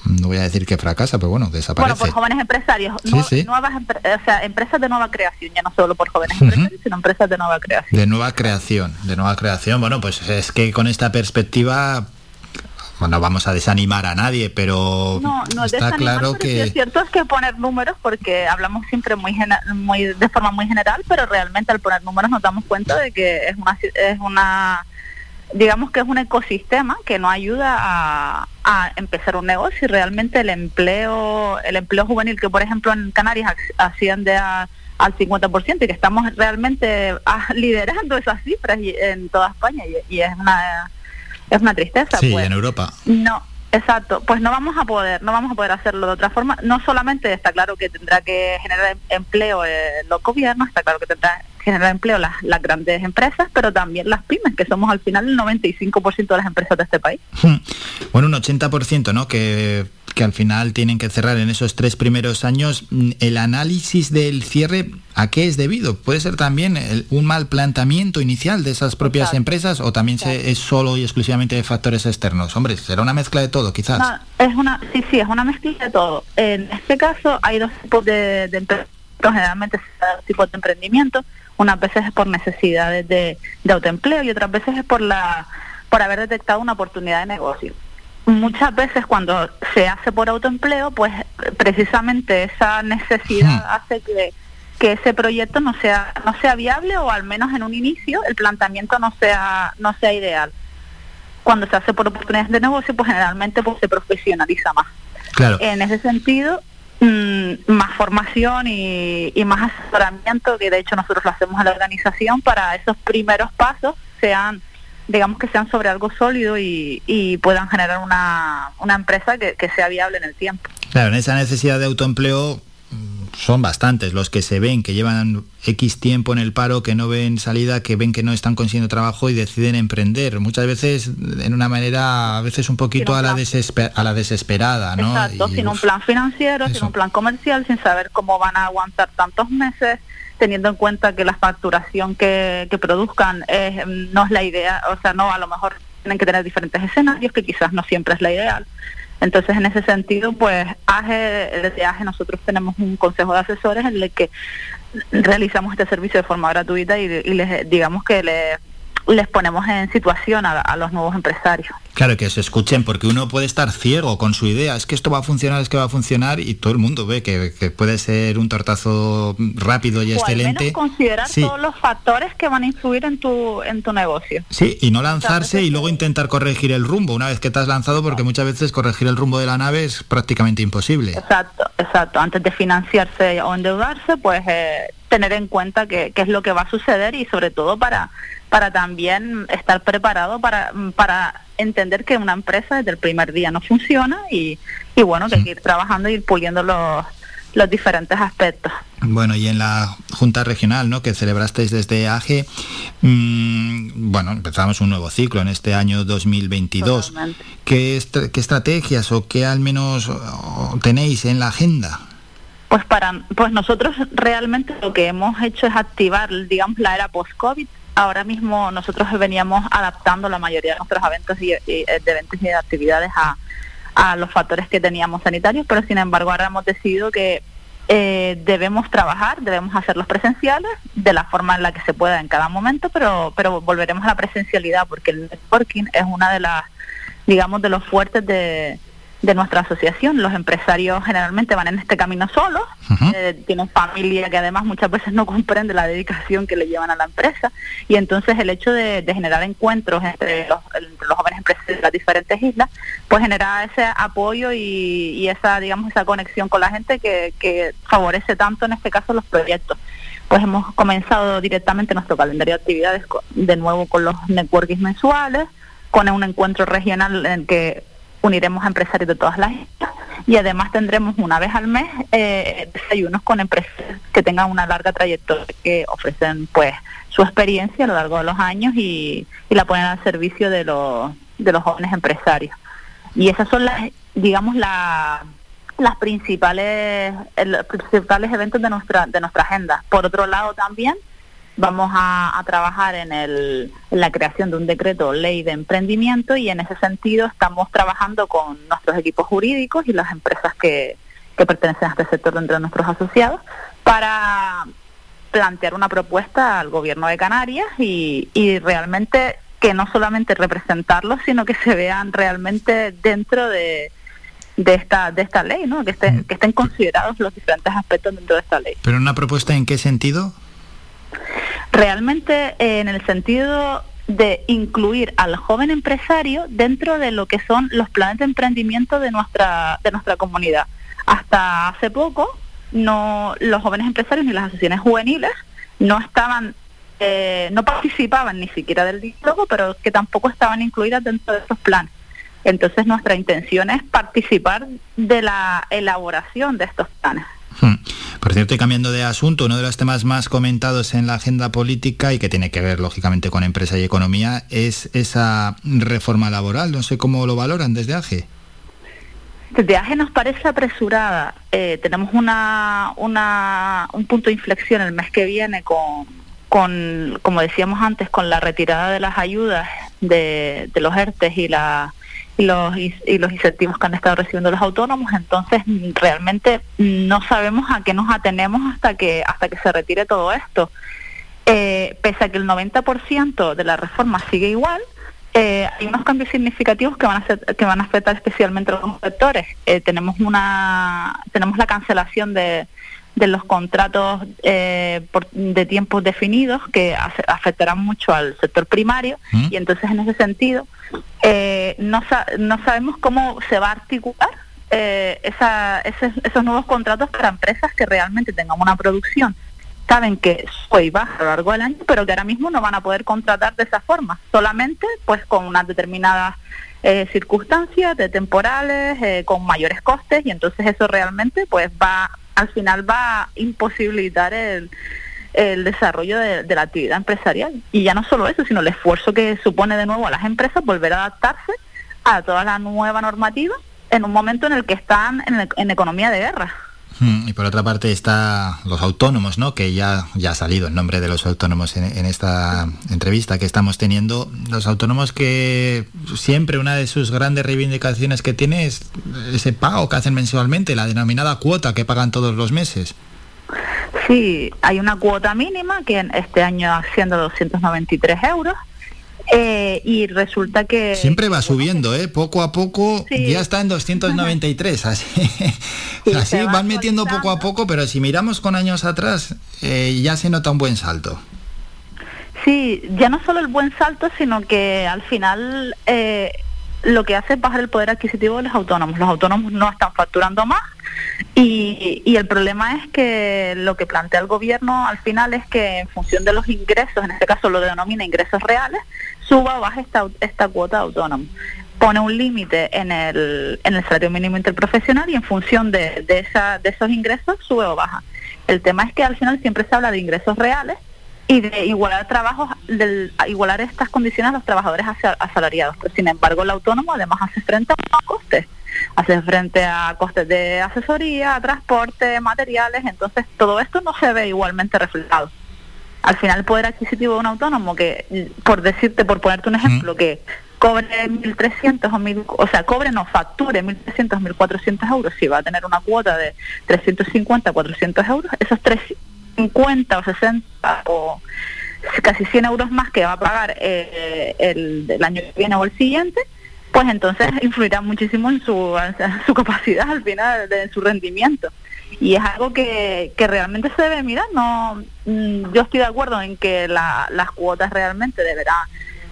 B: no voy a decir que fracasa, pero bueno,
V: Bueno,
B: desaparece.
V: por jóvenes empresarios,
B: Sí,
V: no-
B: sí.
V: nuevas o sea, empresas de nueva creación, ya no solo por jóvenes empresarios, sino empresas de nueva creación.
B: De nueva creación, de nueva creación. Bueno, pues es que con esta perspectiva, bueno, vamos a desanimar a nadie, pero
V: No, no es
B: está claro
V: pero
B: que
V: es cierto es que poner números, porque hablamos siempre muy, gena- muy de forma muy general, pero realmente al poner números nos damos cuenta de que es una, es una digamos que es un ecosistema que nos ayuda a, a empezar un negocio y realmente el empleo el empleo juvenil que por ejemplo en Canarias asciende a- al 50% y que estamos realmente ah, liderando esas cifras y- en toda España y, y es una es una tristeza
B: sí,
V: pues.
B: en Europa.
V: No, exacto. Pues no vamos a poder, no vamos a poder hacerlo de otra forma. No solamente está claro que tendrá que generar em- empleo eh, los gobiernos, está claro que tendrá generar empleo las, las grandes empresas, pero también las pymes, que somos al final el 95% de las empresas de este país.
B: Bueno, un 80%, ¿no? Que, que al final tienen que cerrar en esos tres primeros años. El análisis del cierre, ¿a qué es debido? ¿Puede ser también el- un mal planteamiento inicial de esas propias
V: Exacto.
B: empresas o también se- es solo y exclusivamente de factores externos? Hombre, será una mezcla de todo, quizás.
V: No, es una, sí, sí, es una mezcla de todo. En este caso hay dos tipos de, de generalmente se da dos tipos de emprendimiento. Unas veces es por necesidades de, de autoempleo y otras veces es por la por haber detectado una oportunidad de negocio. Muchas veces cuando se hace por autoempleo, pues precisamente esa necesidad hace que, que ese proyecto no sea no sea viable o al menos en un inicio el planteamiento no sea no sea ideal cuando se hace por oportunidades de negocio, pues generalmente pues se profesionaliza más.
B: Claro.
V: En ese sentido, mm, más formación y, y más asesoramiento, que de hecho nosotros lo hacemos en la organización para esos primeros pasos sean digamos que sean sobre algo sólido y, y puedan generar una, una empresa que, que sea viable en el tiempo.
B: Claro, en esa necesidad de autoempleo son bastantes los que se ven, que llevan X tiempo en el paro, que no ven salida, que ven que no están consiguiendo trabajo y deciden emprender. Muchas veces en una manera, a veces un poquito a la, desesper- a la desesperada, ¿no?
V: Exacto,
B: Y,
V: sin un plan financiero, sin un plan comercial, sin saber cómo van a aguantar tantos meses, teniendo en cuenta que la facturación que, que produzcan es, mm, no es la idea, o sea, no, a lo mejor tienen que tener diferentes escenarios que quizás no siempre es la ideal. Entonces, en ese sentido, pues AGE, desde AGE nosotros tenemos un consejo de asesores en el que realizamos este servicio de forma gratuita y, y les digamos que les les ponemos en situación a, a los nuevos empresarios.
B: Claro, que se escuchen, porque uno puede estar ciego con su idea, es que esto va a funcionar, es que va a funcionar, y todo el mundo ve que, que puede ser un tortazo rápido y
V: O al
B: excelente.
V: menos considerar
B: Sí.
V: todos los factores que van a influir en tu, en tu negocio.
B: Sí, y no lanzarse y luego intentar corregir el rumbo una vez que te has lanzado, porque muchas veces corregir el rumbo de la nave es prácticamente imposible.
V: Exacto, exacto. Antes de financiarse o endeudarse, pues eh, tener en cuenta qué es lo que va a suceder y sobre todo para, para también estar preparado para, para entender que una empresa desde el primer día no funciona y, y bueno, que hay que ir trabajando y ir puliendo los, los diferentes aspectos.
B: Bueno, y en la Junta Regional, ¿no? Que celebrasteis desde AGE, mm, bueno, empezamos un nuevo ciclo en este año 2022.
V: Totalmente.
B: ¿Qué, est- qué estrategias o qué al menos tenéis en la agenda?
V: Pues para pues nosotros realmente lo que hemos hecho es activar, digamos, la era post-COVID. Ahora mismo nosotros veníamos adaptando la mayoría de nuestros eventos y, y- de eventos y de actividades a, a los factores que teníamos sanitarios, pero sin embargo ahora hemos decidido que eh, debemos trabajar, debemos hacerlos presenciales de la forma en la que se pueda en cada momento, pero pero volveremos a la presencialidad porque el networking es una de las digamos, de los fuertes de, de nuestra asociación. Los empresarios generalmente van en este camino solos, eh, tienen familia que además muchas veces no comprende la dedicación que le llevan a la empresa. Y entonces el hecho de, de generar encuentros entre los, entre los jóvenes empresarios de las diferentes islas, pues genera ese apoyo y, y esa, digamos, esa conexión con la gente que, que favorece tanto en este caso los proyectos. Pues hemos comenzado directamente nuestro calendario de actividades de nuevo con los networkings mensuales, con un encuentro regional en el que uniremos a empresarios de todas las islas y además tendremos una vez al mes eh, desayunos con empresas que tengan una larga trayectoria que ofrecen pues su experiencia a lo largo de los años y, la ponen al servicio de los de los jóvenes empresarios. Y esas son las digamos la las principales los principales eventos de nuestra de nuestra agenda. Por otro lado también vamos a, a trabajar en, el, en la creación de un decreto ley de emprendimiento y en ese sentido estamos trabajando con nuestros equipos jurídicos y las empresas que, que pertenecen a este sector dentro de nuestros asociados para plantear una propuesta al gobierno de Canarias y, y realmente que no solamente representarlos, sino que se vean realmente dentro de, de esta de esta ley, ¿no? que, estén, que estén considerados los diferentes aspectos dentro de esta ley.
B: ¿Pero una propuesta en qué sentido?
V: Realmente eh, en el sentido de incluir al joven empresario dentro de lo que son los planes de emprendimiento de nuestra de nuestra comunidad. Hasta hace poco no los jóvenes empresarios ni las asociaciones juveniles no estaban eh, no participaban ni siquiera del diálogo, pero que tampoco estaban incluidas dentro de esos planes. Entonces nuestra intención es participar de la elaboración de estos planes.
B: Por cierto, y cambiando de asunto, uno de los temas más comentados en la agenda política y que tiene que ver lógicamente con empresa y economía es esa reforma laboral. No sé cómo lo valoran desde AGE.
V: Desde AGE nos parece apresurada. Eh, tenemos una, una, un punto de inflexión el mes que viene con, con, como decíamos antes, con la retirada de las ayudas de, de los ERTES y, la, y, los, y, los incentivos que han estado recibiendo los autónomos. Entonces, realmente no sabemos a qué nos atenemos hasta que, hasta que se retire todo esto. Eh, pese a que el 90% de la reforma sigue igual, eh, hay unos cambios significativos que van a ser, que van a afectar especialmente a los sectores. Eh, tenemos una tenemos la cancelación de, de los contratos eh, por- de tiempos definidos que afe- afectarán mucho al sector primario. Y entonces en ese sentido eh, no, sa- no sabemos cómo se va a articular eh, esa- ese- esos nuevos contratos para empresas que realmente tengan una producción saben que sube y baja a lo largo del año, pero que ahora mismo no van a poder contratar de esa forma, solamente pues con unas determinadas eh, circunstancias de temporales, eh, con mayores costes, y entonces eso realmente pues va, al final va a imposibilitar el, el desarrollo de, la actividad empresarial. Y ya no solo eso, sino el esfuerzo que supone de nuevo a las empresas volver a adaptarse a toda la nueva normativa en un momento en el que están en economía de guerra.
B: Mm, Y por otra parte está los autónomos, ¿no? Que ya, ya ha salido el nombre de los autónomos en, esta entrevista que estamos teniendo. Los autónomos que siempre una de sus grandes reivindicaciones que tiene es ese pago que hacen mensualmente, la denominada cuota que pagan todos los meses.
V: Sí, hay una cuota mínima que este año asciende a 293 euros eh, y resulta que...
B: Siempre va subiendo, ¿eh? Poco a poco
V: Sí.
B: ya está en 293, así, así van metiendo poco a poco, pero si miramos con años atrás, eh, ya se nota un buen salto.
V: Sí, ya no solo el buen salto, sino que al final eh, lo que hace es bajar el poder adquisitivo de los autónomos. Los autónomos no están facturando más y, y el problema es que lo que plantea el gobierno al final es que en función de los ingresos, en este caso lo denomina ingresos reales, suba o baje esta, esta cuota de autónomo. Pone un límite en el, en el salario mínimo interprofesional y en función de, de, esa, de esos ingresos sube o baja. El tema es que al final siempre se habla de ingresos reales y de igualar trabajos, del, a igualar estas condiciones a los trabajadores asa- asalariados. Pero, sin embargo, el autónomo además hace frente a costes, hace frente a costes de asesoría, transporte, materiales, entonces todo esto no se ve igualmente reflejado. Al final el poder adquisitivo de un autónomo que, por decirte, por ponerte un ejemplo, que cobre 1.300 o 1.000, o sea, cobre no, facture 1.300, 1.400 euros, si va a tener una cuota de 350, 400 euros, esos 350 o 60 o casi 100 euros más que va a pagar eh, el, el año que viene o el siguiente, pues entonces influirá muchísimo en su, en su capacidad al final, de, en su rendimiento. Y es algo que, que realmente se debe mirar. No, mm, yo estoy de acuerdo en que la- las cuotas realmente deberán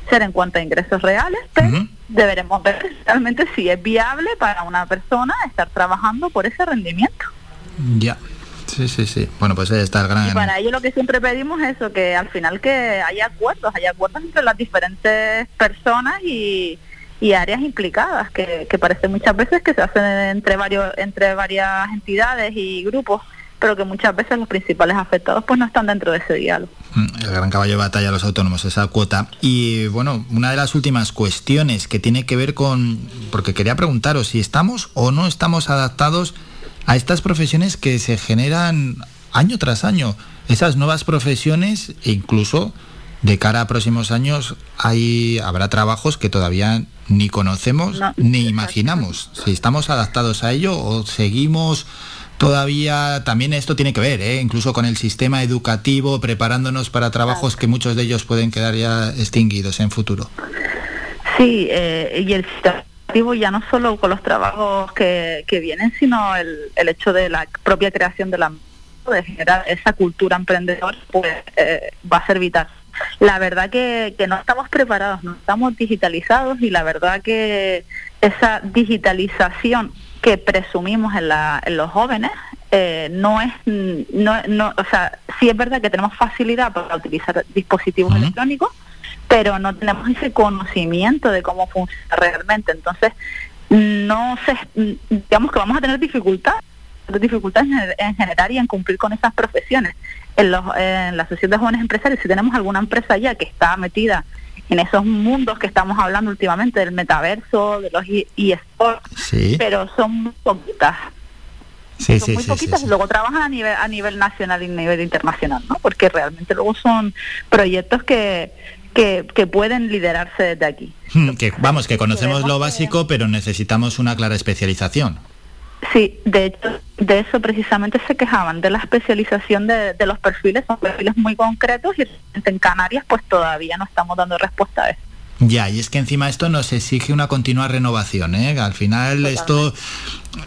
V: ser en cuanto a ingresos reales, pero deberemos ver realmente si es viable para una persona estar trabajando por ese rendimiento.
B: Ya. Sí, sí, sí. Bueno, pues ahí está el gran...
V: Y para ello lo que siempre pedimos es eso, que al final que haya acuerdos, haya acuerdos entre las diferentes personas y, y áreas implicadas, que, que parece muchas veces que se hacen entre varios, entre varias entidades y grupos, pero que muchas veces los principales afectados pues no están dentro de ese diálogo.
B: Mm, El gran caballo de batalla de los autónomos, esa cuota. Y bueno, una de las últimas cuestiones que tiene que ver con, porque quería preguntaros si estamos o no estamos adaptados a estas profesiones que se generan año tras año, esas nuevas profesiones e incluso de cara a próximos años hay habrá trabajos que todavía ni conocemos
V: No,
B: ni imaginamos. Si estamos adaptados a ello o seguimos todavía también esto tiene que ver, ¿eh? incluso con el sistema educativo, preparándonos para trabajos que muchos de ellos pueden quedar ya extinguidos en futuro.
V: Sí, eh, y el sistema educativo ya no solo con los trabajos que, que vienen, sino el, el hecho de la propia creación de la de generar esa cultura emprendedora, pues eh, va a ser vital. La verdad que, que no estamos preparados, no estamos digitalizados y la verdad que esa digitalización que presumimos en, la, en los jóvenes eh, no es, no, no, o sea, sí es verdad que tenemos facilidad para utilizar dispositivos electrónicos, pero no tenemos ese conocimiento de cómo funciona realmente. Entonces, no sé, digamos que vamos a tener dificultad, dificultades en, en generar y en cumplir con esas profesiones. En, los, en la Asociación de Jóvenes Empresarios, si tenemos alguna empresa ya que está metida en esos mundos que estamos hablando últimamente, del metaverso, de los e- eSports,
B: Sí.
V: pero son muy poquitas.
B: Sí,
V: son
B: sí,
V: muy poquitas y luego trabajan a nivel, a nivel nacional y a nivel internacional, ¿no? Porque realmente luego son proyectos que, que, que pueden liderarse desde aquí.
B: Hmm, Que vamos, que conocemos lo básico, pero necesitamos una clara especialización.
V: Sí, de hecho, de eso precisamente se quejaban, de la especialización de, de los perfiles, son perfiles muy concretos y en Canarias pues todavía no estamos dando respuesta a eso.
B: Ya, y es que encima esto nos exige una continua renovación, ¿eh? Al final esto,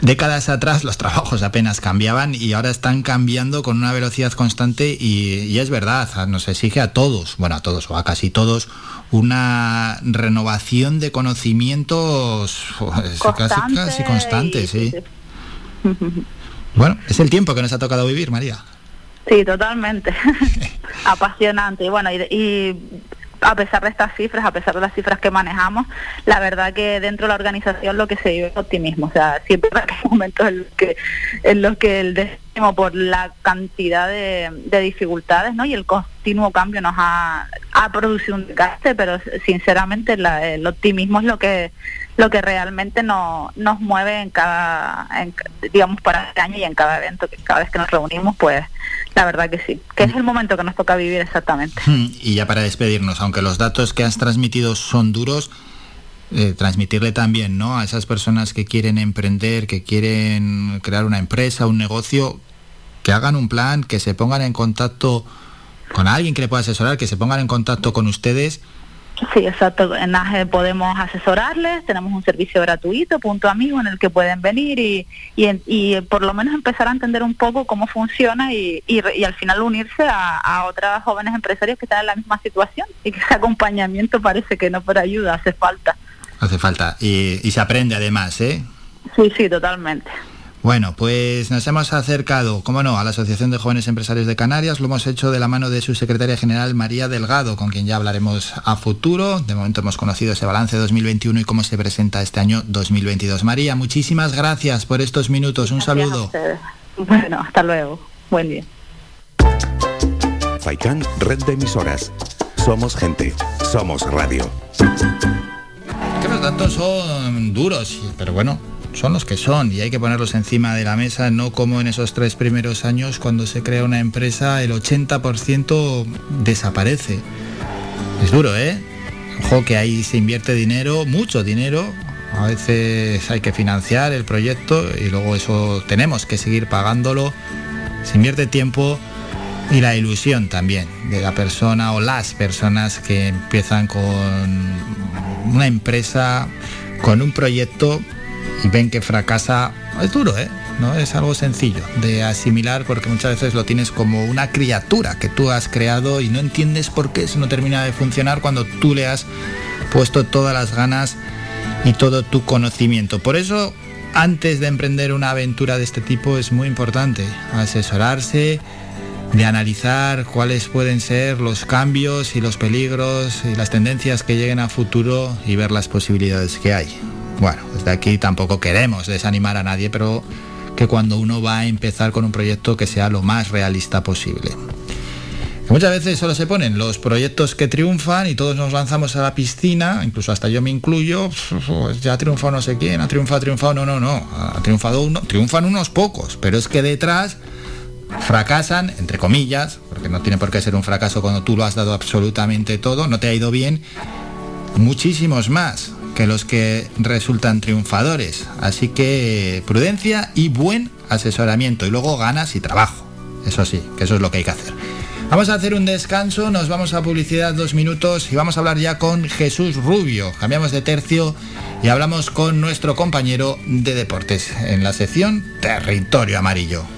B: décadas atrás los trabajos apenas cambiaban y ahora están cambiando con una velocidad constante y, y es verdad, nos exige a todos, bueno, a todos o a casi todos, una renovación de conocimientos pues, casi, casi constante, sí. Bueno, es el tiempo que nos ha tocado vivir, María.
V: Sí, totalmente. Apasionante. Y bueno, y, y a pesar de estas cifras, a pesar de las cifras que manejamos, la verdad que dentro de la organización lo que se vive es optimismo. O sea, siempre hay momentos en los que, en los que el desánimo por la cantidad de, de dificultades ¿no? y el continuo cambio nos ha, ha producido un desgaste, pero sinceramente la- el optimismo es lo que lo que realmente no, nos mueve en cada, digamos, para este año y en cada evento, que cada vez que nos reunimos, pues la verdad que sí, que es el momento que nos toca vivir exactamente.
B: Hmm, Y ya para despedirnos, aunque los datos que has transmitido son duros, eh, transmitirle también ¿no? a esas personas que quieren emprender, que quieren crear una empresa, un negocio, que hagan un plan, que se pongan en contacto con alguien que le pueda asesorar, que se pongan en contacto con ustedes
V: Sí, exacto. En AGE podemos asesorarles, tenemos un servicio gratuito, punto amigo, en el que pueden venir y, y, y por lo menos empezar a entender un poco cómo funciona y, y, al final unirse a, a otras jóvenes empresarios que están en la misma situación y que ese acompañamiento parece que no, pero ayuda, hace falta.
B: Hace falta. Y, y se aprende además, ¿eh?
V: Sí, sí, totalmente.
B: Bueno, pues nos hemos acercado, como no, a la Asociación de Jóvenes Empresarios de Canarias. Lo hemos hecho de la mano de su secretaria general, María Delgado, con quien ya hablaremos a futuro. De momento hemos conocido ese balance 2021 y cómo se presenta este año 2022. María, muchísimas gracias por estos minutos. Un
V: Gracias
B: saludo.
V: Bueno, hasta luego. Buen día.
A: Faikan, red de emisoras. Somos gente, somos radio.
B: Que los datos son duros, pero bueno, son los que son y hay que ponerlos encima de la mesa, no como en esos tres primeros años cuando se crea una empresa el 80% desaparece. Es duro, ¿eh? Ojo que ahí se invierte dinero, mucho dinero. A veces hay que financiar el proyecto y luego eso tenemos que seguir pagándolo. Se invierte tiempo y la ilusión también de la persona o las personas que empiezan con una empresa, con un proyecto y ven que fracasa. Es duro, ¿eh? No es algo sencillo de asimilar porque muchas veces lo tienes como una criatura que tú has creado y no entiendes por qué eso no termina de funcionar cuando tú le has puesto todas las ganas y todo tu conocimiento. Por eso, antes de emprender una aventura de este tipo es muy importante asesorarse, de analizar cuáles pueden ser los cambios y los peligros y las tendencias que lleguen a futuro y ver las posibilidades que hay. Bueno, desde aquí tampoco queremos desanimar a nadie, pero que cuando uno va a empezar con un proyecto que sea lo más realista posible. Muchas veces solo se ponen los proyectos que triunfan y todos nos lanzamos a la piscina, incluso hasta yo me incluyo, pues ya ha triunfado no sé quién, ha triunfado, ha triunfado, no, no, no, ha triunfado uno, triunfan unos pocos, pero es que detrás fracasan, entre comillas, porque no tiene por qué ser un fracaso cuando tú lo has dado absolutamente todo, no te ha ido bien, muchísimos más que los que resultan triunfadores. Así que prudencia y buen asesoramiento y luego ganas y trabajo. Eso sí, que eso es lo que hay que hacer. Vamos a hacer un descanso, nos vamos a publicidad dos minutos y vamos a hablar ya con Jesús Rubio. Cambiamos de tercio y hablamos con nuestro compañero de deportes en la sección Territorio Amarillo.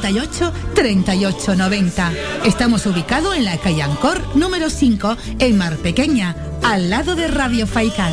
I: 38 90. Estamos ubicados en la calle Ancor número 5 en Mar Pequeña, al lado de Radio Faicán.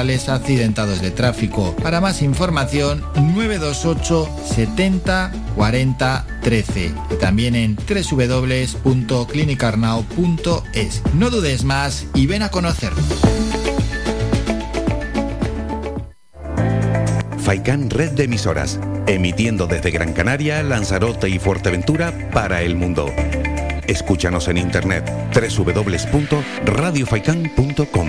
B: accidentados de tráfico. Para más información, 928 70 40 13 y también en www.clinicarnao.es. No dudes más y ven a conocernos.
A: Faikan Red de emisoras, emitiendo desde Gran Canaria, Lanzarote y Fuerteventura para el mundo. Escúchanos en internet www.radiofaikan.com.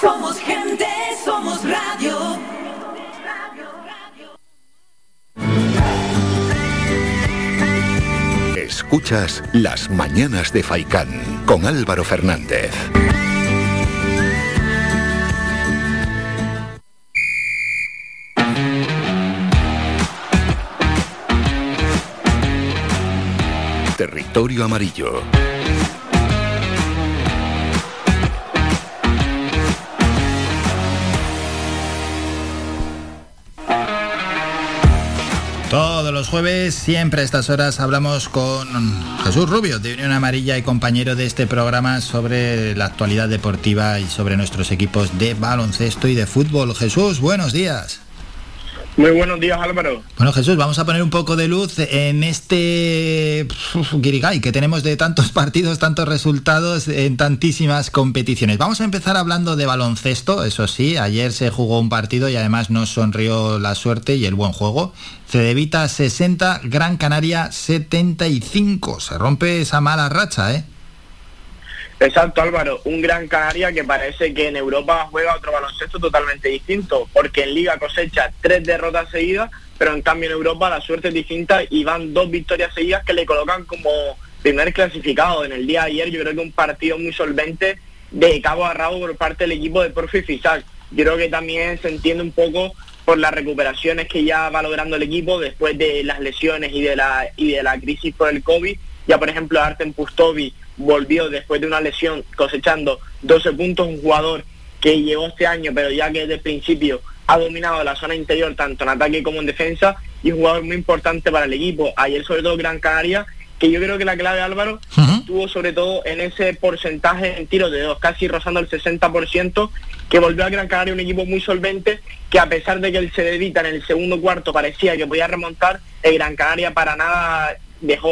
J: Somos gente, somos radio.
M: Escuchas Las Mañanas de Faicán con Álvaro Fernández. Territorio Amarillo.
B: Todos los jueves, siempre a estas horas, hablamos con Jesús Rubio de Unión Amarilla y compañero de este programa sobre la actualidad deportiva y sobre nuestros equipos de baloncesto y de fútbol. Jesús, buenos días.
W: Muy buenos días, Álvaro.
B: Bueno, Jesús, vamos a poner un poco de luz en este guirigay que tenemos de tantos partidos, tantos resultados en tantísimas competiciones. Vamos a empezar hablando de baloncesto, eso sí, ayer se jugó un partido y además nos sonrió la suerte y el buen juego. Cedevita 60, Gran Canaria 75. Se rompe esa mala racha, ¿eh?
W: Exacto, Álvaro. Un gran Canaria que parece que en Europa juega otro baloncesto totalmente distinto, porque en Liga cosecha tres derrotas seguidas, pero en cambio en Europa la suerte es distinta y van dos victorias seguidas que le colocan como primer clasificado. En el día de ayer yo creo que un partido muy solvente de cabo a rabo por parte del equipo de Profi Fisac. Yo creo que también se entiende un poco por las recuperaciones que ya va logrando el equipo después de las lesiones y de la y de la crisis por el COVID. Ya por ejemplo Artem Pustovi volvió después de una lesión cosechando 12 puntos, un jugador que llegó este año, pero ya que desde el principio ha dominado la zona interior tanto en ataque como en defensa y un jugador muy importante para el equipo. Ayer sobre todo Gran Canaria, que yo creo que la clave Álvaro tuvo sobre todo en ese porcentaje en tiros de dos, casi rozando el 60%, que volvió a Gran Canaria un equipo muy solvente, que a pesar de que el Cedevita en el segundo cuarto parecía que podía remontar, el Gran Canaria para nada dejó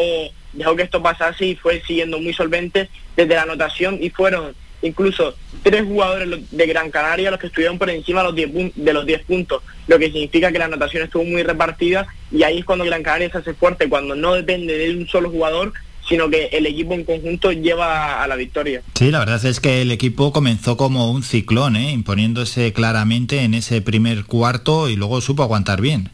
W: dejó que esto pasase y fue siguiendo muy solvente desde la anotación y fueron incluso tres jugadores de Gran Canaria los que estuvieron por encima de los 10, pun- de los 10 puntos, lo que significa que la anotación estuvo muy repartida y ahí es cuando Gran Canaria se hace fuerte, cuando no depende de un solo jugador, sino que el equipo en conjunto lleva a la victoria.
B: Sí, la verdad es que el equipo comenzó como un ciclón, ¿eh? imponiéndose claramente en ese primer cuarto y luego supo aguantar bien.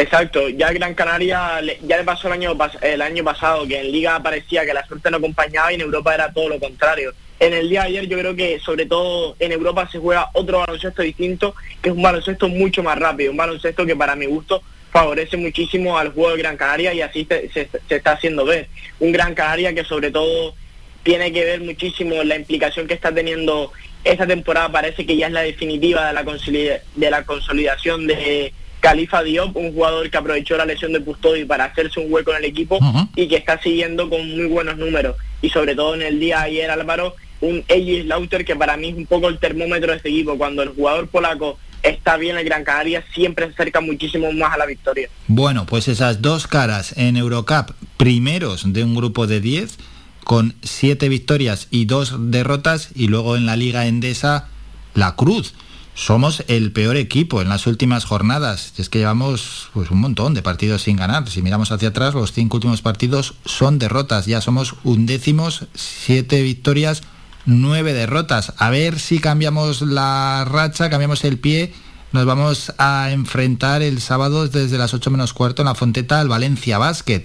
W: Exacto, ya Gran Canaria ya le pasó el año pasado que en Liga parecía que la suerte no acompañaba y en Europa era todo lo contrario. En el día de ayer yo creo que sobre todo en Europa se juega otro baloncesto distinto, que es un baloncesto mucho más rápido, un baloncesto que para mi gusto favorece muchísimo al juego de Gran Canaria y así se, está haciendo ver. Un Gran Canaria que sobre todo tiene que ver muchísimo la implicación que está teniendo esta temporada, parece que ya es la definitiva de la consolidación de Califa Diop, un jugador que aprovechó la lesión de Pustodi para hacerse un hueco en el equipo y que está siguiendo con muy buenos números. Y sobre todo en el día de ayer, Álvaro, un Eji Slaughter que para mí es un poco el termómetro de este equipo. Cuando el jugador polaco está bien en Gran Canaria, siempre se acerca muchísimo más a la victoria.
B: Bueno, pues esas dos caras en Eurocup, primeros de un grupo de 10, con siete victorias y dos derrotas, y luego en la Liga Endesa, la Cruz. Somos el peor equipo en las últimas jornadas. Es que llevamos pues, un montón de partidos sin ganar. Si miramos hacia atrás, los cinco últimos partidos son derrotas. Ya somos undécimos, siete victorias, nueve derrotas. A ver si cambiamos la racha, cambiamos el pie nos vamos a enfrentar el sábado desde las 8 menos cuarto en la Fonteta al Valencia Basket.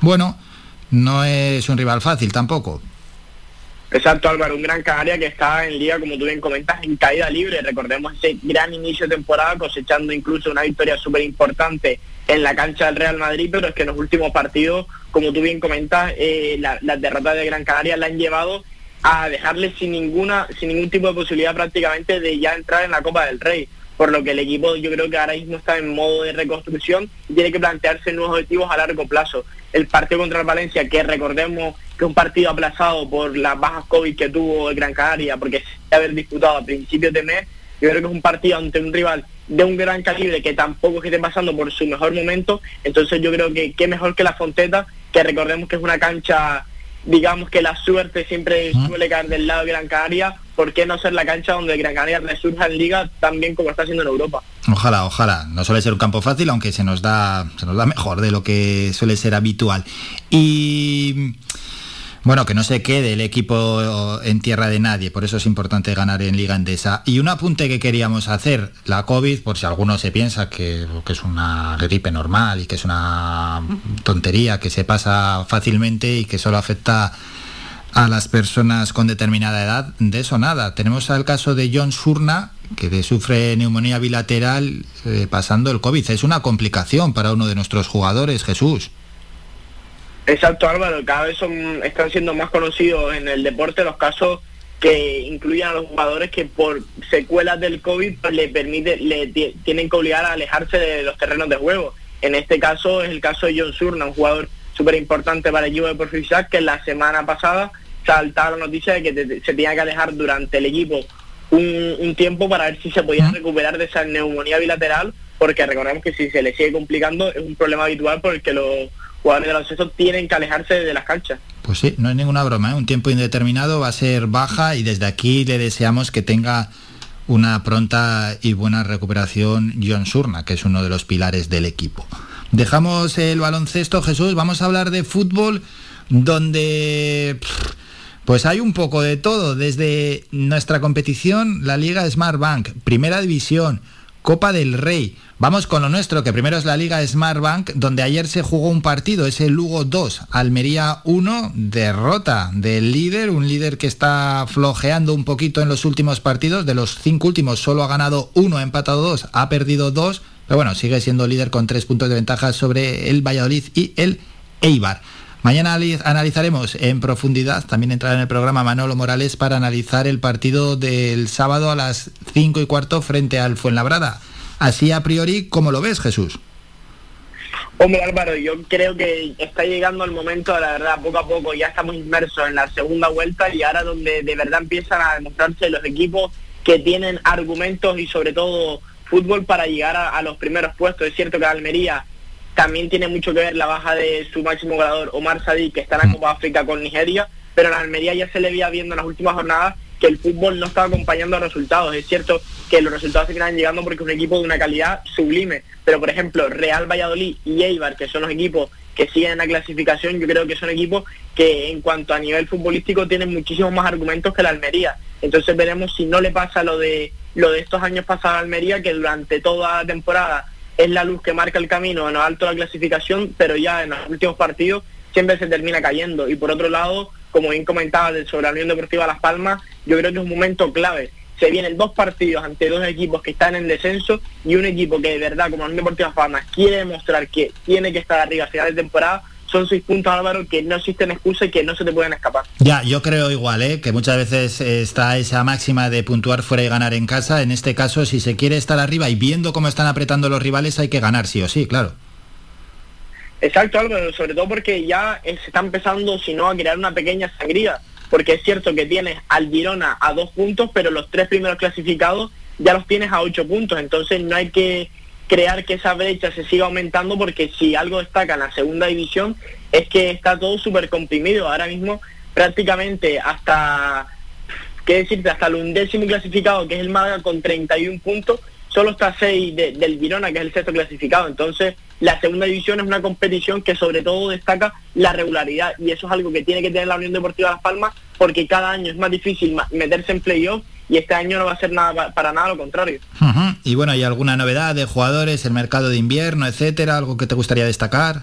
B: Bueno, no es un rival fácil tampoco.
W: Exacto, Álvaro, un gran Canaria que está en liga, como tú bien comentas, en caída libre. Recordemos ese gran inicio de temporada, cosechando incluso una victoria súper importante en la cancha del Real Madrid, pero es que en los últimos partidos, como tú bien comentas, eh, la- las derrotas de Gran Canaria la han llevado a dejarle sin ninguna, sin ningún tipo de posibilidad prácticamente de ya entrar en la Copa del Rey. Por lo que el equipo yo creo que ahora mismo está en modo de reconstrucción y tiene que plantearse nuevos objetivos a largo plazo. El partido contra el Valencia, que recordemos que es un partido aplazado por las bajas COVID que tuvo el Gran Canaria, porque se haber disputado a principios de mes, yo creo que es un partido ante un rival de un gran calibre que tampoco esté pasando por su mejor momento, entonces yo creo que qué mejor que la Fonteta, que recordemos que es una cancha, digamos que la suerte siempre suele caer del lado de Gran Canaria, ¿por qué no ser la cancha donde Gran Canaria resurja en liga tan bien como está haciendo en Europa?
B: Ojalá, ojalá. No suele ser un campo fácil, aunque se nos da, se nos da mejor de lo que suele ser habitual. Y bueno, que no se quede el equipo en tierra de nadie, por eso es importante ganar en Liga Endesa. Y un apunte que queríamos hacer, la COVID, por si alguno se piensa que, es una gripe normal y que es una tontería que se pasa fácilmente y que solo afecta a las personas con determinada edad, de eso nada. Tenemos el caso de John Surna, que sufre neumonía bilateral eh, pasando el COVID. Es una complicación para uno de nuestros jugadores, Jesús.
W: Exacto, Álvaro. Cada vez son, están siendo más conocidos en el deporte los casos que incluyen a los jugadores que por secuelas del COVID pues, le permite, le ti- tienen que obligar a alejarse de los terrenos de juego. En este caso es el caso de John Surna, un jugador súper importante para el equipo de Porfisac, que la semana pasada saltaba la noticia de que te- se tenía que alejar durante el equipo un, un tiempo para ver si se podía recuperar de esa neumonía bilateral, porque recordemos que si se le sigue complicando es un problema habitual por el que los jugadores de baloncesto tienen que alejarse de las canchas.
B: Pues sí, no es ninguna broma, ¿eh? un tiempo indeterminado va a ser baja y desde aquí le deseamos que tenga una pronta y buena recuperación John Surna, que es uno de los pilares del equipo. Dejamos el baloncesto, Jesús, vamos a hablar de fútbol donde pues hay un poco de todo, desde nuestra competición, la Liga Smart Bank, Primera División, Copa del Rey. Vamos con lo nuestro, que primero es la Liga Smart Bank, donde ayer se jugó un partido, es el Lugo 2, Almería 1, derrota del líder, un líder que está flojeando un poquito en los últimos partidos, de los cinco últimos solo ha ganado uno, ha empatado dos, ha perdido dos, pero bueno, sigue siendo líder con tres puntos de ventaja sobre el Valladolid y el Eibar. Mañana ali- analizaremos en profundidad, también entrará en el programa Manolo Morales para analizar el partido del sábado a las 5 y cuarto frente al Fuenlabrada. Así a priori, ¿cómo lo ves, Jesús?
W: Hombre Álvaro, yo creo que está llegando el momento, la verdad, poco a poco ya estamos inmersos en la segunda vuelta y ahora donde de verdad empiezan a demostrarse los equipos que tienen argumentos y sobre todo fútbol para llegar a los primeros puestos. Es cierto que Almería también tiene mucho que ver la baja de su máximo goleador Omar Sadik, que está en la Copa África con Nigeria, pero en Almería ya se le veía viendo en las últimas jornadas que el fútbol no estaba acompañando a resultados. Es cierto que los resultados seguirán llegando porque es un equipo de una calidad sublime, pero por ejemplo Real Valladolid y Eibar, que son los equipos que siguen en la clasificación, yo creo que son equipos que en cuanto a nivel futbolístico tienen muchísimos más argumentos que la Almería. Entonces veremos si no le pasa lo de lo de estos años pasados a Almería, que durante toda la temporada es la luz que marca el camino en lo alto de la clasificación, pero ya en los últimos partidos siempre se termina cayendo. Y por otro lado, como bien comentaba sobre la Unión Deportiva Las Palmas, yo creo que es un momento clave. Se vienen dos partidos ante dos equipos que están en descenso y un equipo que de verdad, como la Unión Deportiva Las Palmas, quiere demostrar que tiene que estar arriba a final de temporada. Son seis puntos, Álvaro, que no existen excusas y que no se te pueden escapar.
B: Ya, yo creo igual, ¿eh? que muchas veces está esa máxima de puntuar fuera y ganar en casa. En este caso, si se quiere estar arriba y viendo cómo están apretando los rivales, hay que ganar sí o sí, claro.
W: Exacto, Álvaro, sobre todo porque ya se está empezando, si no, a crear una pequeña sangría, porque es cierto que tienes al Girona a dos puntos, pero los tres primeros clasificados ya los tienes a ocho puntos, entonces no hay que crear que esa brecha se siga aumentando, porque si algo destaca en la segunda división es que está todo súper comprimido, ahora mismo prácticamente hasta, qué decirte, hasta el undécimo clasificado, que es el Málaga con 31 puntos, solo está a 6 de- del Girona, que es el sexto clasificado. Entonces, la segunda división es una competición que sobre todo destaca la regularidad y eso es algo que tiene que tener la Unión Deportiva Las Palmas porque cada año es más difícil meterse en playoff y este año no va a ser nada pa- para nada lo contrario.
B: Ujú. Y bueno, ¿hay alguna novedad de jugadores, el mercado de invierno, etcétera? ¿Algo que te gustaría destacar?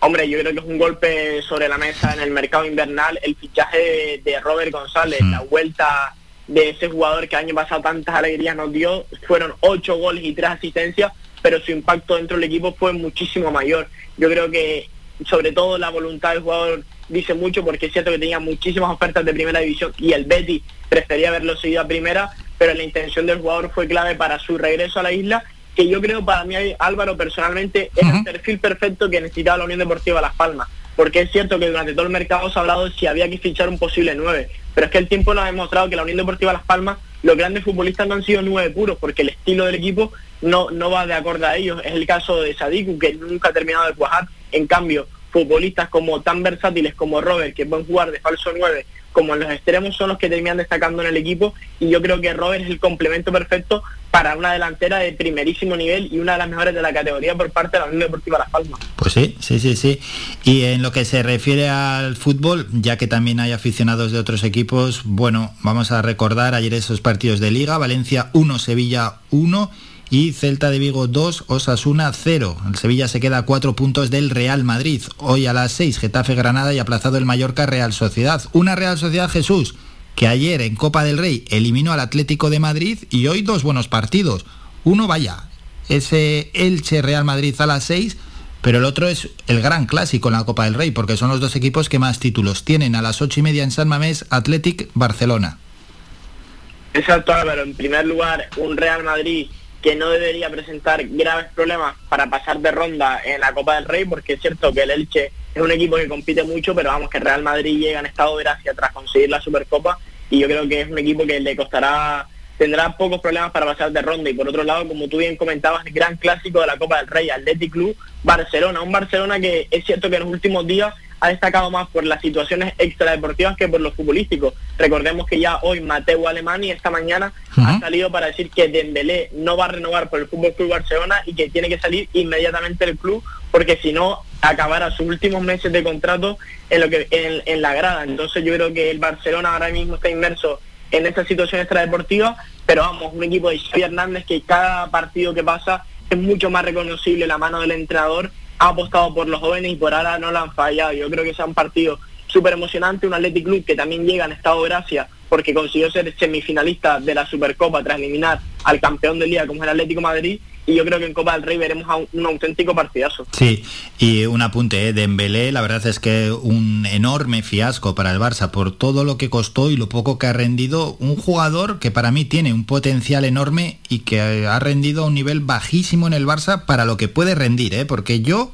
W: Hombre, yo creo que es un golpe sobre la mesa en el mercado invernal el fichaje de, de Robert González, la vuelta de ese jugador que el año pasado tantas alegrías nos dio, fueron ocho goles y tres asistencias, pero su impacto dentro del equipo fue muchísimo mayor. Yo creo que sobre todo la voluntad del jugador dice mucho porque es cierto que tenía muchísimas ofertas de primera división y el Betty prefería haberlo seguido a primera, pero la intención del jugador fue clave para su regreso a la isla que yo creo para mí Álvaro personalmente es el perfil perfecto que necesitaba la Unión Deportiva Las Palmas. porque es cierto que durante todo el mercado se ha hablado si había que fichar un posible 9, pero es que el tiempo nos ha demostrado que la Unión Deportiva Las Palmas, los grandes futbolistas no han sido nueve puros, porque el estilo del equipo no, no va de acuerdo a ellos. Es el caso de Sadiku, que nunca ha terminado de cuajar. En cambio, futbolistas como tan versátiles como Robert, que pueden jugar de falso 9, como en los extremos, son los que terminan destacando en el equipo. Y yo creo que Robert es el complemento perfecto para una delantera de primerísimo nivel y una de las mejores de la categoría por parte de la Unión Deportiva Las Palmas.
B: Pues sí, sí, sí, sí. Y en lo que se refiere al fútbol, ya que también hay aficionados de otros equipos, bueno, vamos a recordar ayer esos partidos de Liga, Valencia 1, Sevilla 1 y Celta de Vigo 2, Osasuna 0. El Sevilla se queda a 4 puntos del Real Madrid. Hoy a las 6, Getafe Granada y aplazado el Mallorca Real Sociedad. Una Real Sociedad Jesús que ayer en Copa del Rey eliminó al Atlético de Madrid y hoy dos buenos partidos. Uno, vaya, ese Elche Real Madrid a las 6, pero el otro es el gran clásico en la Copa del Rey, porque son los dos equipos que más títulos tienen. A las ocho y media en San Mamés, Athletic Barcelona.
W: Exacto, Álvaro. En primer lugar, un Real Madrid que no debería presentar graves problemas para pasar de ronda en la Copa del Rey, porque es cierto que el Elche es un equipo que compite mucho, pero vamos, que Real Madrid llega en estado de gracia tras conseguir la Supercopa y yo creo que es un equipo que le costará, tendrá pocos problemas para pasar de ronda. Y por otro lado, como tú bien comentabas, el gran clásico de la Copa del Rey, Athletic Club, Barcelona, un Barcelona que es cierto que en los últimos días ha destacado más por las situaciones extradeportivas que por los futbolísticos. Recordemos que ya hoy Mateo Alemani esta mañana ha salido para decir que Dembélé no va a renovar por el Fútbol Club Barcelona y que tiene que salir inmediatamente del club porque si no acabará sus últimos meses de contrato en lo que en, en la grada. Entonces yo creo que el Barcelona ahora mismo está inmerso en esta situación extradeportiva, pero vamos, un equipo de Xavi Hernández que cada partido que pasa es mucho más reconocible la mano del entrenador ha apostado por los jóvenes y por ahora no lo han fallado. Yo creo que sea un partido súper emocionante, un Athletic Club que también llega en estado de gracia porque consiguió ser semifinalista de la Supercopa tras eliminar al campeón del día como es el Atlético Madrid y yo creo que en Copa del Rey veremos a un, auténtico partidazo.
B: Sí, y un apunte, ¿eh? Dembélé, la verdad es que un enorme fiasco para el Barça por todo lo que costó y lo poco que ha rendido. Un jugador que para mí tiene un potencial enorme y que ha rendido a un nivel bajísimo en el Barça para lo que puede rendir, ¿eh? porque yo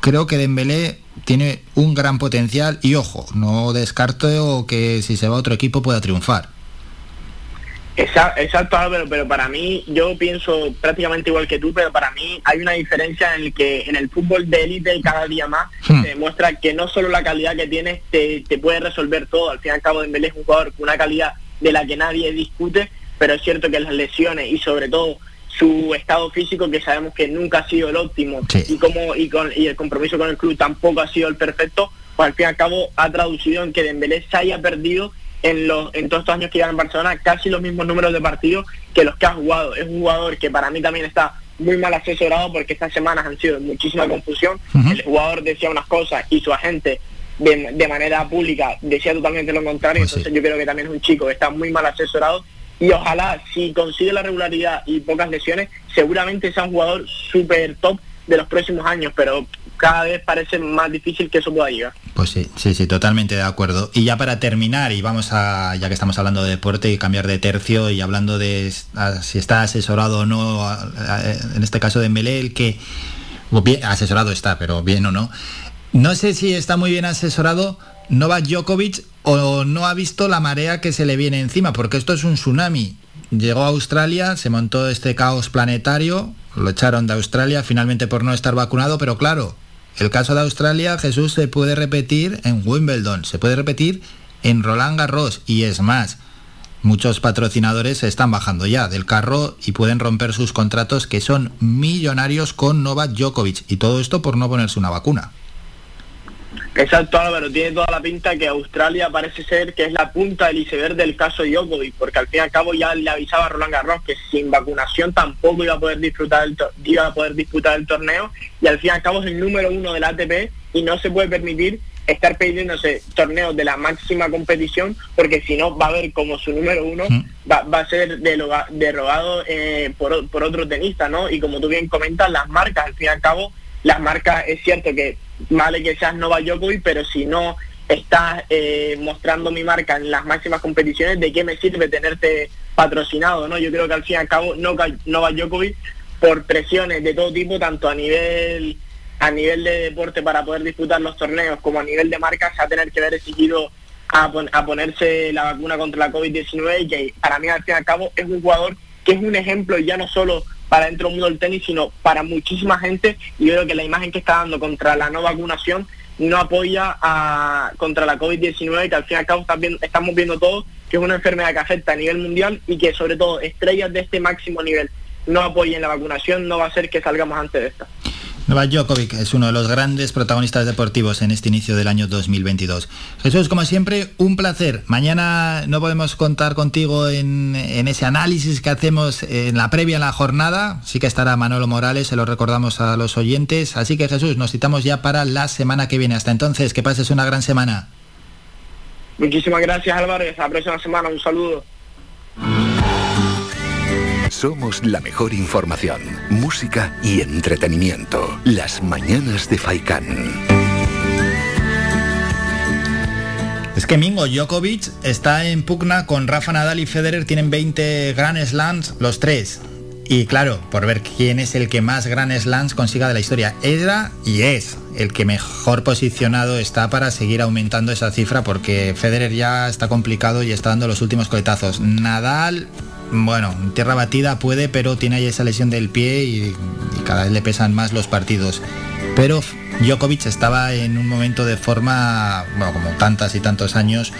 B: creo que Dembélé tiene un gran potencial y ojo, no descarto que si se va a otro equipo pueda triunfar.
W: Exacto, Álvaro, pero para mí, yo pienso prácticamente igual que tú, pero para mí hay una diferencia en el que en el fútbol de élite cada día más
B: Hmm.
W: se demuestra que no solo la calidad que tienes te, te puede resolver todo. Al fin y al cabo, Dembélé es un jugador con una calidad de la que nadie discute, pero es cierto que las lesiones y sobre todo su estado físico, que sabemos que nunca ha sido el óptimo, y como y, con, y el compromiso con el club tampoco ha sido el perfecto, pues al fin y al cabo ha traducido en que Dembélé se haya perdido en, los, en todos estos años que lleva en Barcelona casi los mismos números de partidos que los que ha jugado. Es un jugador que para mí también está muy mal asesorado porque estas semanas han sido muchísima confusión. El jugador decía unas cosas y su agente de, de manera pública decía totalmente lo contrario. Entonces yo creo que también es un chico que está muy mal asesorado y ojalá si consigue la regularidad y pocas lesiones, seguramente sea un jugador súper top de los próximos años, pero cada vez parece más difícil que eso pueda llegar.
B: Pues sí, sí, sí, totalmente de acuerdo. Y ya para terminar, y vamos a, ya que estamos hablando de deporte y cambiar de tercio y hablando de si está asesorado o no, en este caso de Mbele, el que, asesorado está, pero bien o no. No sé si está muy bien asesorado Novak Djokovic o no ha visto la marea que se le viene encima, porque esto es un tsunami. Llegó a Australia, se montó este caos planetario, lo echaron de Australia finalmente por no estar vacunado, pero claro, el caso de Australia, Jesús, se puede repetir en Wimbledon, se puede repetir en Roland Garros y es más, muchos patrocinadores se están bajando ya del carro y pueden romper sus contratos que son millonarios con Novak Djokovic y todo esto por no ponerse una vacuna.
W: Exacto, Álvaro, tiene toda la pinta que Australia parece ser que es la punta del iceberg del caso Djokovic, porque al fin y al cabo ya le avisaba a Roland Garros que sin vacunación tampoco iba a poder disfrutar el iba a poder disputar el torneo y al fin y al cabo es el número uno del ATP y no se puede permitir estar pidiéndose torneos de la máxima competición porque si no va a ver como su número uno va, va a ser derogado eh, por, por otro tenista, ¿no? Y como tú bien comentas, las marcas, al fin y al cabo, las marcas es cierto que vale que seas Novak Djokovic, pero si no estás eh, mostrando mi marca en las máximas competiciones, ¿de qué me sirve tenerte patrocinado? no Yo creo que al fin y al cabo Novak Djokovic, por presiones de todo tipo, tanto a nivel a nivel de deporte para poder disputar los torneos como a nivel de marca se va a tener que ver exigido a, pon- a ponerse la vacuna contra la COVID-19 y que para mí al fin y al cabo es un jugador que es un ejemplo ya no solo para dentro del mundo del tenis, sino para muchísima gente y yo creo que la imagen que está dando contra la no vacunación no apoya contra la COVID-19 que al fin y al cabo estamos viendo todos que es una enfermedad que afecta a nivel mundial y que sobre todo estrellas de este máximo nivel no apoyen la vacunación no va a hacer que salgamos antes de esta.
B: Novak Djokovic es uno de los grandes protagonistas deportivos en este inicio del año 2022. Jesús, como siempre, un placer. Mañana no podemos contar contigo en, en ese análisis que hacemos en la previa en la jornada. Sí que estará Manolo Morales, se lo recordamos a los oyentes. Así que Jesús, nos citamos ya para la semana que viene. Hasta entonces, que pases una gran semana.
W: Muchísimas gracias Álvaro y hasta la próxima semana. Un saludo.
M: Somos la mejor información, música y entretenimiento. Las mañanas de Faikán.
B: Es que Mingo Djokovic está en pugna con Rafa Nadal y Federer, tienen 20 Grand Slams los tres. Y claro, por ver quién es el que más Grand Slams consiga de la historia. Era y es el que mejor posicionado está para seguir aumentando esa cifra porque Federer ya está complicado y está dando los últimos coletazos. Nadal, bueno, en tierra batida puede, pero tiene ahí esa lesión del pie y, y cada vez le pesan más los partidos. Pero Djokovic estaba en un momento de forma, bueno, como tantas y tantos años,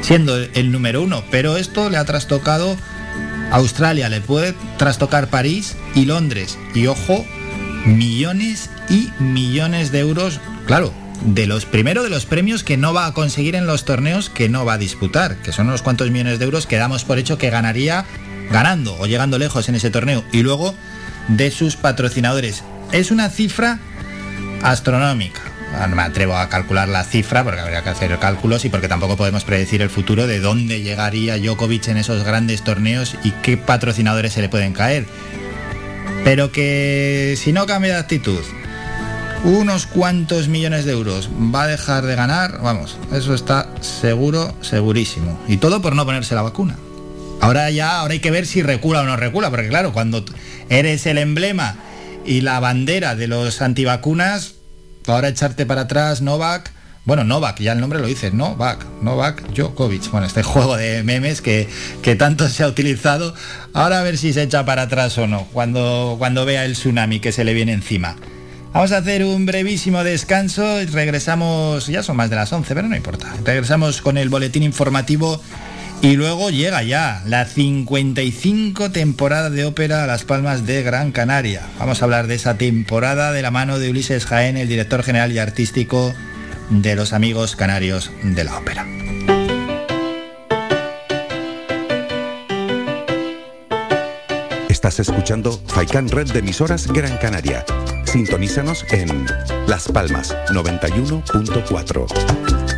B: siendo el número uno. Pero esto le ha trastocado Australia, le puede trastocar París y Londres. Y ojo, millones y millones de euros, claro, de los primero de los premios que no va a conseguir en los torneos que no va a disputar, que son unos cuantos millones de euros que damos por hecho que ganaría ganando o llegando lejos en ese torneo. Y luego de sus patrocinadores. Es una cifra astronómica. Ah, No me atrevo a calcular la cifra porque habría que hacer cálculos y porque tampoco podemos predecir el futuro de dónde llegaría Djokovic en esos grandes torneos y qué patrocinadores se le pueden caer. Pero que si no cambia de actitud, unos cuantos millones de euros va a dejar de ganar, vamos, eso está seguro, segurísimo. Y todo por no ponerse la vacuna. Ahora ya, ahora hay que ver si recula o no recula, porque claro, cuando eres el emblema y la bandera de los antivacunas, ahora echarte para atrás Novak, bueno, Novak, ya el nombre lo dice, Novak, Novak Djokovic, bueno, este juego de memes que, que tanto se ha utilizado, ahora a ver si se echa para atrás o no, cuando, cuando vea el tsunami que se le viene encima. Vamos a hacer un brevísimo descanso y regresamos, ya son más de las 11, pero no importa, regresamos con el boletín informativo y luego llega ya la 55 temporada de ópera a Las Palmas de Gran Canaria. Vamos a hablar de esa temporada de la mano de Ulises Jaén, el director general y artístico de los amigos canarios de la ópera.
A: Estás escuchando Faikan Red de emisoras Gran Canaria. Sintonízanos en Las Palmas 91.4.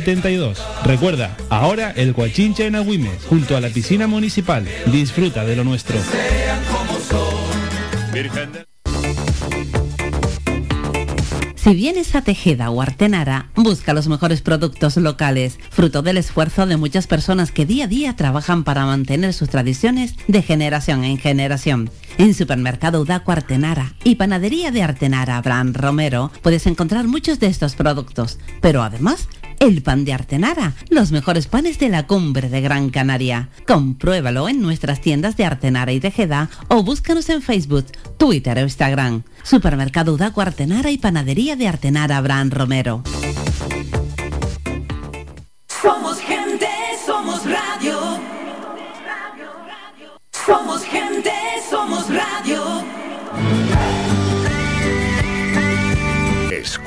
R: 72. Recuerda, ahora el Guachinche en Agüimes, junto a la piscina municipal. Disfruta de lo nuestro.
H: Si vienes a Tejeda o Artenara, busca los mejores productos locales, fruto del esfuerzo de muchas personas que día a día trabajan para mantener sus tradiciones de generación en generación. En Supermercado Udaco Artenara y Panadería de Artenara Abraham Romero puedes encontrar muchos de estos productos, pero además el pan de Artenara, los mejores panes de la cumbre de Gran Canaria. Compruébalo en nuestras tiendas de Artenara y Tejeda o búscanos en Facebook, Twitter o Instagram. Supermercado Udaco Artenara y Panadería de Artenara Abraham Romero.
J: Somos gente, somos radio. Somos gente,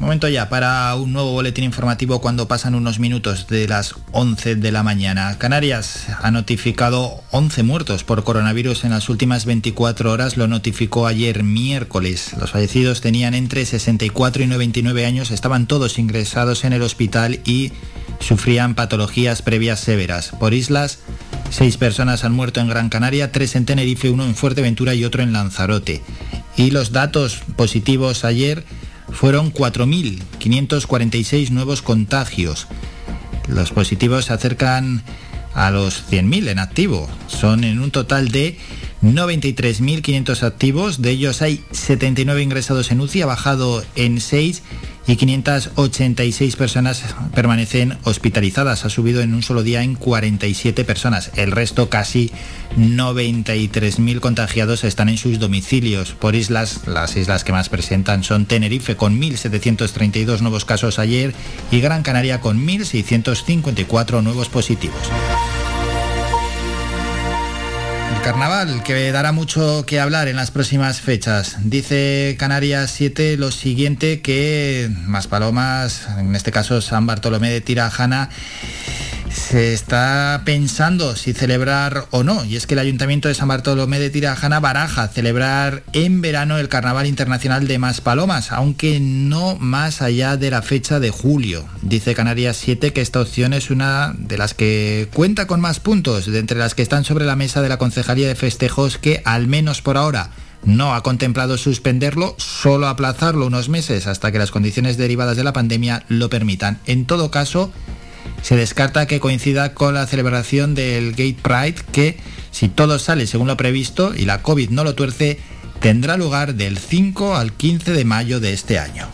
B: Momento ya para un nuevo boletín informativo cuando pasan unos minutos de las 11 de la mañana. Canarias ha notificado 11 muertos por coronavirus en las últimas 24 horas, lo notificó ayer miércoles. Los fallecidos tenían entre 64 y 99 años, estaban todos ingresados en el hospital y sufrían patologías previas severas. Por islas, seis personas han muerto en Gran Canaria, tres en Tenerife, uno en Fuerteventura y otro en Lanzarote. Y los datos positivos ayer fueron 4.546 nuevos contagios. Los positivos se acercan a los 100.000 en activo. Son en un total de 93.500 activos. De ellos hay 79 ingresados en UCI, ha bajado en 6 y 586 personas permanecen hospitalizadas. Ha subido en un solo día en 47 personas. El resto, casi 93.000 contagiados, están en sus domicilios. Por islas, las islas que más presentan son Tenerife con 1.732 nuevos casos ayer y Gran Canaria con 1.654 nuevos positivos. Carnaval, que dará mucho que hablar en las próximas fechas. Dice Canarias 7 lo siguiente que Maspalomas, en este caso San Bartolomé de Tirajana, se está pensando si celebrar o no, y es que el Ayuntamiento de San Bartolomé de Tirajana baraja celebrar en verano el Carnaval Internacional de Maspalomas, aunque no más allá de la fecha de julio. Dice Canarias 7 que esta opción es una de las que cuenta con más puntos, de entre las que están sobre la mesa de la Concejalía de Festejos, que al menos por ahora no ha contemplado suspenderlo, solo aplazarlo unos meses hasta que las condiciones derivadas de la pandemia lo permitan. En todo caso, se descarta que coincida con la celebración del Gate Pride que, si todo sale según lo previsto y la COVID no lo tuerce, tendrá lugar del 5 al 15 de mayo de este año.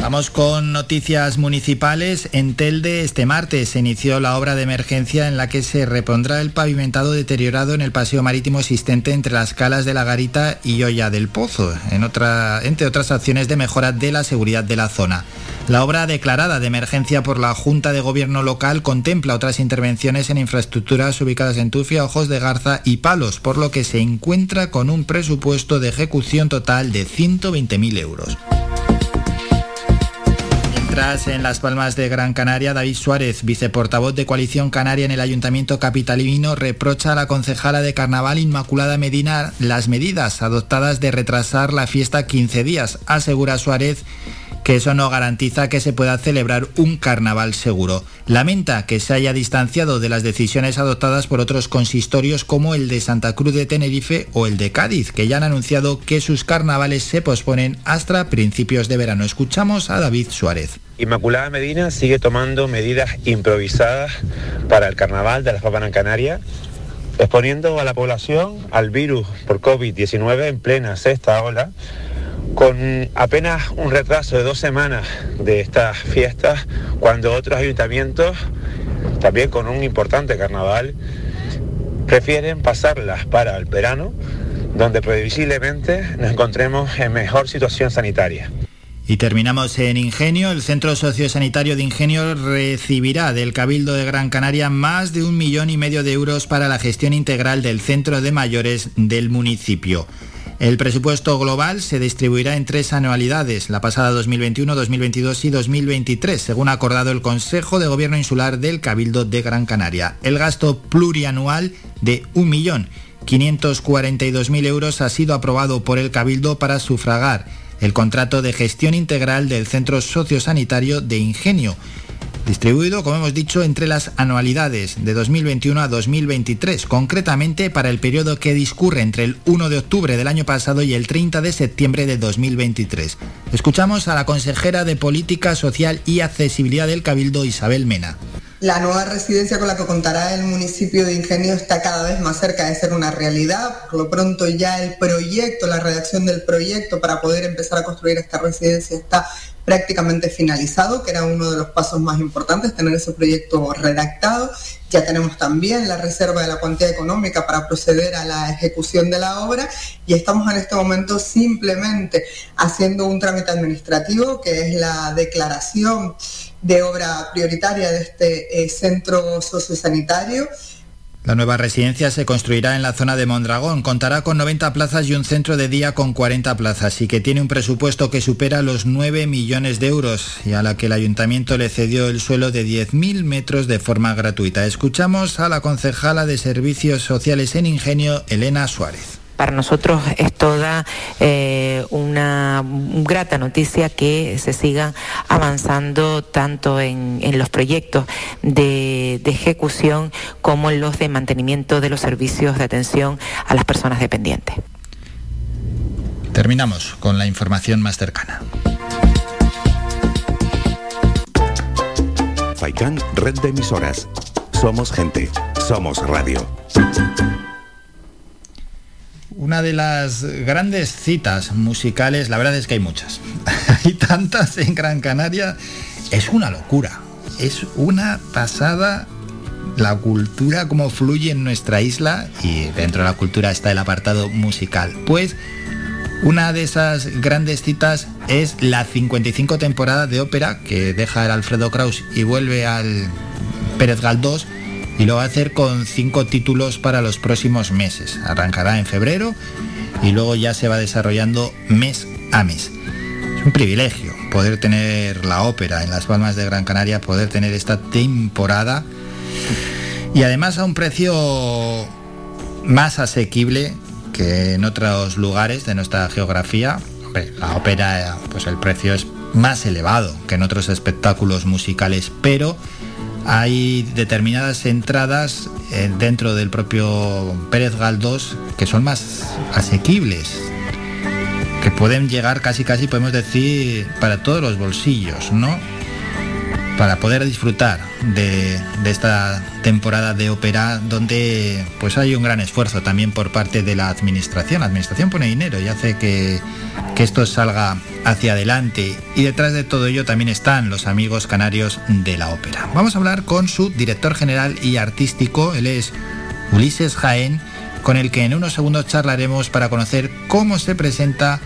B: Vamos con noticias municipales. En Telde este martes se inició la obra de emergencia en la que se repondrá el pavimentado deteriorado en el paseo marítimo existente entre las calas de la Garita y Olla del Pozo, en otra, entre otras acciones de mejora de la seguridad de la zona. La obra declarada de emergencia por la Junta de Gobierno local contempla otras intervenciones en infraestructuras ubicadas en Tufia, Ojos de Garza y Palos, por lo que se encuentra con un presupuesto de ejecución total de 120.000 euros. Mientras en Las Palmas de Gran Canaria, David Suárez, viceportavoz de Coalición Canaria en el Ayuntamiento Capitalino, reprocha a la concejala de Carnaval Inmaculada Medina las medidas adoptadas de retrasar la fiesta 15 días. Asegura Suárez que eso no garantiza que se pueda celebrar un carnaval seguro. Lamenta que se haya distanciado de las decisiones adoptadas por otros consistorios como el de Santa Cruz de Tenerife o el de Cádiz, que ya han anunciado que sus carnavales se posponen hasta principios de verano. Escuchamos a David Suárez.
X: Inmaculada Medina sigue tomando medidas improvisadas para el carnaval de las Papas Canarias, exponiendo a la población al virus por COVID-19 en plena sexta ola con apenas un retraso de dos semanas de estas fiestas, cuando otros ayuntamientos, también con un importante carnaval, prefieren pasarlas para el verano, donde previsiblemente nos encontremos en mejor situación sanitaria.
B: Y terminamos en Ingenio. El Centro Sociosanitario de Ingenio recibirá del Cabildo de Gran Canaria más de un millón y medio de euros para la gestión integral del centro de mayores del municipio. El presupuesto global se distribuirá en tres anualidades, la pasada 2021, 2022 y 2023, según ha acordado el Consejo de Gobierno Insular del Cabildo de Gran Canaria. El gasto plurianual de 1.542.000 euros ha sido aprobado por el Cabildo para sufragar el contrato de gestión integral del Centro Sociosanitario de Ingenio, distribuido, como hemos dicho, entre las anualidades de 2021 a 2023, concretamente para el periodo que discurre entre el 1 de octubre del año pasado y el 30 de septiembre de 2023. Escuchamos a la consejera de Política Social y Accesibilidad del Cabildo, Isabel Mena.
Y: La nueva residencia con la que contará el municipio de Ingenio está cada vez más cerca de ser una realidad. Por lo pronto ya el proyecto, la redacción del proyecto para poder empezar a construir esta residencia está prácticamente finalizado, que era uno de los pasos más importantes, tener ese proyecto redactado. Ya tenemos también la reserva de la cuantía económica para proceder a la ejecución de la obra y estamos en este momento simplemente haciendo un trámite administrativo que es la declaración de obra prioritaria de este eh, centro sociosanitario.
B: La nueva residencia se construirá en la zona de Mondragón. Contará con 90 plazas y un centro de día con 40 plazas y que tiene un presupuesto que supera los 9 millones de euros y a la que el ayuntamiento le cedió el suelo de 10.000 metros de forma gratuita. Escuchamos a la concejala de Servicios Sociales en Ingenio, Elena Suárez
F: para nosotros es toda eh, una grata noticia que se siga avanzando tanto en, en los proyectos de, de, ejecución como en los de mantenimiento de los servicios de atención a las personas dependientes.
B: Terminamos con la información más cercana.
A: FAICAN, red de emisoras. Somos gente, somos radio.
B: Una de las grandes citas musicales, la verdad es que hay muchas, hay tantas en Gran Canaria, es una locura, es una pasada la cultura, cómo fluye en nuestra isla y dentro de la cultura está el apartado musical. Pues una de esas grandes citas es la 55 temporada de ópera que deja el Alfredo Kraus y vuelve al Pérez Galdós y lo va a hacer con cinco títulos para los próximos meses. Arrancará en febrero y luego ya se va desarrollando mes a mes. Es un privilegio poder tener la ópera en las Palmas de Gran Canaria, poder tener esta temporada y además a un precio más asequible que en otros lugares de nuestra geografía. La ópera, pues el precio es más elevado que en otros espectáculos musicales, pero hay determinadas entradas eh, dentro del propio Pérez Galdós que son más asequibles, que pueden llegar casi casi, podemos decir, para todos los bolsillos, ¿no? Para poder disfrutar de, esta temporada de ópera donde pues hay un gran esfuerzo también por parte de la administración. La administración pone dinero y hace que, que esto salga hacia adelante y detrás de todo ello también están los amigos canarios de la ópera. Vamos a hablar con su director general y artístico, él es Ulises Jaén, con el que en unos segundos charlaremos para conocer cómo se presenta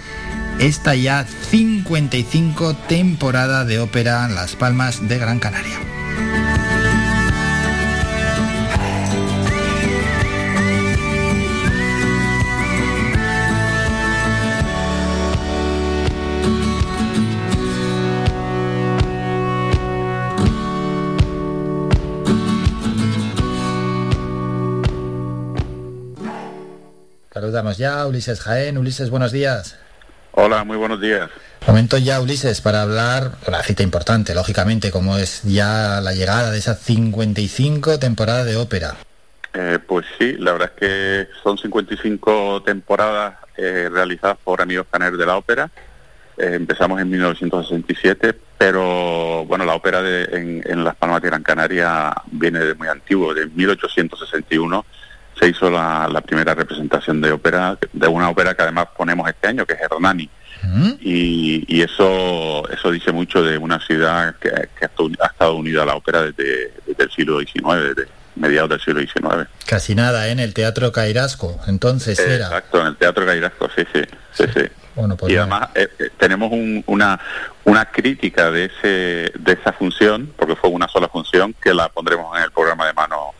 B: esta ya 55 temporada de ópera Las Palmas de Gran Canaria. Saludamos ya Ulises Jaén. Ulises, buenos días.
Z: Hola, muy buenos días.
B: Momento ya, Ulises, para hablar una cita importante, lógicamente, como es ya la llegada de esa 55 temporada de ópera.
Z: Eh, pues sí, la verdad es que son 55 temporadas eh, realizadas por amigos canarios de la ópera. Eh, empezamos en 1967, pero bueno, la ópera de, en, en, Las Palmas de Gran Canaria viene de muy antiguo, de 1861 se hizo la, la, primera representación de ópera, de una ópera que además ponemos este año, que es Hernani. ¿Mm? Y, y, eso eso dice mucho de una ciudad que, que, ha estado unida a la ópera desde, desde el siglo XIX, desde mediados del siglo XIX.
B: Casi nada, ¿eh? en el Teatro Cairasco, entonces
Z: eh,
B: era.
Z: Exacto, en el Teatro Cairasco, sí, sí, sí, sí. Bueno, pues y además eh, tenemos un, una una crítica de ese de esa función, porque fue una sola función, que la pondremos en el programa de mano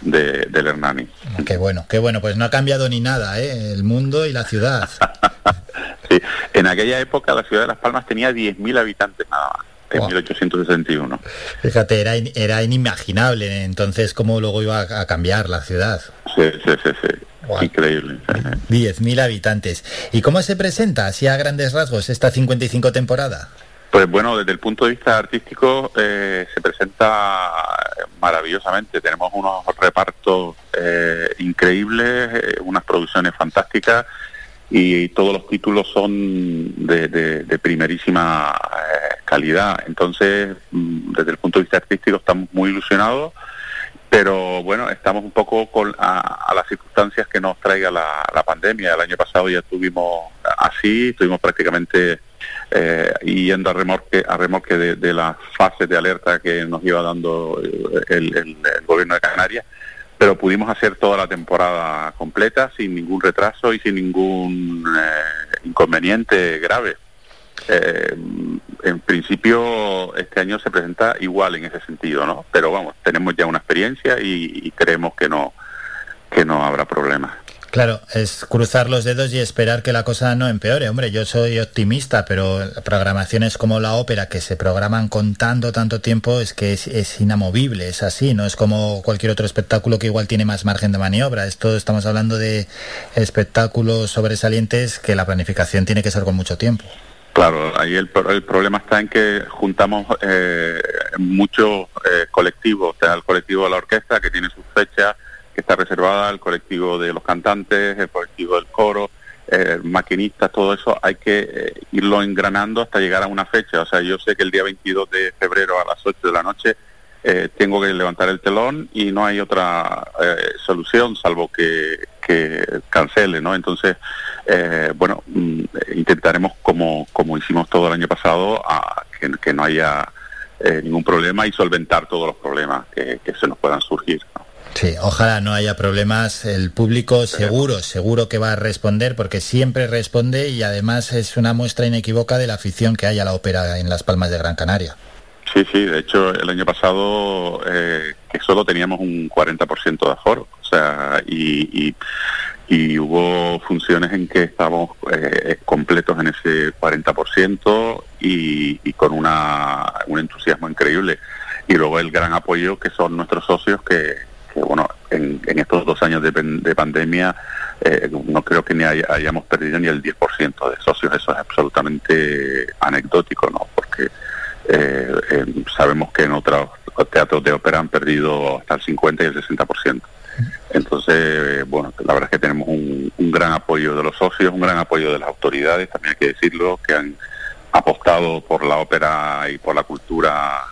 Z: de- del Hernani.
B: Qué bueno, qué bueno, pues no ha cambiado ni nada, ¿eh? El mundo y la ciudad.
Z: Sí, en aquella época la ciudad de Las Palmas tenía 10.000 habitantes nada más, en
B: Wow.
Z: 1861.
B: Fíjate, era, in- era inimaginable entonces cómo luego iba a, a cambiar la ciudad.
Z: Sí, sí, sí, sí. Increíble. sí, sí.
B: 10.000 habitantes. ¿Y cómo se presenta, así a grandes rasgos, esta 55 temporada?
Z: Pues bueno, desde el punto de vista artístico eh, se presenta maravillosamente. Tenemos unos repartos eh, increíbles, eh, unas producciones fantásticas y todos los títulos son de, de- primerísima eh, calidad. Entonces, mm, desde el punto de vista artístico estamos muy ilusionados, pero bueno, estamos un poco con, a, a las circunstancias que nos traiga la, la pandemia. El año pasado ya estuvimos así, estuvimos prácticamente eh, yendo a remorque, a remorque de, las fases de alerta que nos iba dando eh, el gobierno de Canarias, pero pudimos hacer toda la temporada completa sin ningún retraso y sin ningún eh, inconveniente grave. Eh, en principio este año se presenta igual en ese sentido, ¿no? Pero vamos, tenemos ya una experiencia y, y creemos que no que no habrá problemas.
B: Claro, es cruzar los dedos y esperar que la cosa no empeore. Hombre, yo soy optimista, pero programaciones como la ópera que se programan con tanto, tanto tiempo es que es, inamovible, es así, no es como cualquier otro espectáculo que igual tiene más margen de maniobra. Esto estamos hablando de espectáculos sobresalientes que la planificación tiene que ser con mucho tiempo.
Z: Claro, ahí el, el problema está en que juntamos eh, muchos eh, colectivos, o sea, el colectivo de la orquesta que tiene sus fechas, está reservada, el colectivo de los cantantes, el colectivo del coro, eh, maquinistas, todo eso, hay que eh, irlo engranando hasta llegar a una fecha. O sea, yo sé que el día 22 de febrero a las 8 de la noche eh, tengo que levantar el telón y no hay otra solución salvo que, que cancele, ¿no? Entonces, bueno, mm, intentaremos, como, como hicimos todo el año pasado, a que, no haya ningún problema y solventar todos los problemas que, se nos puedan surgir.
B: Sí, ojalá no haya problemas. El público seguro, seguro que va a responder porque siempre responde y además es una muestra inequívoca de la afición que hay a la ópera en Las Palmas de Gran Canaria.
Z: Sí, sí, de hecho el año pasado eh, que solo teníamos un 40% de aforo, o sea, y, y, y hubo funciones en que estábamos eh, completos en ese 40% y, y con una, un entusiasmo increíble. Y luego el gran apoyo que son nuestros socios que, bueno, en, estos dos años de, de pandemia eh, no creo que ni hay- hayamos perdido ni el 10% de socios, eso es absolutamente anecdótico, ¿no? Porque eh, eh, sabemos que en otros teatros de ópera han perdido hasta el 50 y el 60%. Entonces, bueno, la verdad es que tenemos un, gran apoyo de los socios, un gran apoyo de las autoridades, también hay que decirlo, que han apostado por la ópera y por la cultura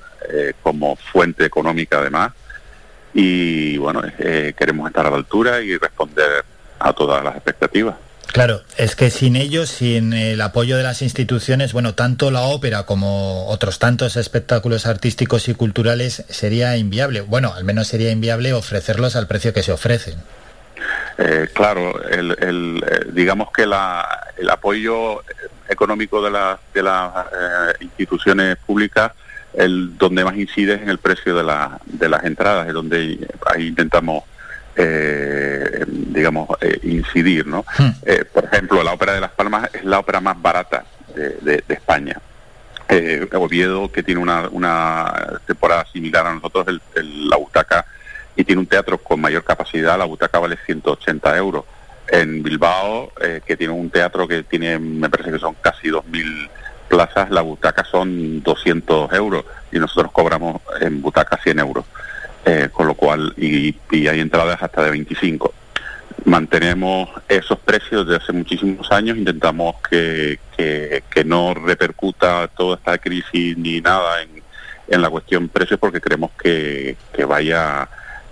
Z: como fuente económica además. Y bueno, eh, queremos estar a la altura y responder a todas las expectativas.
B: Claro, es que sin ellos, sin el apoyo de las instituciones, bueno, tanto la ópera como otros tantos espectáculos artísticos y culturales sería inviable. Bueno, al menos sería inviable ofrecerlos al precio que se ofrecen.
Z: Eh, claro, el, el, eh, digamos que la, el apoyo económico de, la- de las eh, instituciones públicas, el donde más incide es en el precio de, la, de las entradas, es donde ahí intentamos, eh, digamos, eh, incidir, ¿no? Eh, por ejemplo, la Ópera de Las Palmas es la ópera más barata de, de- de España. Eh, Oviedo, que tiene una, una temporada similar a nosotros, el, el- la butaca, y tiene un teatro con mayor capacidad, la butaca vale 180 euros. En Bilbao, eh, que tiene un teatro que tiene, me parece que son casi 2.000 plazas, la butaca son 200 euros y nosotros cobramos en butaca 100 euros. Eh, con lo cual, y, y hay entradas hasta de 25 mantenemos esos precios desde hace muchísimos años, intentamos que, que, no repercuta toda esta crisis ni nada en, en la cuestión precios porque queremos que, que vaya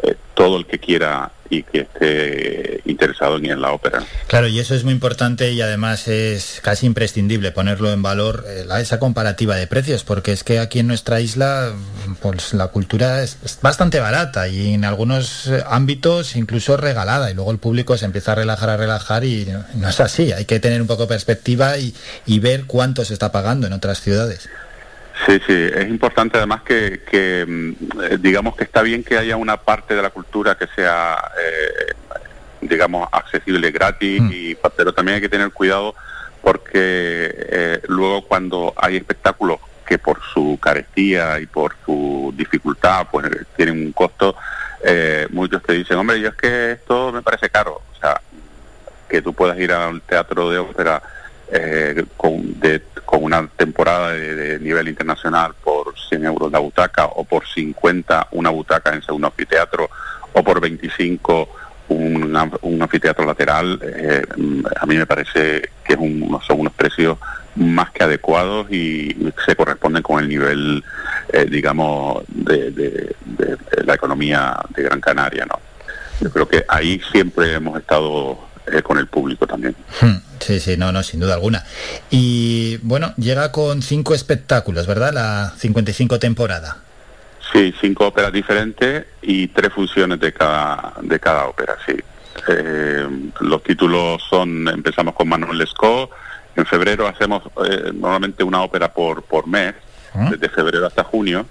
Z: eh, todo el que quiera y que esté interesado en, en la ópera.
B: Claro, y eso es muy importante y además es casi imprescindible ponerlo en valor, eh, esa comparativa de precios, porque es que aquí en nuestra isla pues la cultura es, bastante barata y en algunos eh, ámbitos incluso regalada y luego el público se empieza a relajar, a relajar y no, es así, hay que tener un poco de perspectiva y ver cuánto se está pagando en otras ciudades.
Z: Sí, sí, es importante además que, que, mm, eh, digamos que está bien que haya una parte de la cultura que sea, eh, digamos, accesible gratis, y, pero también hay que tener cuidado porque eh, luego cuando hay espectáculos que por su carestía y por su dificultad pues tienen un costo, eh, muchos te dicen, hombre, yo es que esto me parece caro. O sea, que tú puedas ir a un teatro de ópera eh, con, de- con una temporada de, de nivel internacional por 100 euros la butaca o por 50 una butaca en segundo anfiteatro o por 25 un, am- un anfiteatro lateral, eh, a mí me parece que es un- son unos precios más que adecuados y se corresponden con el nivel, eh, digamos, de- de- de la economía de Gran Canaria, ¿no? Yo creo que ahí siempre hemos estado eh, con el público también.
B: Hmm, Sí, sí, no, no, sin duda alguna. Y bueno, llega con cinco espectáculos, ¿verdad? La 55 temporada.
Z: Sí, cinco óperas diferentes y tres funciones de cada, de cada ópera, sí. Eh, los títulos son, empezamos con Manuel Lescaut, en febrero hacemos eh, normalmente una ópera por, por mes, desde febrero hasta junio,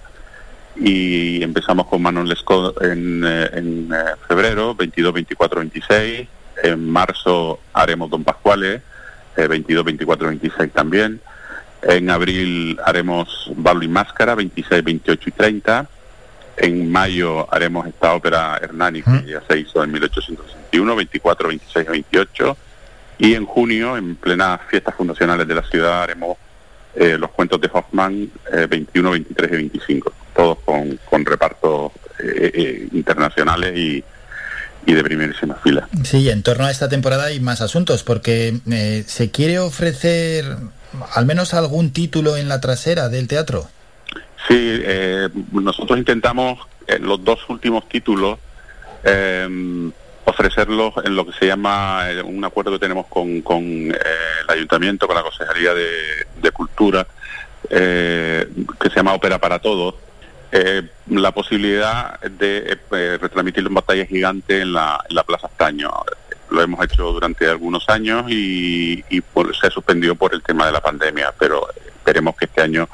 Z: y empezamos con Manuel Lescaut en, eh, en febrero, 22, 24, 26, en marzo haremos Don Pascuales, eh, 22, 24, 26 también, en abril haremos Barlo y Máscara, 26, 28 y 30. En mayo haremos esta ópera Hernani, que ya se hizo en 1861, 24, 26 y 28. Y en junio, en plenas fiestas fundacionales de la ciudad, haremos eh, los cuentos de Hoffman, eh, 21, 23 y 25. Todos con, con repartos eh, eh, internacionales y, y de primerísima fila.
B: Sí, en torno a esta temporada hay más asuntos, porque eh, se quiere ofrecer al menos algún título en la trasera del teatro.
Z: Sí, eh, nosotros intentamos eh, los dos últimos títulos eh, ofrecerlos en lo que se llama eh, un acuerdo que tenemos con, con eh, el ayuntamiento, con la Consejería de, de Cultura, que se llama Ópera para Todos. Eh, la posibilidad de eh, retransmitirlo en batalla gigante en la, Plaza Estaño. Lo hemos hecho durante algunos años y, y por- se suspendió por el tema de la pandemia, pero esperemos que este año,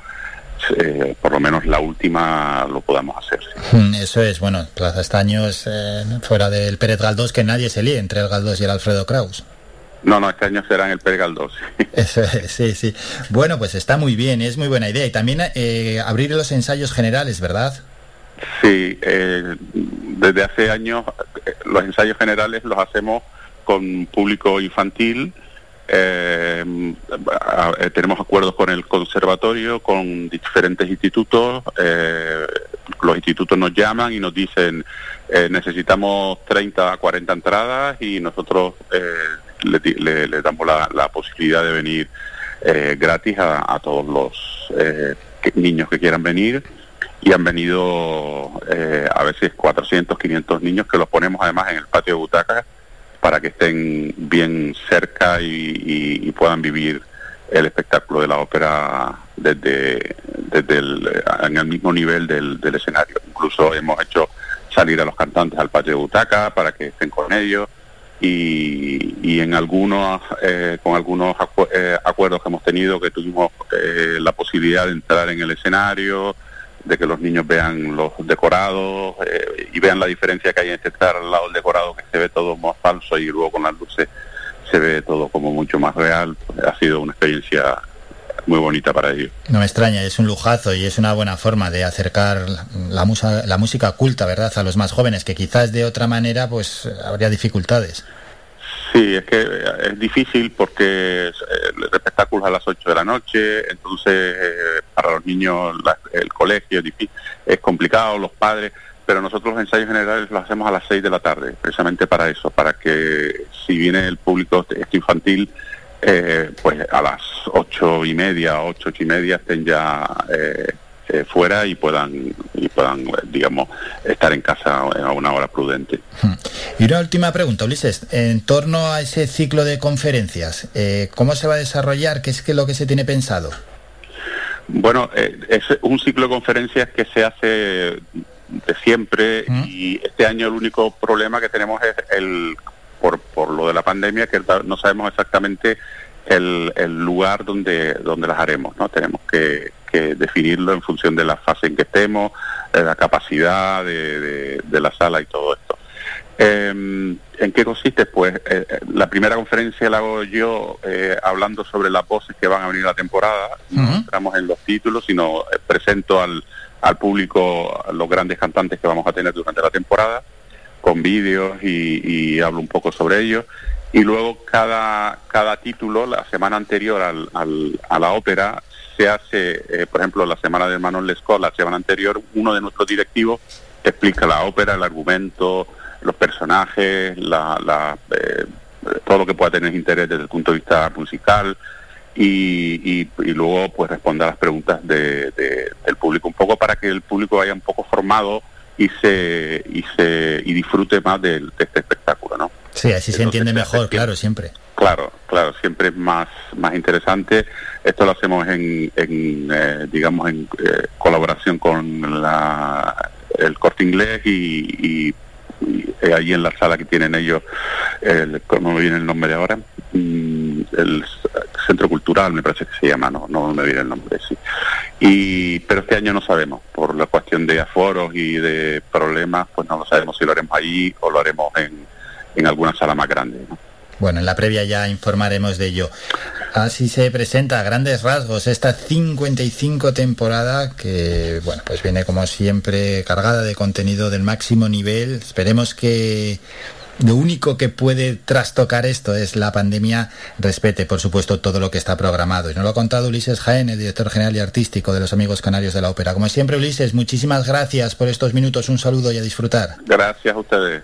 Z: eh, por lo menos la última, lo podamos hacer.
B: Hmm, Eso es, bueno, Plaza Estaños eh, fuera del Pérez Galdós, que nadie se líe entre el Galdós y el Alfredo Kraus.
Z: No, no, este año será en el.
B: Eso es, sí, sí. Bueno, pues está muy bien, es muy buena idea. Y también eh, abrir los ensayos generales, ¿verdad?
Z: Sí, eh, desde hace años eh, los ensayos generales los hacemos con público infantil. eh, eh, tenemos acuerdos con el conservatorio, con diferentes institutos. eh, los institutos nos llaman y nos dicen necesitamos 30 a 40 entradas y nosotros eh, le, le- le damos la, la posibilidad de venir eh, gratis a, a todos los eh, niños que quieran venir y han venido eh, a veces 400, 500 niños que los ponemos además en el patio de butacas para que estén bien cerca y, y- puedan vivir el espectáculo de la ópera desde, desde el, en el mismo nivel del escenario. Incluso hemos hecho salir a los cantantes al patio de butaca para que estén con ellos y, y en algunos eh, con algunos acu- eh, acuerdos que hemos tenido que tuvimos eh, la posibilidad de entrar en el escenario de que los niños vean los decorados eh, y vean la diferencia que hay entre estar al lado del decorado que se ve todo más falso y luego con las luces se ve todo como mucho más real. Ha sido una experiencia muy bonita para ellos
B: No me extraña, es un lujazo y es una buena forma de acercar la, musa- la música culta, ¿verdad?, a los más jóvenes, que quizás de otra manera pues habría dificultades.
Z: Sí, es que eh, es difícil porque eh, el espectáculo es a las 8 de la noche, entonces eh, para los niños la- el colegio es complicado, los padres, pero nosotros los ensayos generales los hacemos a las 6 de la tarde, precisamente para eso, para que si viene el público este infantil, eh, pues a las ocho y media, ocho, ocho y media estén ya eh, eh, fuera y puedan, y puedan, eh, digamos, estar en casa a una hora prudente.
B: Y una última pregunta, Ulises, en torno a ese ciclo de conferencias, eh, ¿cómo se va a desarrollar? ¿Qué es que lo que se tiene pensado?
Z: Bueno, eh, es un ciclo de conferencias que se hace de siempre y este año el único problema que tenemos es el por, por lo de la pandemia que no sabemos exactamente el, el lugar donde donde las haremos, ¿no? Tenemos que, que definirlo en función de la fase en que estemos, de la capacidad de, de- de la sala y todo esto. Eh, ¿En qué consiste? Pues eh, eh, la primera conferencia la hago yo eh, hablando sobre las voces que van a venir la temporada. No entramos en los títulos, sino eh, presento al, al público los grandes cantantes que vamos a tener durante la temporada, con vídeos y, y hablo un poco sobre ellos. Y luego cada, cada título, la semana anterior al, al- a la ópera, se hace, eh, por ejemplo, la semana de Manon Lescaut, la semana anterior, uno de nuestros directivos explica la ópera, el argumento, los personajes, la, la, eh, todo lo que pueda tener interés desde el punto de vista musical y, y- luego pues responde a las preguntas de- del público un poco para que el público vaya un poco formado y se y se y disfrute más del- de, este espectáculo, ¿no?
B: Sí, así se entiende mejor, claro, siempre.
Z: Claro, claro, siempre es más, más interesante. Esto lo hacemos en, en, eh, digamos, en eh, colaboración con la, el Corte Inglés y, y- y, eh, allí en la sala que tienen ellos, el, ¿cómo me viene el nombre ahora? Mm, el Centro Cultural, me parece que se llama, no, no me viene el nombre, sí. Y, pero este año no sabemos, por la cuestión de aforos y de problemas, pues no lo sabemos si lo haremos allí o lo haremos en, en alguna sala más grande. ¿no?
B: Bueno, en la previa ya informaremos de ello. Así se presenta a grandes rasgos esta 55 temporada que, bueno, pues viene como siempre cargada de contenido del máximo nivel. Esperemos que lo único que puede trastocar esto es la pandemia. Respete, por supuesto, todo lo que está programado. Y nos lo ha contado Ulises Jaén, el director general y artístico de los Amigos Canarios de la Ópera. Como siempre, Ulises, muchísimas gracias por estos minutos. Un saludo y a disfrutar.
Z: Gracias a ustedes.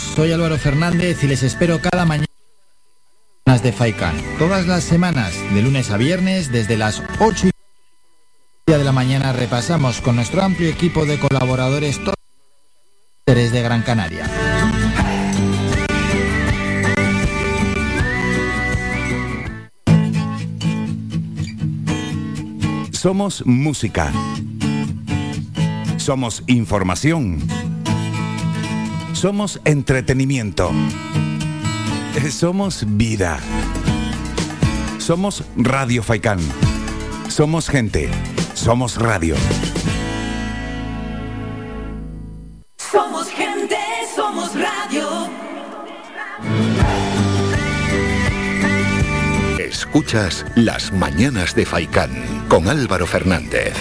B: Soy Álvaro Fernández y les espero cada mañana de Faikan. Todas las semanas, de lunes a viernes, desde las 8 y media de la mañana repasamos con nuestro amplio equipo de colaboradores todos los de Gran Canaria.
A: Somos música. Somos información. Somos entretenimiento. Eh, Somos vida. Somos Radio Faikán. Somos gente. Somos radio.
J: Somos gente, somos radio.
M: Escuchas Las Mañanas de Faicán con Álvaro Fernández.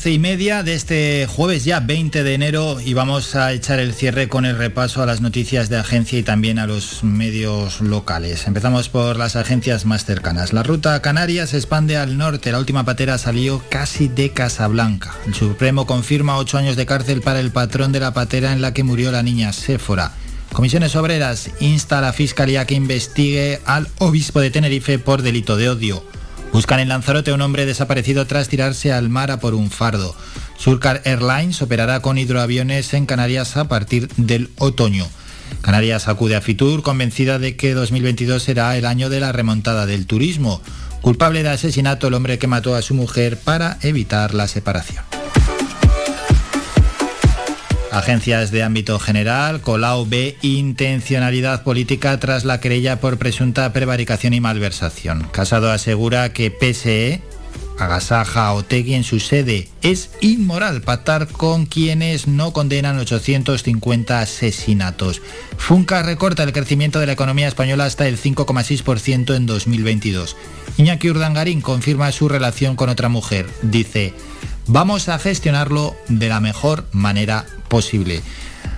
B: Once y media de este jueves ya 20 de enero y vamos a echar el cierre con el repaso a las noticias de agencia y también a los medios locales. Empezamos por las agencias más cercanas. La ruta canaria se expande al norte. La última patera salió casi de Casablanca. El Supremo confirma ocho años de cárcel para el patrón de la patera en la que murió la niña Séfora. Comisiones Obreras insta a la Fiscalía que investigue al obispo de Tenerife por delito de odio. Buscan en Lanzarote a un hombre desaparecido tras tirarse al mar a por un fardo. Surcar Airlines operará con hidroaviones en Canarias a partir del otoño. Canarias acude a Fitur convencida de que 2022 será el año de la remontada del turismo. Culpable de asesinato el hombre que mató a su mujer para evitar la separación. Agencias de ámbito general, Colau ve intencionalidad política tras la querella por presunta prevaricación y malversación. Casado asegura que PSE agasaja a Otegui en su sede. Es inmoral pactar con quienes no condenan 850 asesinatos. Funca recorta el crecimiento de la economía española hasta el 5,6% en 2022. Iñaki Urdangarín confirma su relación con otra mujer. Dice, vamos a gestionarlo de la mejor manera posible.